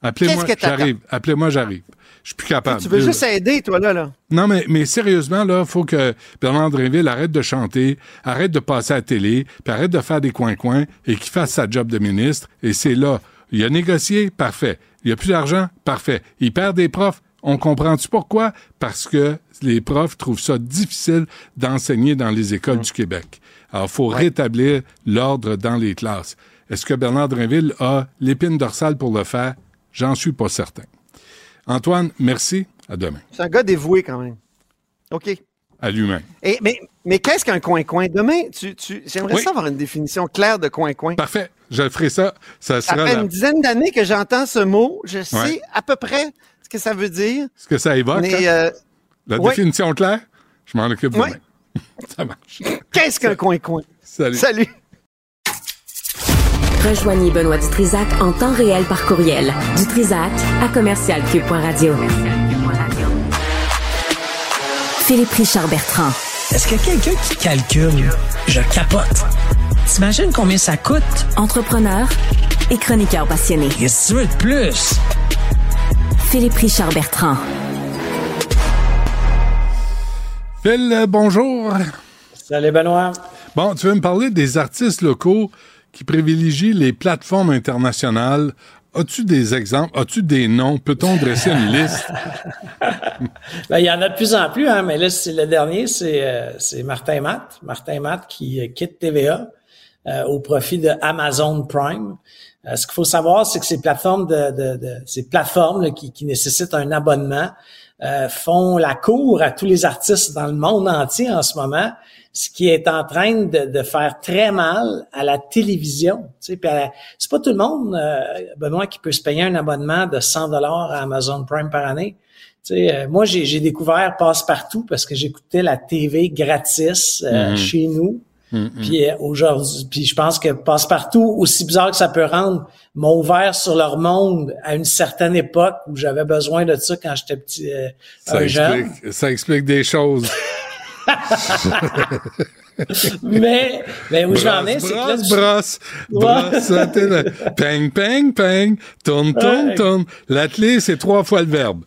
[SPEAKER 1] Appelez-moi, j'arrive. Appelez-moi, j'arrive. Je suis plus capable.
[SPEAKER 13] Tu veux juste aider, toi, là, là.
[SPEAKER 1] Non, mais, mais sérieusement, là, il faut que Bernard Drinville arrête de chanter, arrête de passer à la télé, puis arrête de faire des coins-coins et qu'il fasse sa job de ministre. Et c'est là. Il a négocié, parfait. Il a plus d'argent, parfait. Il perd des profs. On comprend-tu pourquoi? Parce que les profs trouvent ça difficile d'enseigner dans les écoles du Québec. Alors, il faut rétablir l'ordre dans les classes. Est-ce que Bernard Drinville a l'épine dorsale pour le faire? J'en suis pas certain. Antoine, merci. À demain.
[SPEAKER 13] C'est un gars dévoué quand même. OK.
[SPEAKER 1] À lui-même.
[SPEAKER 13] mais mais qu'est-ce qu'un coin-coin? Demain, tu, tu, j'aimerais ça avoir une définition claire de coin-coin.
[SPEAKER 1] Parfait. Je ferai ça. Ça, sera
[SPEAKER 13] fait une dizaine d'années que j'entends ce mot. Je sais à peu près ce que ça veut dire.
[SPEAKER 1] Ce que ça évoque. Mais, hein? euh, La définition claire? Je m'en occupe demain. <laughs> ça marche.
[SPEAKER 13] Qu'est-ce qu'un coin-coin?
[SPEAKER 1] Salut.
[SPEAKER 13] Salut.
[SPEAKER 2] Rejoignez Benoît Dutrisac en temps réel par courriel. Dutrisac à commercialcube.radio. Philippe Richard Bertrand.
[SPEAKER 14] Est-ce qu'il y a quelqu'un qui calcule? Je capote. T'imagines combien ça coûte?
[SPEAKER 2] Entrepreneur et chroniqueur passionné.
[SPEAKER 14] Qu'est-ce que tu veux de plus?
[SPEAKER 2] Philippe Richard Bertrand.
[SPEAKER 1] Phil, euh, bonjour.
[SPEAKER 15] Salut Benoît.
[SPEAKER 1] Bon, tu veux me parler des artistes locaux qui privilégient les plateformes internationales. As-tu des exemples? As-tu des noms? Peut-on dresser une liste? <laughs>
[SPEAKER 15] ben, il y en a de plus en plus, hein, mais là, c'est le dernier, c'est, euh, Martin Matt. Martin Matt qui euh, quitte TVA euh, au profit de Amazon Prime. ce qu'il faut savoir, c'est que ces plateformes de, de, de ces plateformes qui, qui, nécessitent un abonnement font la cour à tous les artistes dans le monde entier en ce moment ce qui est en train de, de, faire très mal à la télévision. Tu sais, c'est pas tout le monde, euh, Benoît, qui peut se payer un abonnement de 100 dollars à Amazon Prime par année. Tu sais, euh, moi, j'ai découvert Passe-Partout parce que j'écoutais la TV gratis euh, mm-hmm. chez nous. Mm-hmm. Puis aujourd'hui, puis je pense que Passe-Partout, aussi bizarre que ça peut rendre, m'ont ouvert sur leur monde à une certaine époque où j'avais besoin de ça quand j'étais petit,
[SPEAKER 1] ça explique, Ça explique des choses. <laughs>
[SPEAKER 15] mais, mais où j'en ai, c'est que.
[SPEAKER 1] Brosse, brosse, ping, ping, ping, tourne, tourne, tourne. L'atelier, c'est trois fois le verbe.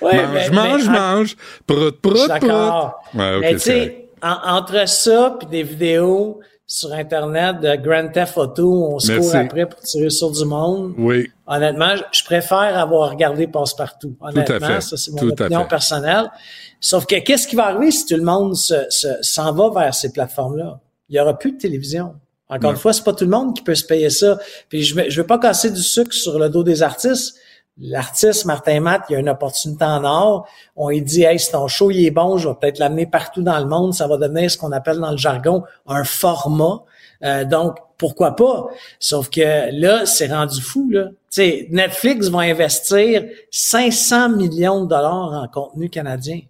[SPEAKER 1] Ouais, mange, mais, mange, mais, mange, prout, prout, prout.
[SPEAKER 15] Ouais, mais entre ça puis des vidéos sur Internet de Grand Theft Auto on se court après pour tirer sur du monde.
[SPEAKER 1] Oui.
[SPEAKER 15] Honnêtement, je préfère avoir regardé Passe-Partout. Honnêtement, ça, c'est mon opinion personnelle. Sauf que qu'est-ce qui va arriver si tout le monde s'en se, s'en va vers ces plateformes-là? Il y aura plus de télévision. Encore une fois, c'est pas tout le monde qui peut se payer ça. Puis je, je veux pas casser du sucre sur le dos des artistes, L'artiste Martin Matt, il y a une opportunité en or. On lui dit, hey, si ton show il est bon, je vais peut-être l'amener partout dans le monde. Ça va devenir ce qu'on appelle dans le jargon un format. Euh, donc, pourquoi pas? Sauf que là, c'est rendu fou. Là. sais, Netflix va investir 500 millions de dollars en contenu canadien.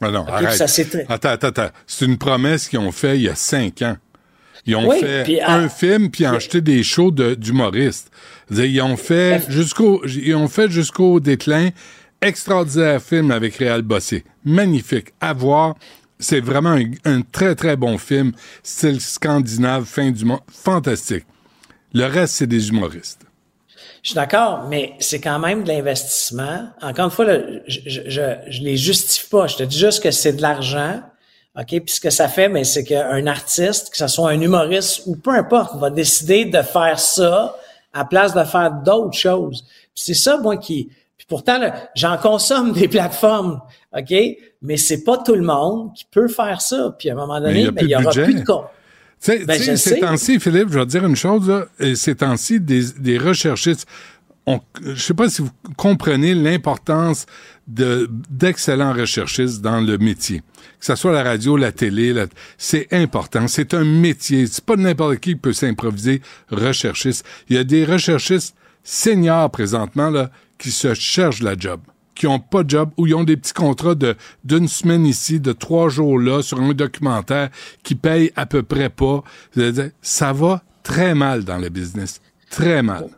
[SPEAKER 1] Ah non, arrête. Attends, attends, attends. C'est une promesse qu'ils ont fait il y a cinq ans. Ils ont fait un film puis acheté des shows d'humoristes. Ils ont fait jusqu'au ils ont fait jusqu'au déclin extraordinaire film avec Réal Bossé. Magnifique. À voir. C'est vraiment un, très, très bon film. Style scandinave, fin du monde. Fantastique. Le reste, c'est des humoristes.
[SPEAKER 15] Je suis d'accord, mais c'est quand même de l'investissement. Encore une fois, je, je, je, je, les justifie pas. Je te dis juste que c'est de l'argent. OK? Puis ce que ça fait, mais c'est qu'un artiste, que ce soit un humoriste ou peu importe, va décider de faire ça à place de faire d'autres choses. c'est ça, moi, qui... Puis pourtant, j'en consomme <laughs> des plateformes, OK? Mais c'est pas tout le monde qui peut faire ça. Puis à un moment donné, il n'y ben, aura plus de compte.
[SPEAKER 1] Tu sais, ben, ces temps-ci, Philippe, je vais te dire une chose, là, ces temps-ci, des, des recherchistes, je sais pas si vous comprenez l'importance de, d'excellents recherchistes dans le métier. Que ce soit la radio, la télé, c'est important. C'est un métier. C'est pas n'importe qui qui peut s'improviser recherchiste. Il y a des recherchistes seniors présentement, là, qui se cherchent la job qui ont pas de job ou ils ont des petits contrats d'une semaine ici, de trois jours là sur un documentaire qui paye à peu près pas. Ça va très mal dans le business, très mal.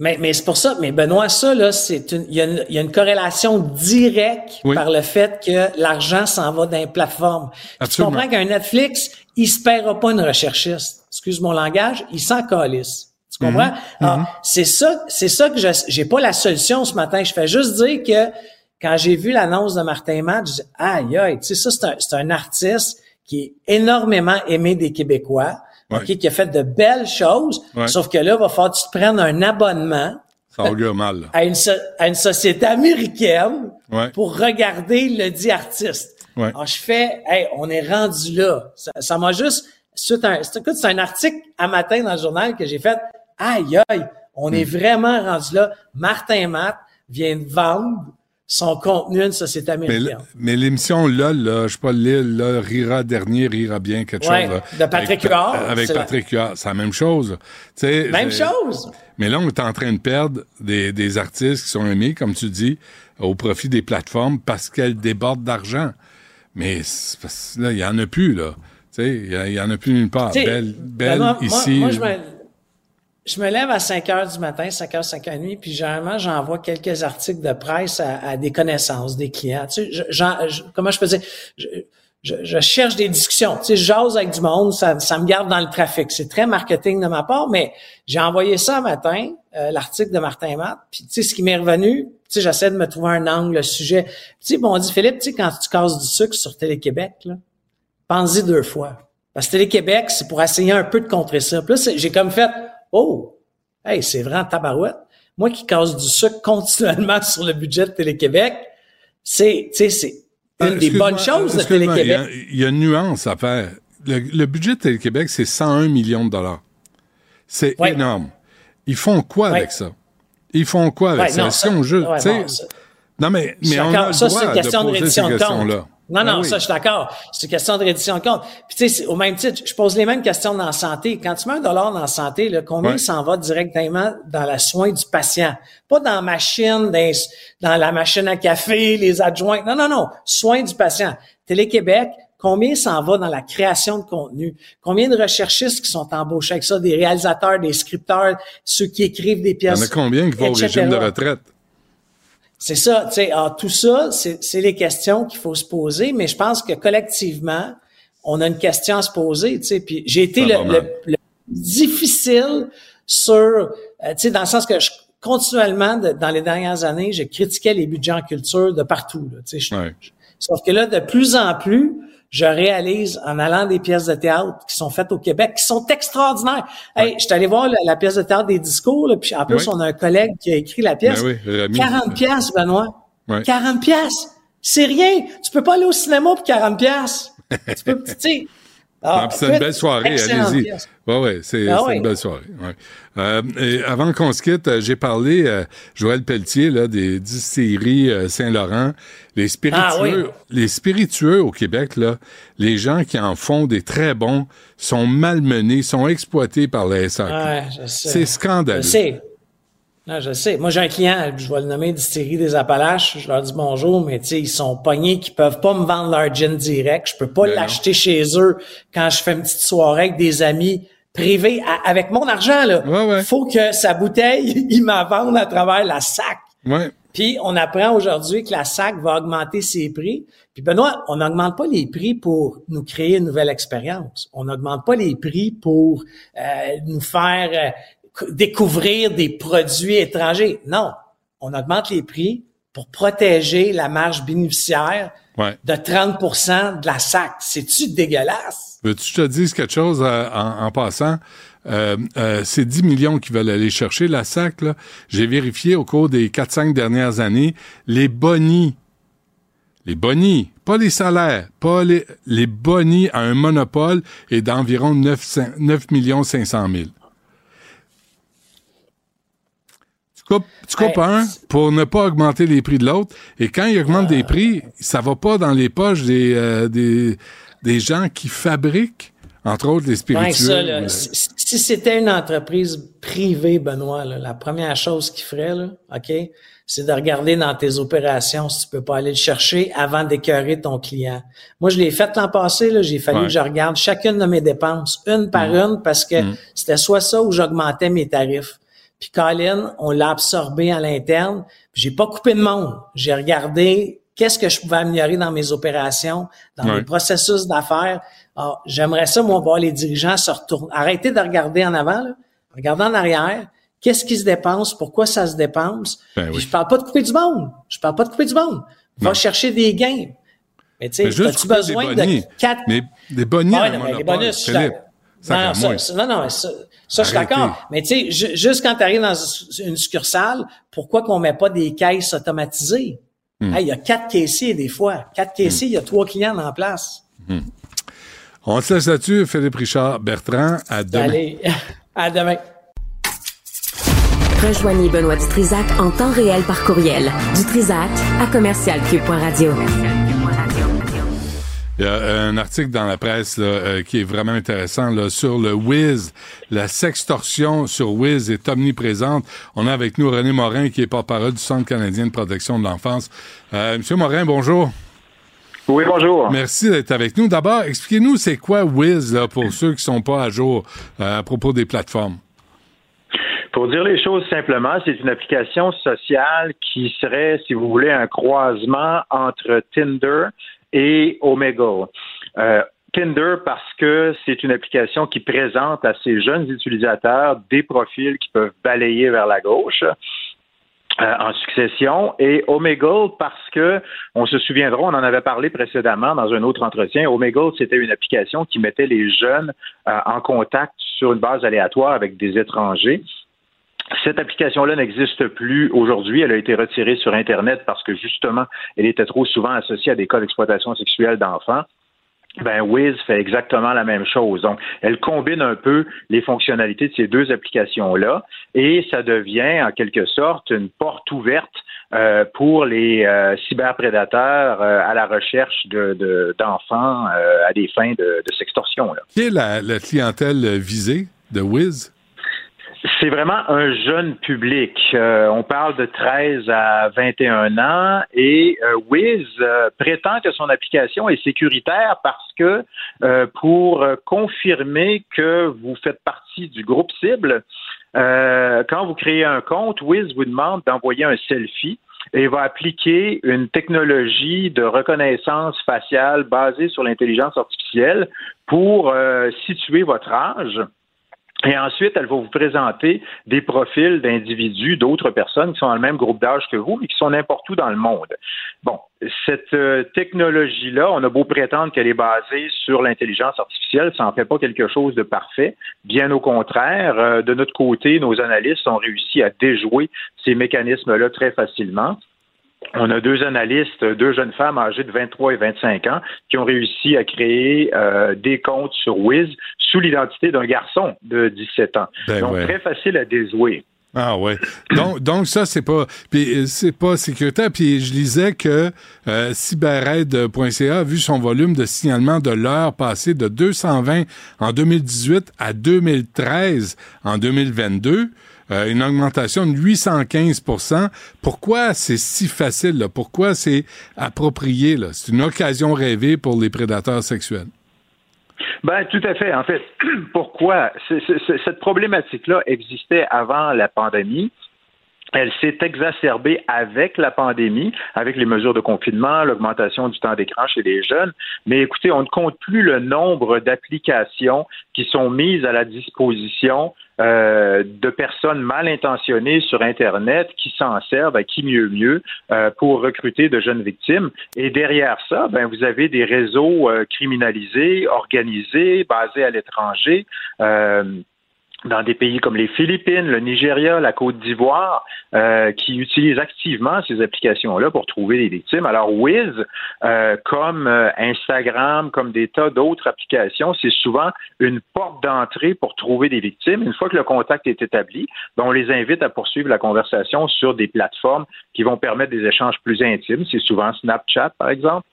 [SPEAKER 15] Mais, mais c'est pour ça, mais Benoît, ça, là, c'est une, il y, a une, y a une corrélation directe par le fait que l'argent s'en va dans les plateformes. Tu comprends qu'un Netflix, il se paiera pas une recherchiste. Excuse mon langage, il s'en calisse. Tu comprends? Mhm. Alors, mhm. c'est ça, c'est ça que je, j'ai pas la solution ce matin. Je fais juste dire que quand j'ai vu l'annonce de Martin Matt, je dis, aïe, aïe, tu sais, ça, c'est un, c'est un artiste qui est énormément aimé des Québécois qui a fait de belles choses, sauf que là, il va falloir que tu te prennes un abonnement.
[SPEAKER 1] mal.
[SPEAKER 15] À une, à une société américaine pour regarder le dit artiste. Alors, je fais, hey, on est rendu là. Ça m'a juste, c'est un, c'est un article à matin dans le journal que j'ai fait. Aïe, aïe, on est hmm. vraiment rendu là. Martin Matt vient de vendre son contenu une société américaine.
[SPEAKER 1] Mais, l'émission là, là, je sais pas, Lille, là, rira dernier, rira bien, quelque chose. Là,
[SPEAKER 15] de Patrick Huard.
[SPEAKER 1] Avec Patrick Huard, c'est la même chose.
[SPEAKER 15] même chose.
[SPEAKER 1] Mais là, on est en train de perdre des, des artistes qui sont aimés, comme tu dis, au profit des plateformes parce qu'elles débordent d'argent. Mais là, il y en a plus, là. Il y, y, en a plus nulle part. Belle, belle ici.
[SPEAKER 15] Moi, je je me lève à 5 heures du matin, 5 heures, 5 heures et demie, puis généralement, j'envoie quelques articles de presse à, des connaissances, des clients. Tu sais, comment je peux dire? je, cherche des discussions. Tu sais, je jase avec du monde, ça, me garde dans le trafic. C'est très marketing de ma part, mais j'ai envoyé ça matin, euh, l'article de Martin Matt, puis tu sais, ce qui m'est revenu, tu sais, j'essaie de me trouver un angle, le sujet. Tu sais, bon, on dit, Philippe, tu sais, quand tu casses du sucre sur Télé-Québec, pense-y deux fois. Parce que Télé-Québec, c'est pour essayer un peu de contrer ça. Puis là, j'ai comme fait, oh, hey, c'est vrai en tabarouette. Moi qui casse du sucre <laughs> continuellement sur le budget de Télé-Québec, c'est, tu sais, c'est une des bonnes choses de Télé-Québec.
[SPEAKER 1] Il y, a une nuance à faire. Le, budget de Télé-Québec, c'est 101 millions de dollars. C'est énorme. Ils font quoi avec ça? Ils font quoi avec ça? Est-ce qu'on joue? non, mais, mais on a le
[SPEAKER 15] ça,
[SPEAKER 1] c'est
[SPEAKER 15] une question de,
[SPEAKER 1] rédition
[SPEAKER 15] de compte. Non, non, ben ça, je suis d'accord. C'est une question de reddition de compte. Puis, tu sais, au même titre, je pose les mêmes questions dans la santé. Quand tu mets un dollar dans la santé, là, combien s'en va directement dans le soin du patient? Pas dans la machine, dans, dans la machine à café, les adjoints. Non, non, non. Soin du patient. Télé-Québec, combien s'en va dans la création de contenu? Combien de recherchistes qui sont embauchés avec ça? Des réalisateurs, des scripteurs, ceux qui écrivent des pièces.
[SPEAKER 1] Il y en a combien qui vont au régime de retraite?
[SPEAKER 15] C'est ça, tu sais, tout ça, c'est les questions qu'il faut se poser, mais je pense que collectivement, on a une question à se poser, tu sais, puis j'ai été le, difficile sur, euh, tu sais, dans le sens que je, continuellement, dans les dernières années, je critiquais les budgets en culture de partout, tu sais, sauf que là, de plus en plus, je réalise en allant des pièces de théâtre qui sont faites au Québec, qui sont extraordinaires. Hey, je suis allé voir la, pièce de théâtre des discours, là, puis en plus, on a un collègue qui a écrit la pièce. 40 ben pièces, Benoît. 40 pièces. C'est rien. Tu peux pas aller au cinéma pour 40 pièces. <laughs> tu peux, tu sais,
[SPEAKER 1] ah, c'est une belle soirée, allez-y. Ouais, ouais, c'est ah une belle soirée. Ouais. Euh, et avant qu'on se quitte, euh, j'ai parlé, euh, Joël Pelletier, là, des distilleries euh, Saint-Laurent. Les spiritueux, ah les spiritueux au Québec, là, les gens qui en font des très bons sont malmenés, sont exploités par la SAQ. C'est scandaleux.
[SPEAKER 15] Je sais. Non, je sais. Moi, j'ai un client, je vais le nommer Distillerie des Appalaches. Je leur dis bonjour, mais tu sais, ils sont pognés qui peuvent pas me vendre leur gin direct. Je peux pas ben l'acheter chez eux quand je fais une petite soirée avec des amis privés avec mon argent, là.
[SPEAKER 1] Ouais,
[SPEAKER 15] Faut que sa bouteille, <laughs> ils m'en vendent à travers la sac.
[SPEAKER 1] Ouais.
[SPEAKER 15] Puis on apprend aujourd'hui que la SAC va augmenter ses prix. Puis Benoît, on n'augmente pas les prix pour nous créer une nouvelle expérience. On n'augmente pas les prix pour euh, nous faire euh, découvrir des produits étrangers. Non, on augmente les prix pour protéger la marge bénéficiaire de 30% de la SAC. C'est-tu dégueulasse?
[SPEAKER 1] Veux-tu que je te dise quelque chose euh, en, passant? Euh, euh, c'est 10 millions qui veulent aller chercher la SAC. J'ai vérifié au cours des 4-5 dernières années, les bonnies, les bonnies, pas les salaires, pas les, les bonnies à un monopole est d'environ 9, 9 millions 500 000. Tu coupes un pour ne pas augmenter les prix de l'autre. Et quand il augmente des prix, ça va pas dans les poches des, euh, des, des gens qui fabriquent, entre autres, les spiritueux.
[SPEAKER 15] si, c'était une entreprise privée, Benoît, la première chose qu'il ferait, là, OK, c'est de regarder dans tes opérations si tu peux pas aller le chercher avant d'écœurer ton client. Moi, je l'ai fait l'an passé, j'ai fallu que je regarde chacune de mes dépenses, une par mm. une, parce que mm. c'était soit ça ou j'augmentais mes tarifs. Puis Colin, on l'a absorbé à l'interne. J'ai pas coupé de monde. J'ai regardé qu'est-ce que je pouvais améliorer dans mes opérations, dans mes processus d'affaires. Alors, j'aimerais ça, moi, voir les dirigeants se retourner. Arrêtez de regarder en avant, là. Regardez en arrière. Qu'est-ce qui se dépense? Pourquoi ça se dépense? Ben je parle pas de couper du monde. Je parle pas de couper du monde. Va chercher des gains. Mais tu sais, as-tu besoin de quatre...
[SPEAKER 1] Mais des bonus,
[SPEAKER 15] ah, non, mais les bonus, Philippe, non, non, ça, non, non, ça, ça, je suis d'accord. Mais tu sais, juste quand tu arrives dans une succursale, pourquoi qu'on met pas des caisses automatisées? Hmm. il y a quatre caissiers des fois. Quatre caissiers, il y a trois clients en place.
[SPEAKER 1] Hmm. On se laisse là-dessus, Philippe Richard Bertrand. À demain.
[SPEAKER 15] Allez, <laughs> à demain.
[SPEAKER 2] Rejoignez Benoît Dutrisac en temps réel par courriel. Dutrisac à commercialcube.radio.
[SPEAKER 1] Il y a un article dans la presse euh, qui est vraiment intéressant là, sur le Wiz. La sextorsion sur Wiz est omniprésente. On a avec nous René Morin, qui est porte-parole du Centre canadien de protection de l'enfance. Euh, Monsieur Morin, bonjour.
[SPEAKER 16] Oui, bonjour.
[SPEAKER 1] Merci d'être avec nous. D'abord, expliquez-nous c'est quoi Wiz là, pour ceux qui sont pas à jour euh, à propos des plateformes?
[SPEAKER 16] Pour dire les choses simplement, c'est une application sociale qui serait, si vous voulez, un croisement entre Tinder et Omegle. Euh, Tinder parce que c'est une application qui présente à ces jeunes utilisateurs des profils qui peuvent balayer vers la gauche. Euh, en succession et Omegle parce que on se souviendra, on en avait parlé précédemment dans un autre entretien. Omegle, c'était une application qui mettait les jeunes euh, en contact sur une base aléatoire avec des étrangers. Cette application-là n'existe plus aujourd'hui. Elle a été retirée sur Internet parce que justement, elle était trop souvent associée à des cas d'exploitation sexuelle d'enfants ben Wiz fait exactement la même chose. Donc, elle combine un peu les fonctionnalités de ces deux applications-là et ça devient en quelque sorte une porte ouverte euh, pour les euh, cyberprédateurs euh, à la recherche de, d'enfants à des fins de, de sextorsion.
[SPEAKER 1] Qui est la, la clientèle visée de Wiz?
[SPEAKER 16] C'est vraiment un jeune public. Euh, on parle de 13 à 21 ans et euh, Wiz euh, prétend que son application est sécuritaire parce que pour confirmer que vous faites partie du groupe cible, quand vous créez un compte, Wiz vous demande d'envoyer un selfie et va appliquer une technologie de reconnaissance faciale basée sur l'intelligence artificielle pour situer votre âge et ensuite, elle va vous présenter des profils d'individus, d'autres personnes qui sont dans le même groupe d'âge que vous, mais qui sont n'importe où dans le monde. Bon, cette euh, technologie-là, on a beau prétendre qu'elle est basée sur l'intelligence artificielle, ça n'en fait pas quelque chose de parfait. Bien au contraire, euh, de notre côté, nos analystes ont réussi à déjouer ces mécanismes-là très facilement on a deux analystes, deux jeunes femmes âgées de 23 et 25 ans qui ont réussi à créer euh, des comptes sur Wiz sous l'identité d'un garçon de 17 ans. Ben donc très facile à déjouer.
[SPEAKER 1] Ah ouais. Donc, donc ça c'est pas puis euh, c'est pas sécuritaire. Puis je lisais que euh, cyberaide.ca a vu son volume de signalement de l'heure passer de 220 en 2018 à 2013 en 2022. Euh, une augmentation de 815% Pourquoi c'est si facile? Pourquoi c'est approprié? C'est une occasion rêvée pour les prédateurs sexuels.
[SPEAKER 16] Ben, tout à fait. En fait, <clears throat> pourquoi? cette problématique-là existait avant la pandémie. Elle s'est exacerbée avec la pandémie, avec les mesures de confinement, l'augmentation du temps d'écran chez les jeunes. Mais écoutez, on ne compte plus le nombre d'applications qui sont mises à la disposition euh, de personnes mal intentionnées sur Internet qui s'en servent, à qui mieux mieux, euh, pour recruter de jeunes victimes. Et derrière ça, ben, vous avez des réseaux euh, criminalisés, organisés, basés à l'étranger dans des pays comme les Philippines, le Nigeria, la Côte d'Ivoire, euh, qui utilisent activement ces applications-là pour trouver des victimes. Alors Wiz, euh, comme euh, Instagram, comme des tas d'autres applications, c'est souvent une porte d'entrée pour trouver des victimes. Une fois que le contact est établi, ben, on les invite à poursuivre la conversation sur des plateformes qui vont permettre des échanges plus intimes. C'est souvent Snapchat, par exemple.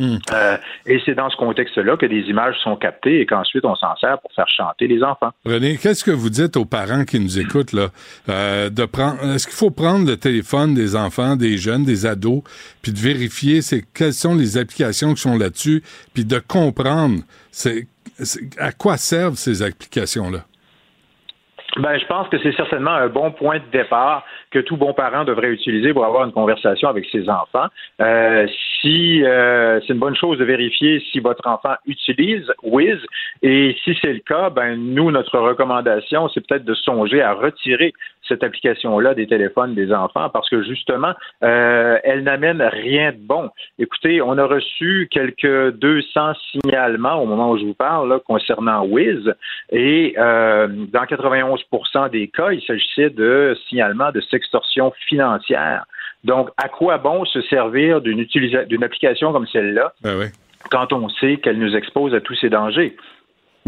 [SPEAKER 16] Hmm. Euh, et c'est dans ce contexte-là que des images sont captées et qu'ensuite on s'en sert pour faire chanter les enfants.
[SPEAKER 1] René, qu'est-ce que vous dites aux parents qui nous écoutent là? Euh, de prendre Est-ce qu'il faut prendre le téléphone des enfants, des jeunes, des ados, puis de vérifier c'est quelles sont les applications qui sont là-dessus, puis de comprendre c'est à quoi servent ces applications-là?
[SPEAKER 16] Ben, je pense que c'est certainement un bon point de départ que tout bon parent devrait utiliser pour avoir une conversation avec ses enfants. Euh, si euh, c'est une bonne chose de vérifier si votre enfant utilise Wiz et si c'est le cas, ben nous notre recommandation c'est peut-être de songer à retirer cette application-là des téléphones des enfants parce que justement euh, elle n'amène rien de bon. Écoutez, on a reçu quelques 200 signalements au moment où je vous parle là, concernant Wiz et euh, dans 91% des cas il s'agissait de signalements de extorsion financière. Donc, à quoi bon se servir d'une d'une application comme celle-là
[SPEAKER 1] ben
[SPEAKER 16] quand on sait qu'elle nous expose à tous ces dangers?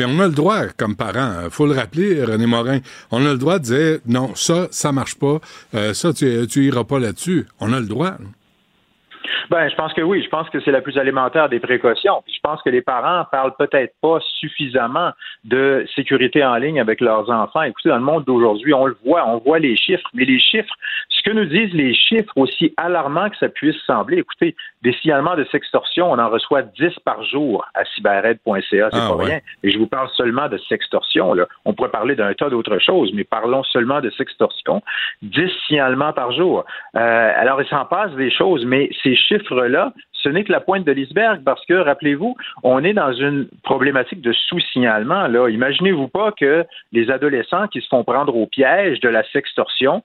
[SPEAKER 1] Mais on a le droit, comme parent, il faut le rappeler, René Morin, on a le droit de dire non, ça, ça marche pas, euh, ça, tu, tu iras pas là-dessus. On a le droit.
[SPEAKER 16] Ben, je pense que oui. Je pense que c'est la plus alimentaire des précautions. je pense que les parents parlent peut-être pas suffisamment de sécurité en ligne avec leurs enfants. Écoutez, dans le monde d'aujourd'hui, on le voit, on voit les chiffres, mais les chiffres, ce que nous disent les chiffres, aussi alarmants que ça puisse sembler, écoutez, des signalements de sextorsion, on en reçoit 10 par jour à cyberred.ca, c'est ah, pas rien. Et je vous parle seulement de sextorsion. Là. On pourrait parler d'un tas d'autres choses, mais parlons seulement de sextorsion. 10 signalements par jour. Euh, alors, il s'en passe des choses, mais ces chiffres-là, ce n'est que la pointe de l'iceberg parce que, rappelez-vous, on est dans une problématique de sous-signalement. Là. Imaginez-vous pas que les adolescents qui se font prendre au piège de la sextorsion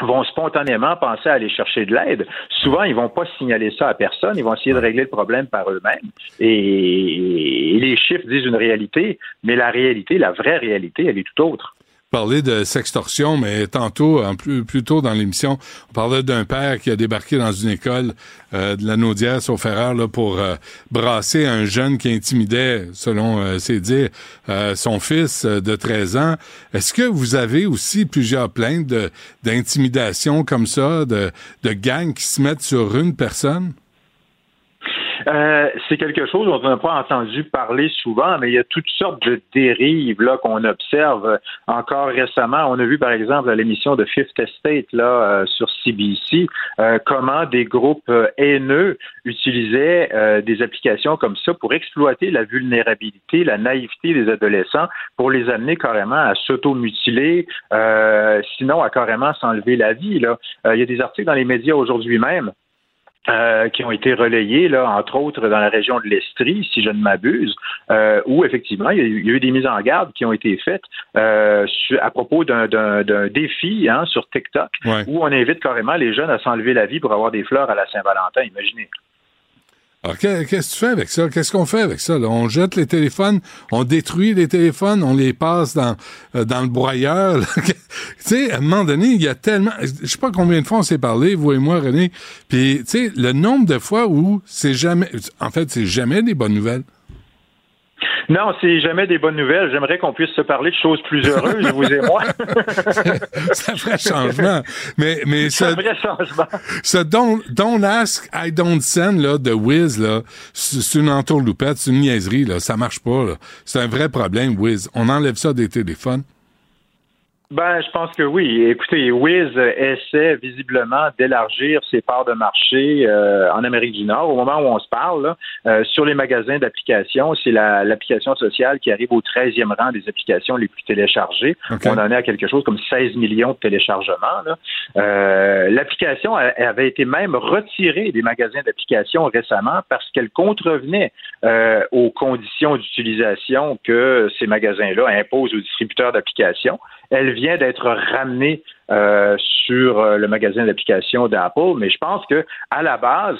[SPEAKER 16] vont spontanément penser à aller chercher de l'aide. Souvent, ils vont pas signaler ça à personne, ils vont essayer de régler le problème par eux-mêmes. Et, les chiffres disent une réalité, mais la réalité, la vraie réalité, elle est tout autre
[SPEAKER 1] parler de sextorsion, mais tantôt, en plus, tôt dans l'émission, on parlait d'un père qui a débarqué dans une école euh, de la Naudière au Ferrer là, pour euh, brasser un jeune qui intimidait, selon euh, ses dires, son fils de 13 ans. Est-ce que vous avez aussi plusieurs plaintes d'intimidation comme ça, de gangs qui se mettent sur une personne?
[SPEAKER 16] Euh, c'est quelque chose dont on n'a pas entendu parler souvent, mais il y a toutes sortes de dérives là qu'on observe encore récemment. On a vu par exemple à l'émission de Fifth Estate là euh, sur CBC euh, comment des groupes haineux utilisaient des applications comme ça pour exploiter la vulnérabilité, la naïveté des adolescents, pour les amener carrément à s'automutiler, sinon à carrément s'enlever la vie. Là, il y a des articles dans les médias aujourd'hui même euh, qui ont été relayés, là, entre autres dans la région de l'Estrie, si je ne m'abuse, euh, où effectivement il y, a eu, des mises en garde qui ont été faites euh, à propos d'un défi hein, sur TikTok, où on invite carrément les jeunes à s'enlever la vie pour avoir des fleurs à la Saint-Valentin. Imaginez.
[SPEAKER 1] Alors, qu'est-ce que tu fais avec ça? Qu'est-ce qu'on fait avec ça? On jette les téléphones, on détruit les téléphones, on les passe dans, euh, dans le broyeur. <laughs> tu sais, à un moment donné, il y a tellement... Je sais pas combien de fois on s'est parlé, vous et moi, René. Puis, tu sais, le nombre de fois où c'est jamais... En fait, c'est jamais des bonnes nouvelles.
[SPEAKER 16] Non, c'est jamais des bonnes nouvelles. J'aimerais qu'on puisse se parler de choses plus heureuses, vous et moi. <laughs>
[SPEAKER 1] c'est un vrai changement. Mais, mais
[SPEAKER 16] c'est un vrai changement.
[SPEAKER 1] Ce don't, don't ask, I don't send, là, de Wiz, là, c'est une entourloupette, c'est une niaiserie, là. Ça marche pas, là. C'est un vrai problème, Wiz. On enlève ça des téléphones.
[SPEAKER 16] Ben, je pense que oui. Écoutez, Wiz essaie visiblement d'élargir ses parts de marché euh, en Amérique du Nord. Au moment où on se parle, euh, sur les magasins d'applications, c'est l'application sociale qui arrive au 13e rang des applications les plus téléchargées. On en est à quelque chose comme 16 millions de téléchargements. Euh, l'application avait été même retirée des magasins d'applications récemment parce qu'elle contrevenait aux conditions d'utilisation que ces magasins-là imposent aux distributeurs d'applications. Elle vient d'être ramenée euh, sur euh, le magasin d'application d'Apple, mais je pense que à la base,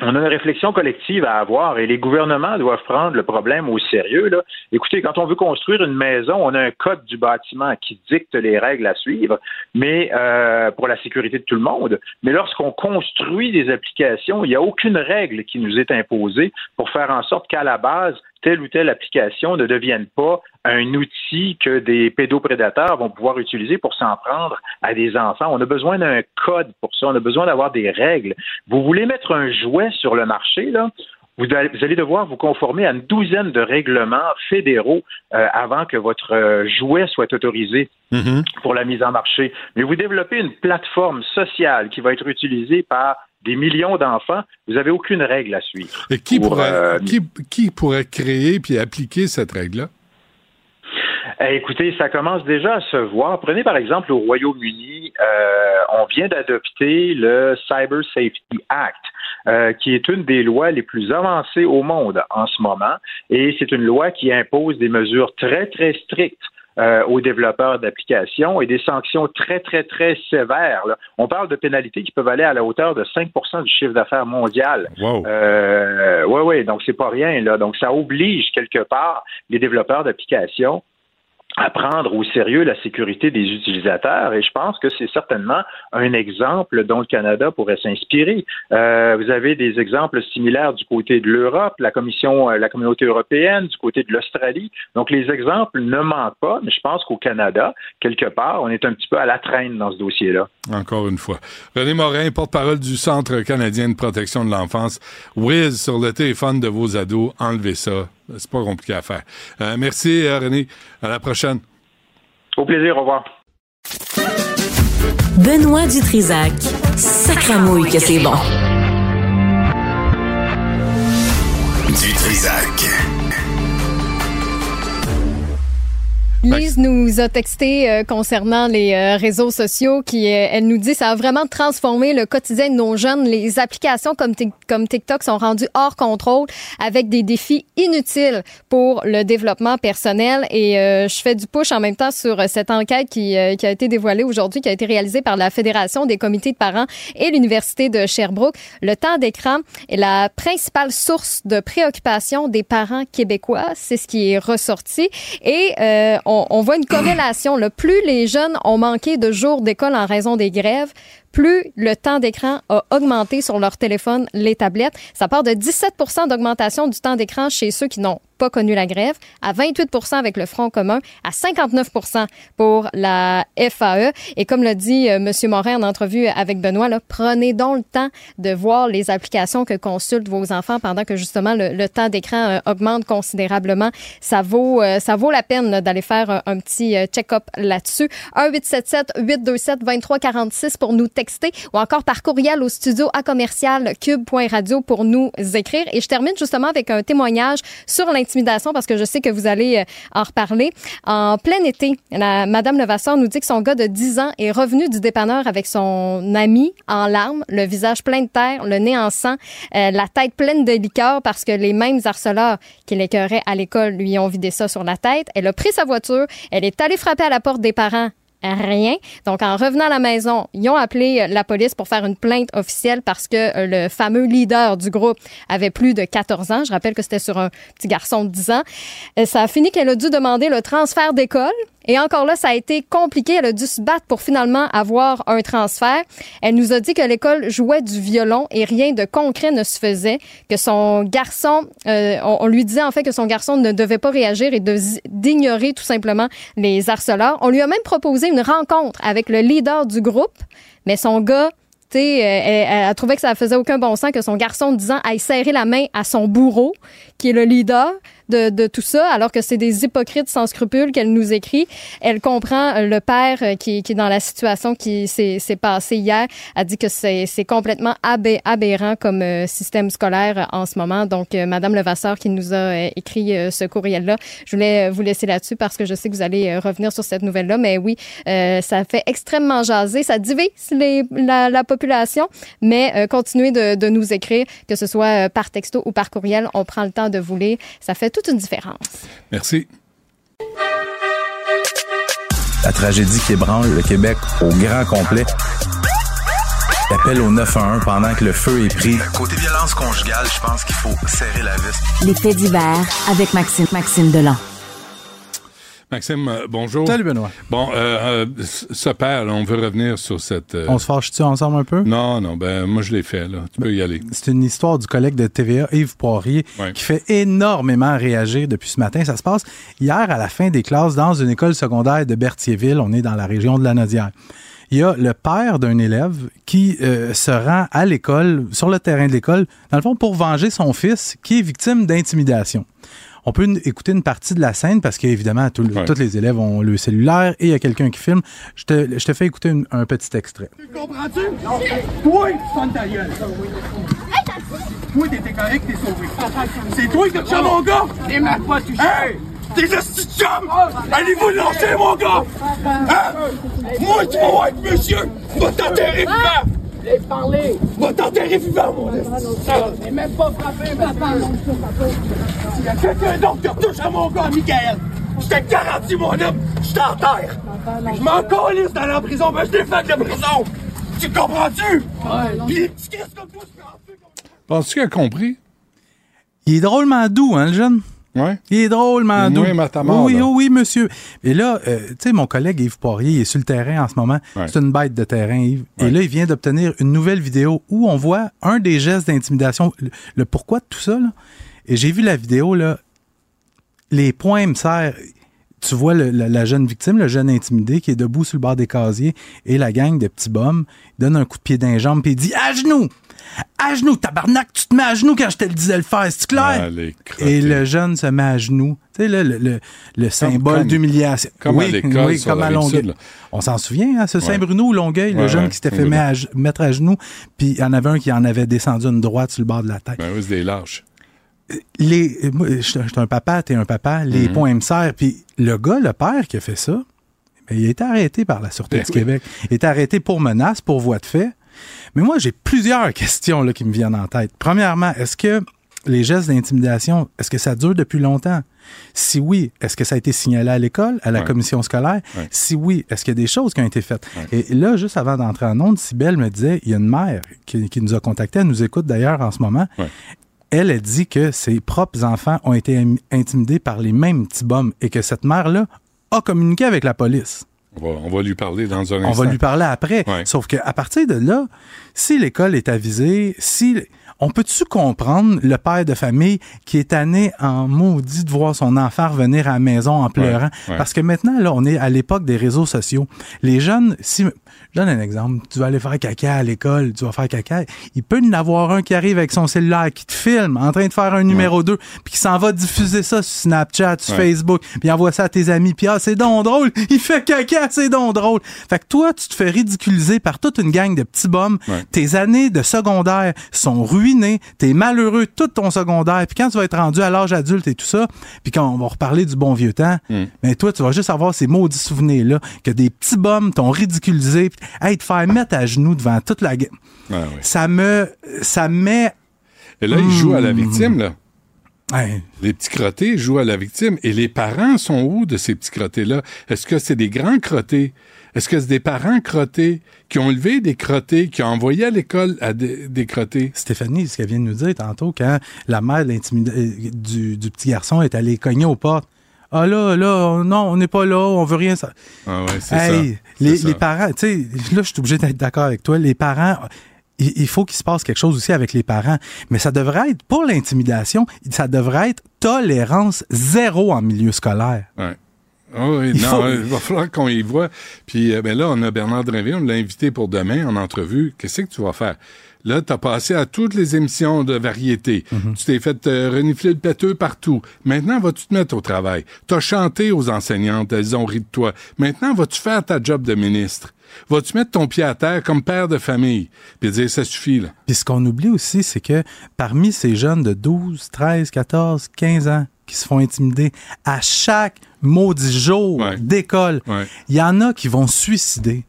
[SPEAKER 16] on a une réflexion collective à avoir et les gouvernements doivent prendre le problème au sérieux. Écoutez, quand on veut construire une maison, on a un code du bâtiment qui dicte les règles à suivre, mais euh, pour la sécurité de tout le monde. Mais lorsqu'on construit des applications, il n'y a aucune règle qui nous est imposée pour faire en sorte qu'à la base, telle ou telle application ne devienne pas un outil que des pédoprédateurs vont pouvoir utiliser pour s'en prendre à des enfants. On a besoin d'un code pour ça. On a besoin d'avoir des règles. Vous voulez mettre un jouet sur le marché, là? Vous allez devoir vous conformer à une douzaine de règlements fédéraux euh, avant que votre euh, jouet soit autorisé mm-hmm. pour la mise en marché. Mais vous développez une plateforme sociale qui va être utilisée par des millions d'enfants, vous n'avez aucune règle à suivre.
[SPEAKER 1] Et qui, pourrait, euh, qui, pourrait créer puis appliquer cette règle-là?
[SPEAKER 16] Eh, écoutez, ça commence déjà à se voir. Prenez par exemple au Royaume-Uni, euh, on vient d'adopter le Cyber Safety Act. Euh, qui est une des lois les plus avancées au monde en ce moment. Et c'est une loi qui impose des mesures très, très strictes euh, aux développeurs d'applications et des sanctions très, très, très sévères. On parle de pénalités qui peuvent aller à la hauteur de 5% du chiffre d'affaires mondial.
[SPEAKER 1] Wow.
[SPEAKER 16] Euh, oui, oui, donc c'est pas rien. Là. Donc ça oblige quelque part les développeurs d'applications à prendre au sérieux la sécurité des utilisateurs et je pense que c'est certainement un exemple dont le Canada pourrait s'inspirer. Euh, vous avez des exemples similaires du côté de l'Europe, la Commission, euh, la Communauté européenne, du côté de l'Australie. Donc les exemples ne manquent pas, mais je pense qu'au Canada, quelque part, on est un petit peu à la traîne dans ce dossier-là.
[SPEAKER 1] Encore une fois. René Morin, porte-parole du Centre canadien de protection de l'enfance. Whiz sur le téléphone de vos ados, enlevez ça. C'est pas compliqué à faire. Euh, merci, euh, René. À la prochaine.
[SPEAKER 16] Au plaisir. Au revoir.
[SPEAKER 2] Benoît Dutrisac. Sacramouille que c'est bon.
[SPEAKER 6] Dutrisac.
[SPEAKER 7] Lise nous a texté euh, concernant les euh, réseaux sociaux qui euh, elle nous dit ça a vraiment transformé le quotidien de nos jeunes. Les applications comme comme TikTok sont rendues hors contrôle avec des défis inutiles pour le développement personnel. Et je fais du push en même temps sur cette enquête qui, qui a été dévoilée aujourd'hui qui a été réalisée par la Fédération des comités de parents et l'université de Sherbrooke. Le temps d'écran est la principale source de préoccupation des parents québécois. C'est ce qui est ressorti. Et on, voit une corrélation. Le plus les jeunes ont manqué de jours d'école en raison des grèves, plus le temps d'écran a augmenté sur leur téléphone, les tablettes. Ça part de 17 d'augmentation du temps d'écran chez ceux qui n'ont pas connu la grève, à 28 avec le Front commun, à 59 pour la FAE. Et comme l'a dit euh, M. Morin en entrevue avec Benoît, là, prenez donc le temps de voir les applications que consultent vos enfants pendant que justement le, temps d'écran euh, augmente considérablement. Ça vaut, euh, ça vaut la peine d'aller faire un, petit check-up là-dessus. 1-877-827-2346 pour nous texter ou encore par courriel au studio à commercial cube.radio pour nous écrire. Et je termine justement avec un témoignage sur l'intimidation parce que je sais que vous allez euh, en reparler. En plein été, la, Madame Levasseur nous dit que son gars de 10 ans est revenu du dépanneur avec son ami en larmes, le visage plein de terre, le nez en sang, euh, la tête pleine de liqueur parce que les mêmes harceleurs qui l'écœuraient à l'école lui ont vidé ça sur la tête. Elle a pris sa voiture, elle est allée frapper à la porte des parents rien. Donc, en revenant à la maison, ils ont appelé euh, la police pour faire une plainte officielle parce que euh, le fameux leader du groupe avait plus de 14 ans. Je rappelle que c'était sur un petit garçon de 10 ans. Euh, ça a fini qu'elle a dû demander le transfert d'école et encore là, ça a été compliqué. Elle a dû se battre pour finalement avoir un transfert. Elle nous a dit que l'école jouait du violon et rien de concret ne se faisait, que son garçon, euh, on, lui disait en fait que son garçon ne devait pas réagir et d'ignorer tout simplement les harceleurs. On lui a même proposé une rencontre avec le leader du groupe, mais son gars euh, elle, elle, a trouvé que ça faisait aucun bon sens que son garçon de 10 ans aille serrer la main à son bourreau, qui est le leader de, tout ça, alors que c'est des hypocrites sans scrupules qu'elle nous écrit. Elle comprend euh, le père euh, qui, est dans la situation qui s'est passée hier, a dit que c'est complètement aberrant comme euh, système scolaire en ce moment. Donc, Madame Levasseur qui nous a écrit ce courriel-là, je voulais vous laisser là-dessus parce que je sais que vous allez revenir sur cette nouvelle-là. Mais oui, ça fait extrêmement jaser, ça divise les, la, population, mais continuez de, de nous écrire, que ce soit par texto ou par courriel. On prend le temps de vous lire. Ça fait toute une différence.
[SPEAKER 1] Merci.
[SPEAKER 17] La tragédie qui ébranle le Québec au grand complet. L'appel au 911 pendant que le feu est pris.
[SPEAKER 18] Côté violence conjugale, je pense qu'il faut serrer la vis.
[SPEAKER 2] Les faits divers avec Maxime, Maxime Delan.
[SPEAKER 1] Maxime, euh, bonjour.
[SPEAKER 19] Salut Benoît.
[SPEAKER 1] Bon, euh, euh ce père, on veut revenir sur cette. Euh,
[SPEAKER 19] on se fâche-tu ensemble un peu?
[SPEAKER 1] Non, non, ben moi je l'ai fait, là. Tu peux y aller.
[SPEAKER 19] C'est une histoire du collègue de TVA, Yves Poirier, qui fait énormément réagir depuis ce matin. Ça se passe hier à la fin des classes dans une école secondaire de Berthierville. On est dans la région de la Nodière. Il y a le père d'un élève qui se rend à l'école, sur le terrain de l'école, dans le fond, pour venger son fils qui est victime d'intimidation. On peut écouter une partie de la scène parce qu'évidemment, tous les élèves ont le cellulaire et il y a quelqu'un qui filme. Je te, je te fais écouter un petit extrait.
[SPEAKER 9] Tu comprends-tu? Toi, tu sonnes ta gueule. Toi, t'étais correct, t'es sauvé. C'est toi qui as mon gars? T'es même pas touché. Hey! T'es juste chum! Allez-vous lancer, mon gars! Hein? Moi, tu vas être monsieur! Va t'enterrer vivant! Laisse parler! Va t'enterrer vivant, mon T'es même pas frappé, papa! S'il y a quelqu'un d'autre qui retouche à mon gars, Michael, je te garantis, mon homme, je t'enterre! Je m'en calisse d'aller en prison, mais je défends de prison! Tu comprends-tu? Ouais, Pis qu'est-ce que toi,
[SPEAKER 1] Penses-tu qu'il a compris?
[SPEAKER 19] Il est drôlement doux, hein, le jeune?
[SPEAKER 1] Ouais.
[SPEAKER 19] Il est drôle, Mando.
[SPEAKER 1] Oui, Matamor,
[SPEAKER 19] oui,
[SPEAKER 1] là.
[SPEAKER 19] oui, oui, monsieur. Et là, euh, tu sais, mon collègue Yves Poirier, il est sur le terrain en ce moment.
[SPEAKER 1] Ouais.
[SPEAKER 19] C'est une bête de terrain, Yves. Et là, il vient d'obtenir une nouvelle vidéo où on voit un des gestes d'intimidation, le, le pourquoi de tout ça, là. Et j'ai vu la vidéo, là. Les poings me serrent. Tu vois le- la, la jeune victime, le jeune intimidé qui est debout sur le bord des casiers et la gang de petits bums il donne un coup de pied d'un jambe il dit à genoux, à genoux, tabarnak, tu te mets à genoux quand je te le disais le faire, c'est clair?
[SPEAKER 1] Ah.
[SPEAKER 19] Et le jeune se met à genoux. Tu sais, là, le, le, le symbole d'humiliation.
[SPEAKER 1] comme à
[SPEAKER 19] oui,
[SPEAKER 1] l'école
[SPEAKER 19] oui, comme à Longueuil.
[SPEAKER 1] sud.
[SPEAKER 19] On s'en souvient, hein, ce
[SPEAKER 1] Ouais.
[SPEAKER 19] Saint-Bruno ou Longueuil, le jeune
[SPEAKER 1] ouais,
[SPEAKER 19] qui s'était fait mettre à, mettre à genoux, puis il y en avait un qui en avait descendu une droite sur le bord de la tête.
[SPEAKER 1] Ben oui, c'est des lâches.
[SPEAKER 19] Les, euh, je suis un- papa, t'es un papa, les
[SPEAKER 1] Mhm.
[SPEAKER 19] points me serrent. Puis le gars, le père qui a fait ça, ben, il a été arrêté par la Sûreté
[SPEAKER 1] Ben
[SPEAKER 19] du
[SPEAKER 1] oui.
[SPEAKER 19] Québec. Il a été arrêté pour menace, pour voie de fait. Mais moi, j'ai plusieurs <laughs> questions là, qui me viennent en tête. Premièrement, est-ce que les gestes d'intimidation, est-ce que ça dure depuis longtemps? Si oui, est-ce que ça a été signalé à l'école, à la
[SPEAKER 1] Ouais.
[SPEAKER 19] commission scolaire?
[SPEAKER 1] Ouais.
[SPEAKER 19] Si oui, est-ce qu'il y a des choses qui ont été faites? Et là, juste avant d'entrer en onde, Sybelle me disait, il y a une mère qui, qui nous a contactés, elle nous écoute d'ailleurs en ce moment. Elle a dit que ses propres enfants ont été im- intimidés par les mêmes petits bums et que cette mère-là a communiqué avec la police.
[SPEAKER 1] On va, on va lui parler dans un
[SPEAKER 19] On
[SPEAKER 1] instant.
[SPEAKER 19] va lui parler après.
[SPEAKER 1] Ouais.
[SPEAKER 19] Sauf qu'à partir de là, si l'école est avisée, si on peut-tu comprendre le père de famille qui est tanné en maudit de voir son enfant revenir à la maison en pleurant?
[SPEAKER 1] ouais.
[SPEAKER 19] Parce que maintenant, là, on est à l'époque des réseaux sociaux. Les jeunes, si, je donne un exemple, tu vas aller faire caca à l'école, tu vas faire caca, il peut y en avoir un qui arrive avec son cellulaire, qui te filme en train de faire un numéro 2, puis qui s'en va diffuser ça sur Snapchat, sur
[SPEAKER 1] Ouais.
[SPEAKER 19] Facebook, puis envoie ça à tes amis, puis ah, c'est donc drôle, il fait caca, c'est donc drôle. Fait que toi, tu te fais ridiculiser par toute une gang de petits bums.
[SPEAKER 1] Ouais.
[SPEAKER 19] Tes années de secondaire sont ruinées, t'es malheureux tout ton secondaire, puis quand tu vas être rendu à l'âge adulte et tout ça, puis quand on va reparler du bon vieux temps,
[SPEAKER 1] Mm.
[SPEAKER 19] mais toi, tu vas juste avoir ces maudits souvenirs-là, que des petits bums t'ont ridiculisé, puis, hey, te faire mettre à genoux devant toute la...
[SPEAKER 1] Ah.
[SPEAKER 19] Ça me... Ça met...
[SPEAKER 1] Et là, il joue à la
[SPEAKER 19] Mm.
[SPEAKER 1] victime, là.
[SPEAKER 19] Hey,
[SPEAKER 1] Les petits crottés jouent à la victime. Et les parents sont où de ces petits crottés-là? Est-ce que c'est des grands crottés? Est-ce que c'est des parents crottés qui ont élevé des crottés, qui ont envoyé à l'école à des, des crottés?
[SPEAKER 19] Stéphanie, ce qu'elle vient de nous dire tantôt, quand la mère euh, du, du petit garçon est allée cogner aux portes. Ah là, là, non, on n'est pas là, on veut rien. Ça.
[SPEAKER 1] Ah ouais, c'est
[SPEAKER 19] Hey,
[SPEAKER 1] ça.
[SPEAKER 19] Les, parents, tu sais, là, je suis obligé d'être d'accord avec toi. Les parents, il, il faut qu'il se passe quelque chose aussi avec les parents. Mais ça devrait être, pour l'intimidation, ça devrait être tolérance zéro en milieu scolaire.
[SPEAKER 1] Ouais. Ah oui,
[SPEAKER 19] Il
[SPEAKER 1] non,
[SPEAKER 19] faut-
[SPEAKER 1] il va falloir qu'on y voit. Puis euh, ben là, on a Bernard Drinville, on l'a invité pour demain en entrevue. Qu'est-ce que tu vas faire? Là, tu as passé à toutes les émissions de variété.
[SPEAKER 19] Mhm.
[SPEAKER 1] Tu t'es fait euh, renifler le pêteux partout. Maintenant, vas-tu te mettre au travail? Tu as chanté aux enseignantes, elles ont ri de toi. Maintenant, vas-tu faire ta job de ministre? Vas-tu mettre ton pied à terre comme père de famille? Puis dire, ça suffit, là.
[SPEAKER 19] Puis ce qu'on oublie aussi, c'est que parmi ces jeunes de 12, 13, 14, 15 ans qui se font intimider à chaque maudit jour
[SPEAKER 1] Ouais.
[SPEAKER 19] d'école,
[SPEAKER 1] Ouais.
[SPEAKER 19] il y en a qui vont se suicider.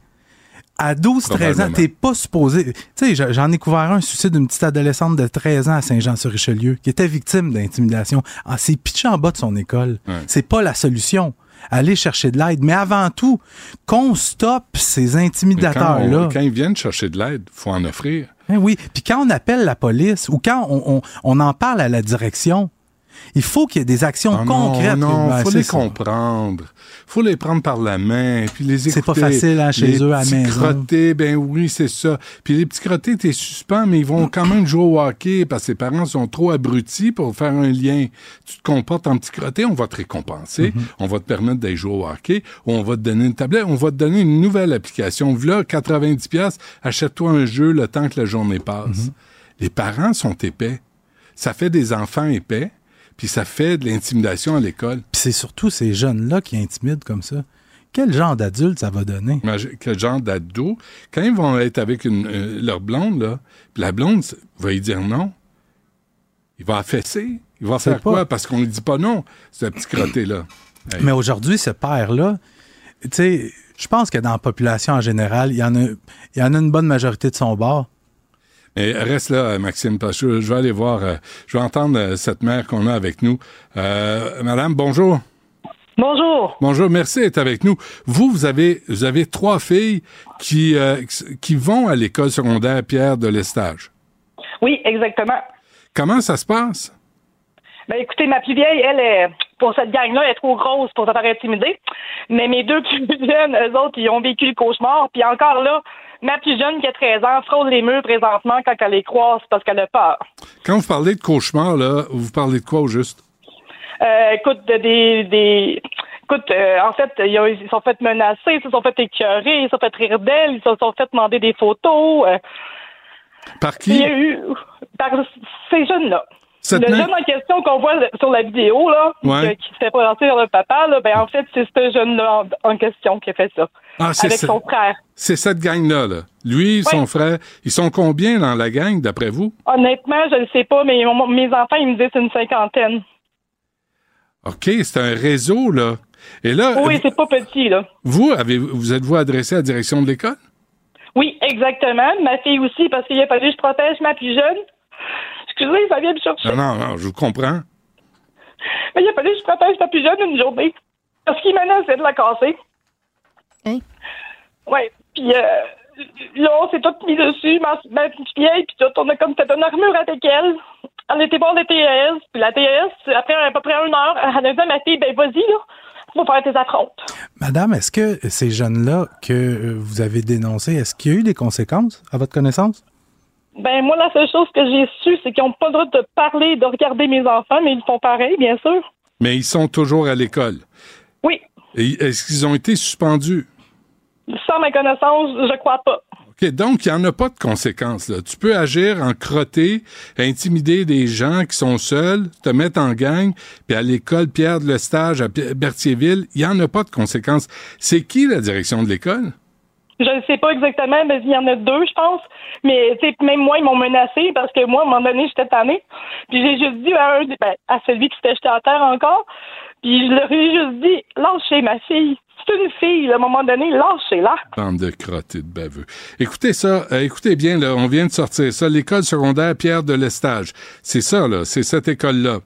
[SPEAKER 19] À 12, 13 ans, t'es pas supposé. Tu sais, j'en ai couvert un suicide d'une petite adolescente de 13 ans à Saint-Jean-sur-Richelieu qui était victime d'intimidation. Ah, c'est pitché en bas de son école.
[SPEAKER 1] Ouais.
[SPEAKER 19] C'est pas la solution. Aller chercher de l'aide. Mais avant tout, qu'on stoppe ces
[SPEAKER 1] quand,
[SPEAKER 19] intimidateurs-là.
[SPEAKER 1] quand ils viennent chercher de l'aide, faut en offrir.
[SPEAKER 19] Ben oui. Puis quand on appelle la police ou quand on, on- on en parle à la direction, il faut qu'il y ait des actions
[SPEAKER 1] Ah
[SPEAKER 19] concrètes.
[SPEAKER 1] Non,
[SPEAKER 19] Ben,
[SPEAKER 1] faut les
[SPEAKER 19] ça.
[SPEAKER 1] comprendre. faut les prendre par la main, puis les écouter.
[SPEAKER 19] C'est pas facile, hein, chez
[SPEAKER 1] Les
[SPEAKER 19] eux, à la
[SPEAKER 1] petits
[SPEAKER 19] maison.
[SPEAKER 1] crottés, ben oui, c'est ça. Puis les petits crottés, t'es suspens, mais ils vont quand même jouer au hockey parce que les parents sont trop abrutis pour faire un lien. Tu te comportes en petit crotté, on va te récompenser,
[SPEAKER 19] Mm-hmm.
[SPEAKER 1] on va te permettre d'aller jouer au hockey, ou on va te donner une tablette, on va te donner une nouvelle application. Voilà, 90 pièces, achète-toi un jeu le temps que la journée passe.
[SPEAKER 19] Mm-hmm.
[SPEAKER 1] Les parents sont épais. Ça fait des enfants épais, puis ça fait de l'intimidation à l'école.
[SPEAKER 19] Puis c'est surtout ces jeunes-là qui intimident comme ça. Quel genre d'adulte ça va donner?
[SPEAKER 1] Quel genre d'ado, quand ils vont être avec une, euh, leur blonde, là, puis la blonde va lui dire non, il va affaisser. Il va faire
[SPEAKER 19] pas-
[SPEAKER 1] quoi? Parce qu'on lui dit pas non, ce petit crotté-là. Hey. <coughs>
[SPEAKER 19] Mais aujourd'hui, ce père-là, tu sais, je pense que dans la population en général, il y en a, il y en a une bonne majorité de son bord.
[SPEAKER 1] Mais reste là, Maxime, parce que je vais aller voir, euh, je vais entendre euh, cette mère qu'on a avec nous. Euh, madame, bonjour.
[SPEAKER 20] Bonjour.
[SPEAKER 1] Bonjour, merci d'être avec nous. Vous, vous avez, vous avez trois filles qui, euh, qui vont à l'école secondaire Pierre de l'Estage.
[SPEAKER 20] Oui, exactement.
[SPEAKER 1] Comment ça se passe?
[SPEAKER 20] Ben écoutez, ma plus vieille, elle, est, pour cette gang-là, elle est trop grosse pour se faire intimider. Mais mes deux plus <laughs> jeunes, eux autres, ils ont vécu le cauchemar. Puis encore là, ma plus jeune qui a 13 ans frôle les murs présentement quand elle les croise parce qu'elle a peur.
[SPEAKER 1] Quand vous parlez de cauchemar, là, vous parlez de quoi au juste?
[SPEAKER 20] Euh, écoute, des, des écoute, euh, en fait, ils, ont- ils sont fait menacer, ils se sont fait écœurer, ils se sont fait rire d'elle, ils se sont fait demander des photos. euh,
[SPEAKER 1] Par
[SPEAKER 20] il y
[SPEAKER 1] qui?
[SPEAKER 20] a eu par ces jeunes-là.
[SPEAKER 1] Cette
[SPEAKER 20] le jeune en question qu'on voit sur la vidéo, là,
[SPEAKER 1] Ouais.
[SPEAKER 20] qui se fait présenter vers le papa, là, ben en fait, c'est ce jeune-là en, en question qui a fait ça.
[SPEAKER 1] Ah, c'est
[SPEAKER 20] avec
[SPEAKER 1] ça.
[SPEAKER 20] son frère.
[SPEAKER 1] C'est cette gang-là, là. Lui, son frère, ils sont combien dans la gang, d'après vous?
[SPEAKER 20] Honnêtement, je ne sais pas, mais mon- mes enfants, ils me disent c'est une cinquantaine.
[SPEAKER 1] OK, c'est un réseau, là. Et là,
[SPEAKER 20] Oui, c'est pas petit, là.
[SPEAKER 1] vous, avez, vous êtes-vous adressé à la direction de l'école?
[SPEAKER 20] Oui, exactement. Ma fille aussi, parce qu'il a fallu que je protège ma plus jeune. Excusez, ça vient me chercher.
[SPEAKER 1] Non, non, non, je vous comprends.
[SPEAKER 20] Mais il a fallu que je protège ma plus jeune une journée. Parce qu'il menaçait de la casser.
[SPEAKER 7] Hein?
[SPEAKER 20] Ouais. Puis euh, là, on s'est tout mis dessus, ma, ma petite vieille, puis tout, on a comme fait une armure avec elle. On était voir le TES, puis la TES, après à peu près une heure, elle a dit à ma fille, ben vas-y, là, faut faire tes affrontes.
[SPEAKER 19] Madame, est-ce que ces jeunes-là que vous avez dénoncés, est-ce qu'il y a eu des conséquences à votre connaissance?
[SPEAKER 20] Ben moi, la seule chose que j'ai su, c'est qu'ils n'ont pas le droit de parler, de regarder mes enfants, mais ils font pareil, bien sûr.
[SPEAKER 1] Mais ils sont toujours à l'école.
[SPEAKER 20] Oui.
[SPEAKER 1] Et Est-ce qu'ils ont été suspendus?
[SPEAKER 20] Sans ma connaissance, je crois pas.
[SPEAKER 1] OK, donc il n'y en a pas de conséquences. Là. Tu peux agir en crotté, intimider des gens qui sont seuls, te mettre en gang, puis à l'école Pierre de Lestage à Berthierville, il n'y en a pas de conséquences. C'est qui la direction de l'école?
[SPEAKER 20] Je ne sais pas exactement, mais il y en a deux, je pense. Mais même moi, ils m'ont menacé parce que moi, à un moment donné, j'étais tannée. Puis j'ai juste dit à un, ben, à celui qui s'était jeté à terre encore, puis je leur ai juste dit, lâchez ma fille. C'est une fille, à un moment donné, lâchez-la.
[SPEAKER 1] Bande de crottés de baveux. Écoutez ça, euh, écoutez bien, là, on vient de sortir ça, l'école secondaire Pierre de Lestage. C'est ça, là, c'est cette école-là.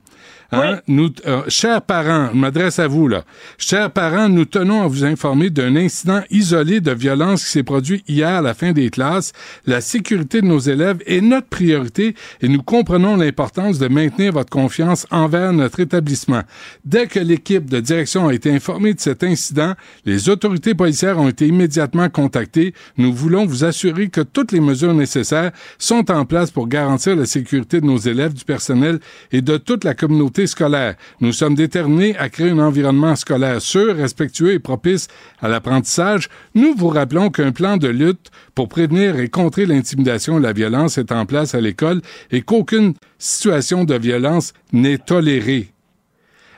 [SPEAKER 1] Hein? Nous, euh, chers parents, je m'adresse à vous là. Chers parents, nous tenons à vous informer d'un incident isolé de violence qui s'est produit hier à la fin des classes. La sécurité de nos élèves est notre priorité et nous comprenons l'importance de maintenir votre confiance envers notre établissement. Dès que l'équipe de direction a été informée de cet incident, les autorités policières ont été immédiatement contactées. Nous voulons vous assurer que toutes les mesures nécessaires sont en place pour garantir la sécurité de nos élèves, du personnel et de toute la communauté scolaire. Nous sommes déterminés à créer un environnement scolaire sûr, respectueux et propice à l'apprentissage. Nous vous rappelons qu'un plan de lutte pour prévenir et contrer l'intimidation et la violence est en place à l'école et qu'aucune situation de violence n'est tolérée.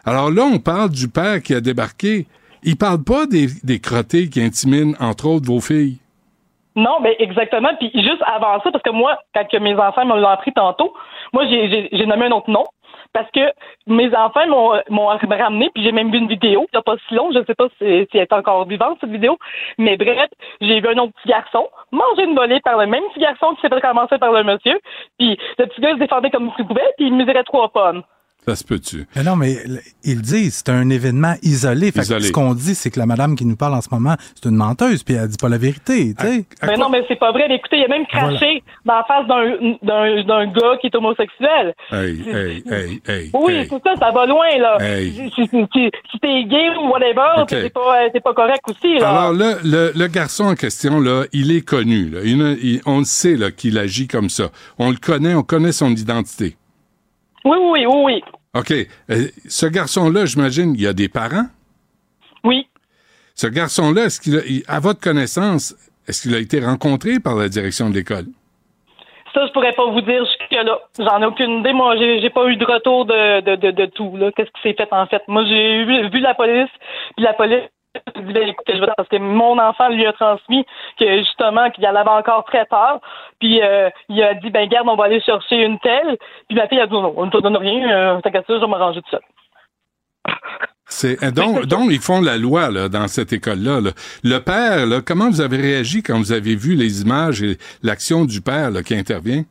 [SPEAKER 1] Alors là, on parle du père qui a débarqué. Il parle pas des, des crottés qui intimident, entre autres, vos filles.
[SPEAKER 20] Non, mais exactement. Puis juste avant ça, parce que moi, quand mes enfants me l'ont appris tantôt, moi, j'ai nommé un autre nom. Parce que mes enfants m'ont ramené, puis j'ai même vu une vidéo, il n'y pas si long, je ne sais pas si, elle est encore vivante, cette vidéo. Mais bref, j'ai vu un autre petit garçon manger une volée par le même petit garçon qui s'est fait ramasser par le monsieur. Puis le petit gars se défendait comme il pouvait, puis il mesurait trois pommes.
[SPEAKER 1] Ça se peut-tu?
[SPEAKER 19] Mais non, mais ils disent c'est un événement isolé. Fait que
[SPEAKER 1] Isolé.
[SPEAKER 19] ce qu'on dit, c'est que la madame qui nous parle en ce moment, c'est une menteuse, puis elle dit pas la vérité. tu sais.
[SPEAKER 20] Mais non, mais c'est pas vrai. Mais écoutez, il a même craché dans la face d'un- gars qui est homosexuel.
[SPEAKER 1] Hey, hey, hey, hey.
[SPEAKER 20] Oui,
[SPEAKER 1] hey.
[SPEAKER 20] c'est ça, ça va loin, là.
[SPEAKER 1] Hey.
[SPEAKER 20] Si, si- si- t'es gay ou whatever,
[SPEAKER 1] Ok.
[SPEAKER 20] c'est pas, euh, pas correct aussi, là.
[SPEAKER 1] Alors là, le, le garçon en question, là, il est connu. Là. Il il- on le sait là, qu'il agit comme ça. On le connaît, on connaît son identité.
[SPEAKER 20] Oui, oui, oui, oui.
[SPEAKER 1] OK. Euh, ce garçon-là, j'imagine, il y a des parents?
[SPEAKER 20] Oui.
[SPEAKER 1] Ce garçon-là, est-ce qu'il a, il- à votre connaissance, est-ce qu'il a été rencontré par la direction de l'école?
[SPEAKER 20] Ça, je pourrais pas vous dire jusque-là. J'en ai aucune idée. Moi, j'ai j'ai pas eu de retour de, de, de, de tout, là. Qu'est-ce qui s'est fait, en fait? Moi, j'ai vu, vu la police, puis la police écoutez, je vais parce que mon enfant lui a transmis que, justement, qu'il en avait encore très peur. Puis, euh, il a dit, ben, garde, on va aller chercher une telle. Puis ma fille a dit, non, on ne te donne rien. Euh, T'inquiète ça, je vais m'arranger tout seul.
[SPEAKER 1] C'est, euh, donc, donc, ils font la loi là, dans cette école-là. là. Le père, là, comment vous avez réagi quand vous avez vu les images et l'action du père là, qui intervient?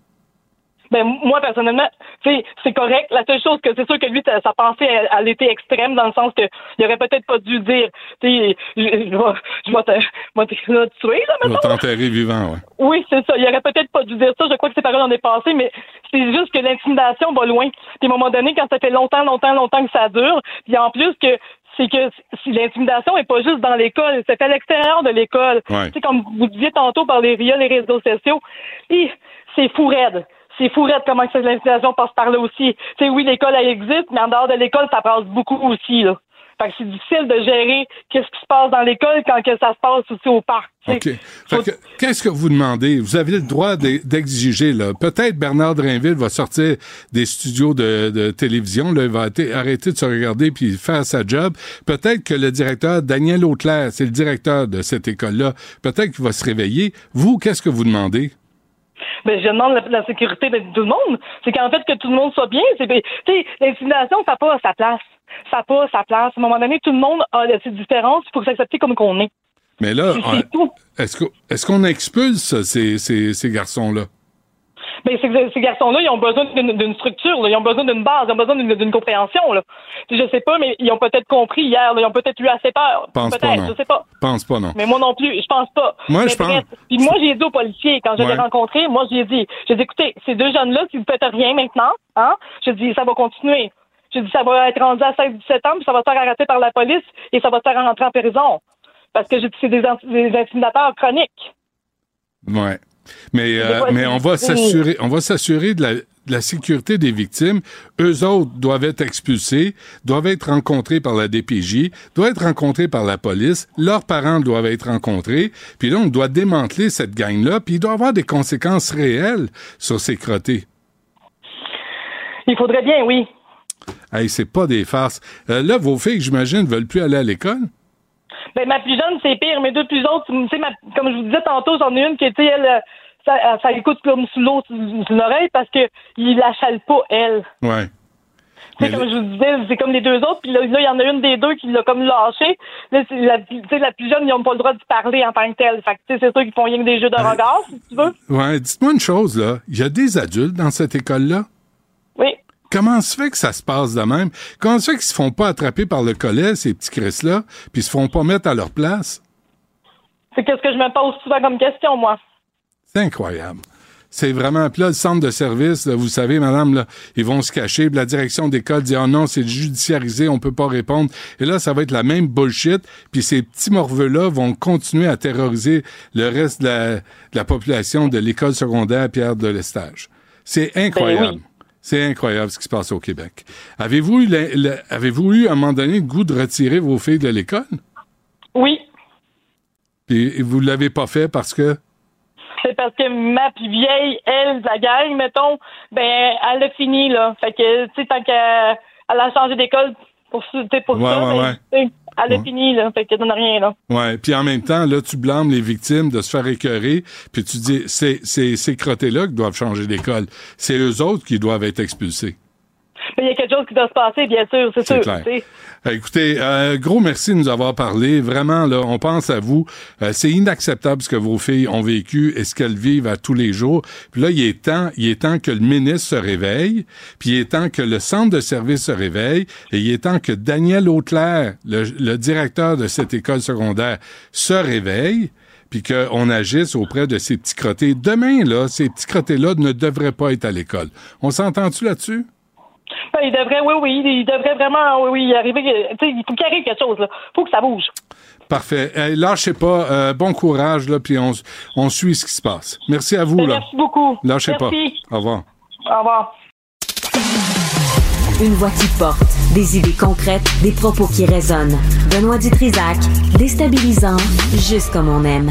[SPEAKER 20] Ben, moi, personnellement, c'est correct. La seule chose que c'est sûr que lui, sa pensée, elle, elle était extrême dans le sens que il aurait peut-être pas dû dire, tu sais, je, je vais, je vais te, tuer, là, mettons.
[SPEAKER 1] t'enterrer vivant, ouais.
[SPEAKER 20] Oui, c'est ça. Il aurait peut-être pas dû dire ça. Je crois que ses paroles en est passées, mais C'est juste que l'intimidation va loin. Puis à un moment donné, quand ça fait longtemps, longtemps, longtemps que ça dure, puis en plus que c'est que si l'intimidation est pas juste dans l'école, c'est à l'extérieur de l'école.
[SPEAKER 1] Ouais.
[SPEAKER 20] C'est comme vous disiez tantôt par les via les réseaux sociaux. Et c'est fou raide. C'est fou raide comment que l'intimidation passe par là aussi. Sais, oui, l'école, elle existe, mais en dehors de l'école, ça passe beaucoup aussi, là. Fait que c'est difficile de gérer qu'est-ce qui se passe dans l'école quand que ça se passe aussi au parc.
[SPEAKER 1] OK. Fait que, qu'est-ce que vous demandez? Vous avez le droit d'e- d'exiger, là. Peut-être Bernard Drinville va sortir des studios de, de télévision, là. Il va arrêter, arrêter de se regarder puis faire sa job. Peut-être que le directeur, Daniel Auclair, c'est le directeur de cette école-là. Peut-être qu'il va se réveiller. Vous, qu'est-ce que vous demandez?
[SPEAKER 20] Ben, je demande la, la sécurité de tout le monde. C'est qu'en fait, que tout le monde soit bien. C'est, ben, l'intimidation, ça n'a pas sa place. Ça n'a pas sa place. À un moment donné, tout le monde a ses différences. Faut s'accepter comme qu'on est.
[SPEAKER 1] Mais là, est-ce qu'on expulse ces, ces, ces garçons-là?
[SPEAKER 20] Ben, ces, ces garçons-là, ils ont besoin d'une, structure, là. ils ont besoin d'une base, ils ont besoin d'une, compréhension. Là. Je sais pas, mais ils ont peut-être compris hier, là. ils ont peut-être eu assez peur.
[SPEAKER 1] Pense pas, non.
[SPEAKER 20] je sais pas.
[SPEAKER 1] Pense pas, non.
[SPEAKER 20] Mais moi non plus, je pense pas.
[SPEAKER 1] Moi,
[SPEAKER 20] Mais
[SPEAKER 1] je pense-.
[SPEAKER 20] Puis moi, j'ai dit aux policiers, quand je
[SPEAKER 1] Ouais.
[SPEAKER 20] rencontré, moi, j'ai dit, j'ai dit, écoutez, ces deux jeunes-là, si vous faites rien maintenant, hein, je dis, ça va continuer. Je dis, ça va être rendu à 16-17 ans, puis ça va se faire arrêter par la police et ça va se faire rentrer en prison. Parce que j'ai dit, c'est des, des intimidateurs chroniques.
[SPEAKER 1] Ouais. Mais, euh, mais on va s'assurer, on va s'assurer de la, de la sécurité des victimes. Eux autres doivent être expulsés, doivent être rencontrés par la DPJ, doivent être rencontrés par la police. Leurs parents doivent être rencontrés. Puis là, on doit démanteler cette gang-là. Puis il doit avoir des conséquences réelles sur ces crottés.
[SPEAKER 20] Il faudrait bien, oui.
[SPEAKER 1] Hey, c'est pas des farces. Euh, là, vos filles, j'imagine, veulent plus aller à l'école?
[SPEAKER 20] Ben, ma plus jeune, c'est pire. Mes deux plus autres, ma- comme je vous disais tantôt, j'en ai une qui, tu sais, elle, euh, ça, euh, ça écoute comme sous l'eau, sous, sous l'oreille, parce que il la chale pas, elle.
[SPEAKER 1] Ouais.
[SPEAKER 20] Tu sais, comme je vous disais, c'est comme les deux autres, puis là, là, il y en a une des deux qui l'a comme lâché. Là, la, tu sais, la plus jeune, ils n'ont pas le droit de parler en tant que telle. Fait que, tu sais, c'est sûr qu'ils font rien que des jeux de regard, si tu veux.
[SPEAKER 1] Ouais, dites-moi une chose, là. Il y a des adultes dans cette école-là?
[SPEAKER 20] Oui.
[SPEAKER 1] Comment se fait que ça se passe de même? Comment se fait qu'ils se font pas attraper par le collet, ces petits Chris-là, puis ils se font pas mettre à leur place?
[SPEAKER 20] C'est qu'est-ce que je me pose souvent comme question, moi.
[SPEAKER 1] C'est incroyable. C'est vraiment. Puis là, le centre de service, là, vous savez, madame, là, ils vont se cacher. Puis la direction d'école dit, oh non, c'est judiciarisé, on peut pas répondre. Et là, ça va être la même bullshit. Puis ces petits morveux-là vont continuer à terroriser le reste de la, de la population de l'école secondaire Pierre de l'Estage. C'est incroyable.
[SPEAKER 20] Ben oui.
[SPEAKER 1] C'est incroyable ce qui se passe au Québec. Avez-vous eu, avez-vous eu à un moment donné le goût de retirer vos filles de l'école?
[SPEAKER 20] Oui.
[SPEAKER 1] Puis vous l'avez pas fait parce que.
[SPEAKER 20] C'est parce que ma plus vieille, elle, la gang, mettons, ben, elle a fini, là. Fait que, tu sais, tant qu'elle elle a changé d'école pour, pour
[SPEAKER 1] Ouais,
[SPEAKER 20] ça,
[SPEAKER 1] ouais,
[SPEAKER 20] ben,
[SPEAKER 1] ouais.
[SPEAKER 20] elle a fini, là. Fait que donne rien, là.
[SPEAKER 1] Ouais, puis en même temps, là, tu blâmes les victimes de se faire écœurer, puis tu dis, c'est c'est ces crottés-là qui doivent changer d'école. C'est eux autres qui doivent être expulsés.
[SPEAKER 20] Mais il y a quelque chose qui doit se passer, bien sûr, c'est sûr.
[SPEAKER 1] clair. Euh, Écoutez, euh, gros merci de nous avoir parlé. Vraiment, là, on pense à vous. Euh, c'est inacceptable ce que vos filles ont vécu et ce qu'elles vivent à tous les jours. Puis là, il est temps, il est temps que le ministre se réveille, puis il est temps que le centre de service se réveille, et il est temps que Daniel Auclair, le, le directeur de cette école secondaire, se réveille puis qu'on agisse auprès de ces petits crottés. Demain, là, ces petits crottés-là ne devraient pas être à l'école. On s'entend-tu là-dessus?
[SPEAKER 20] Ben, il devrait, oui, oui, il devrait vraiment, oui, oui, arriver. Tu sais, il faut qu'il arrive quelque chose, là. Faut que ça bouge.
[SPEAKER 1] Parfait. Hey, lâchez pas. Euh, bon courage, là, puis on, suit ce qui se passe. Merci à vous,
[SPEAKER 20] Ben,
[SPEAKER 1] là.
[SPEAKER 20] Merci beaucoup.
[SPEAKER 1] Lâchez
[SPEAKER 20] Merci.
[SPEAKER 1] pas. Au revoir.
[SPEAKER 20] Au revoir.
[SPEAKER 2] Une voix qui porte, des idées concrètes, des propos qui résonnent. Benoît Dutrisac, déstabilisant, juste comme on aime.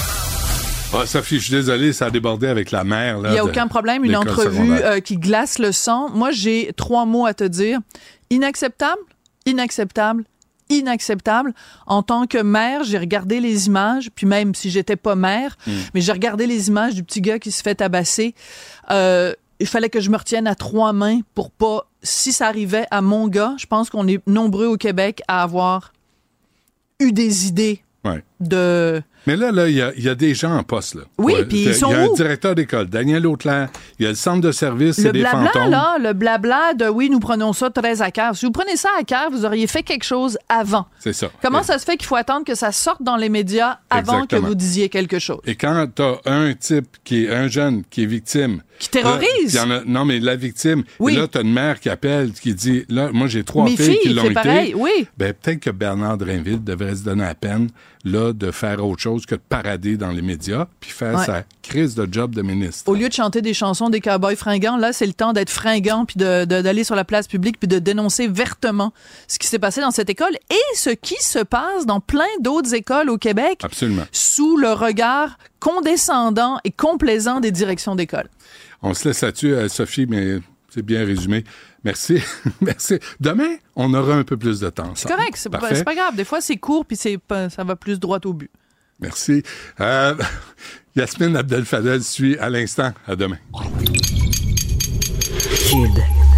[SPEAKER 1] Ah, Sophie, je suis désolé, ça a débordé avec la mère. Là,
[SPEAKER 21] Il n'y a
[SPEAKER 1] de
[SPEAKER 21] aucun problème. Une entrevue euh, qui glace le sang. Moi, j'ai trois mots à te dire. Inacceptable, inacceptable, inacceptable. En tant que mère, j'ai regardé les images, puis même si j'étais pas mère,
[SPEAKER 22] Mm.
[SPEAKER 21] mais j'ai regardé les images du petit gars qui se fait tabasser. Euh, il fallait que je me retienne à trois mains pour pas, si ça arrivait à mon gars, je pense qu'on est nombreux au Québec à avoir eu des idées
[SPEAKER 1] Ouais.
[SPEAKER 21] de
[SPEAKER 1] Mais là, là, il y a, il y a des gens en poste, là.
[SPEAKER 21] Oui,
[SPEAKER 1] Ouais,
[SPEAKER 21] puis ils
[SPEAKER 1] Il y a
[SPEAKER 21] sont
[SPEAKER 1] un
[SPEAKER 21] où?
[SPEAKER 1] directeur d'école, Daniel Auclair. Il y a le centre de service,
[SPEAKER 21] le
[SPEAKER 1] des
[SPEAKER 21] blabla,
[SPEAKER 1] fantômes.
[SPEAKER 21] là, le blabla de oui, nous prenons ça très à cœur. Si vous prenez ça à cœur, vous auriez fait quelque chose avant.
[SPEAKER 1] C'est ça.
[SPEAKER 21] Comment ça se fait qu'il faut attendre que ça sorte dans les médias avant
[SPEAKER 1] Exactement.
[SPEAKER 21] que vous disiez quelque chose?
[SPEAKER 1] Et quand t'as un type qui est un jeune qui est victime.
[SPEAKER 21] Qui terrorise?
[SPEAKER 1] là, il y en a- non, mais la victime.
[SPEAKER 21] Oui.
[SPEAKER 1] Et là, t'as une mère qui appelle, qui dit, là, moi, j'ai trois
[SPEAKER 21] Mes
[SPEAKER 1] filles,
[SPEAKER 21] filles,
[SPEAKER 1] qui l'ont été.
[SPEAKER 21] pareil, oui.
[SPEAKER 1] Ben, peut-être que Bernard Drinville devrait se donner la peine, là, de faire autre chose que de parader dans les médias, puis faire
[SPEAKER 21] Ouais.
[SPEAKER 1] sa crise de job de ministre.
[SPEAKER 21] Au lieu de chanter des chansons des cowboys fringants, là, c'est le temps d'être fringant puis de- de- d'aller sur la place publique puis de dénoncer vertement ce qui s'est passé dans cette école et ce qui se passe dans plein d'autres écoles au Québec
[SPEAKER 1] Absolument.
[SPEAKER 21] sous le regard condescendant et complaisant des directions d'école.
[SPEAKER 1] On se laisse là-dessus, euh, Sophie, mais c'est bien résumé. Merci. <laughs> Merci. Demain, on aura un peu plus de temps.
[SPEAKER 21] C'est correct, c'est pas,
[SPEAKER 1] Parfait.
[SPEAKER 21] c'est pas grave. Des fois, c'est court puis c'est pas- ça va plus droit au but.
[SPEAKER 1] Merci. Euh, <laughs> Yasmine Abdel-Fadel suit à l'instant. À demain.
[SPEAKER 2] Kid.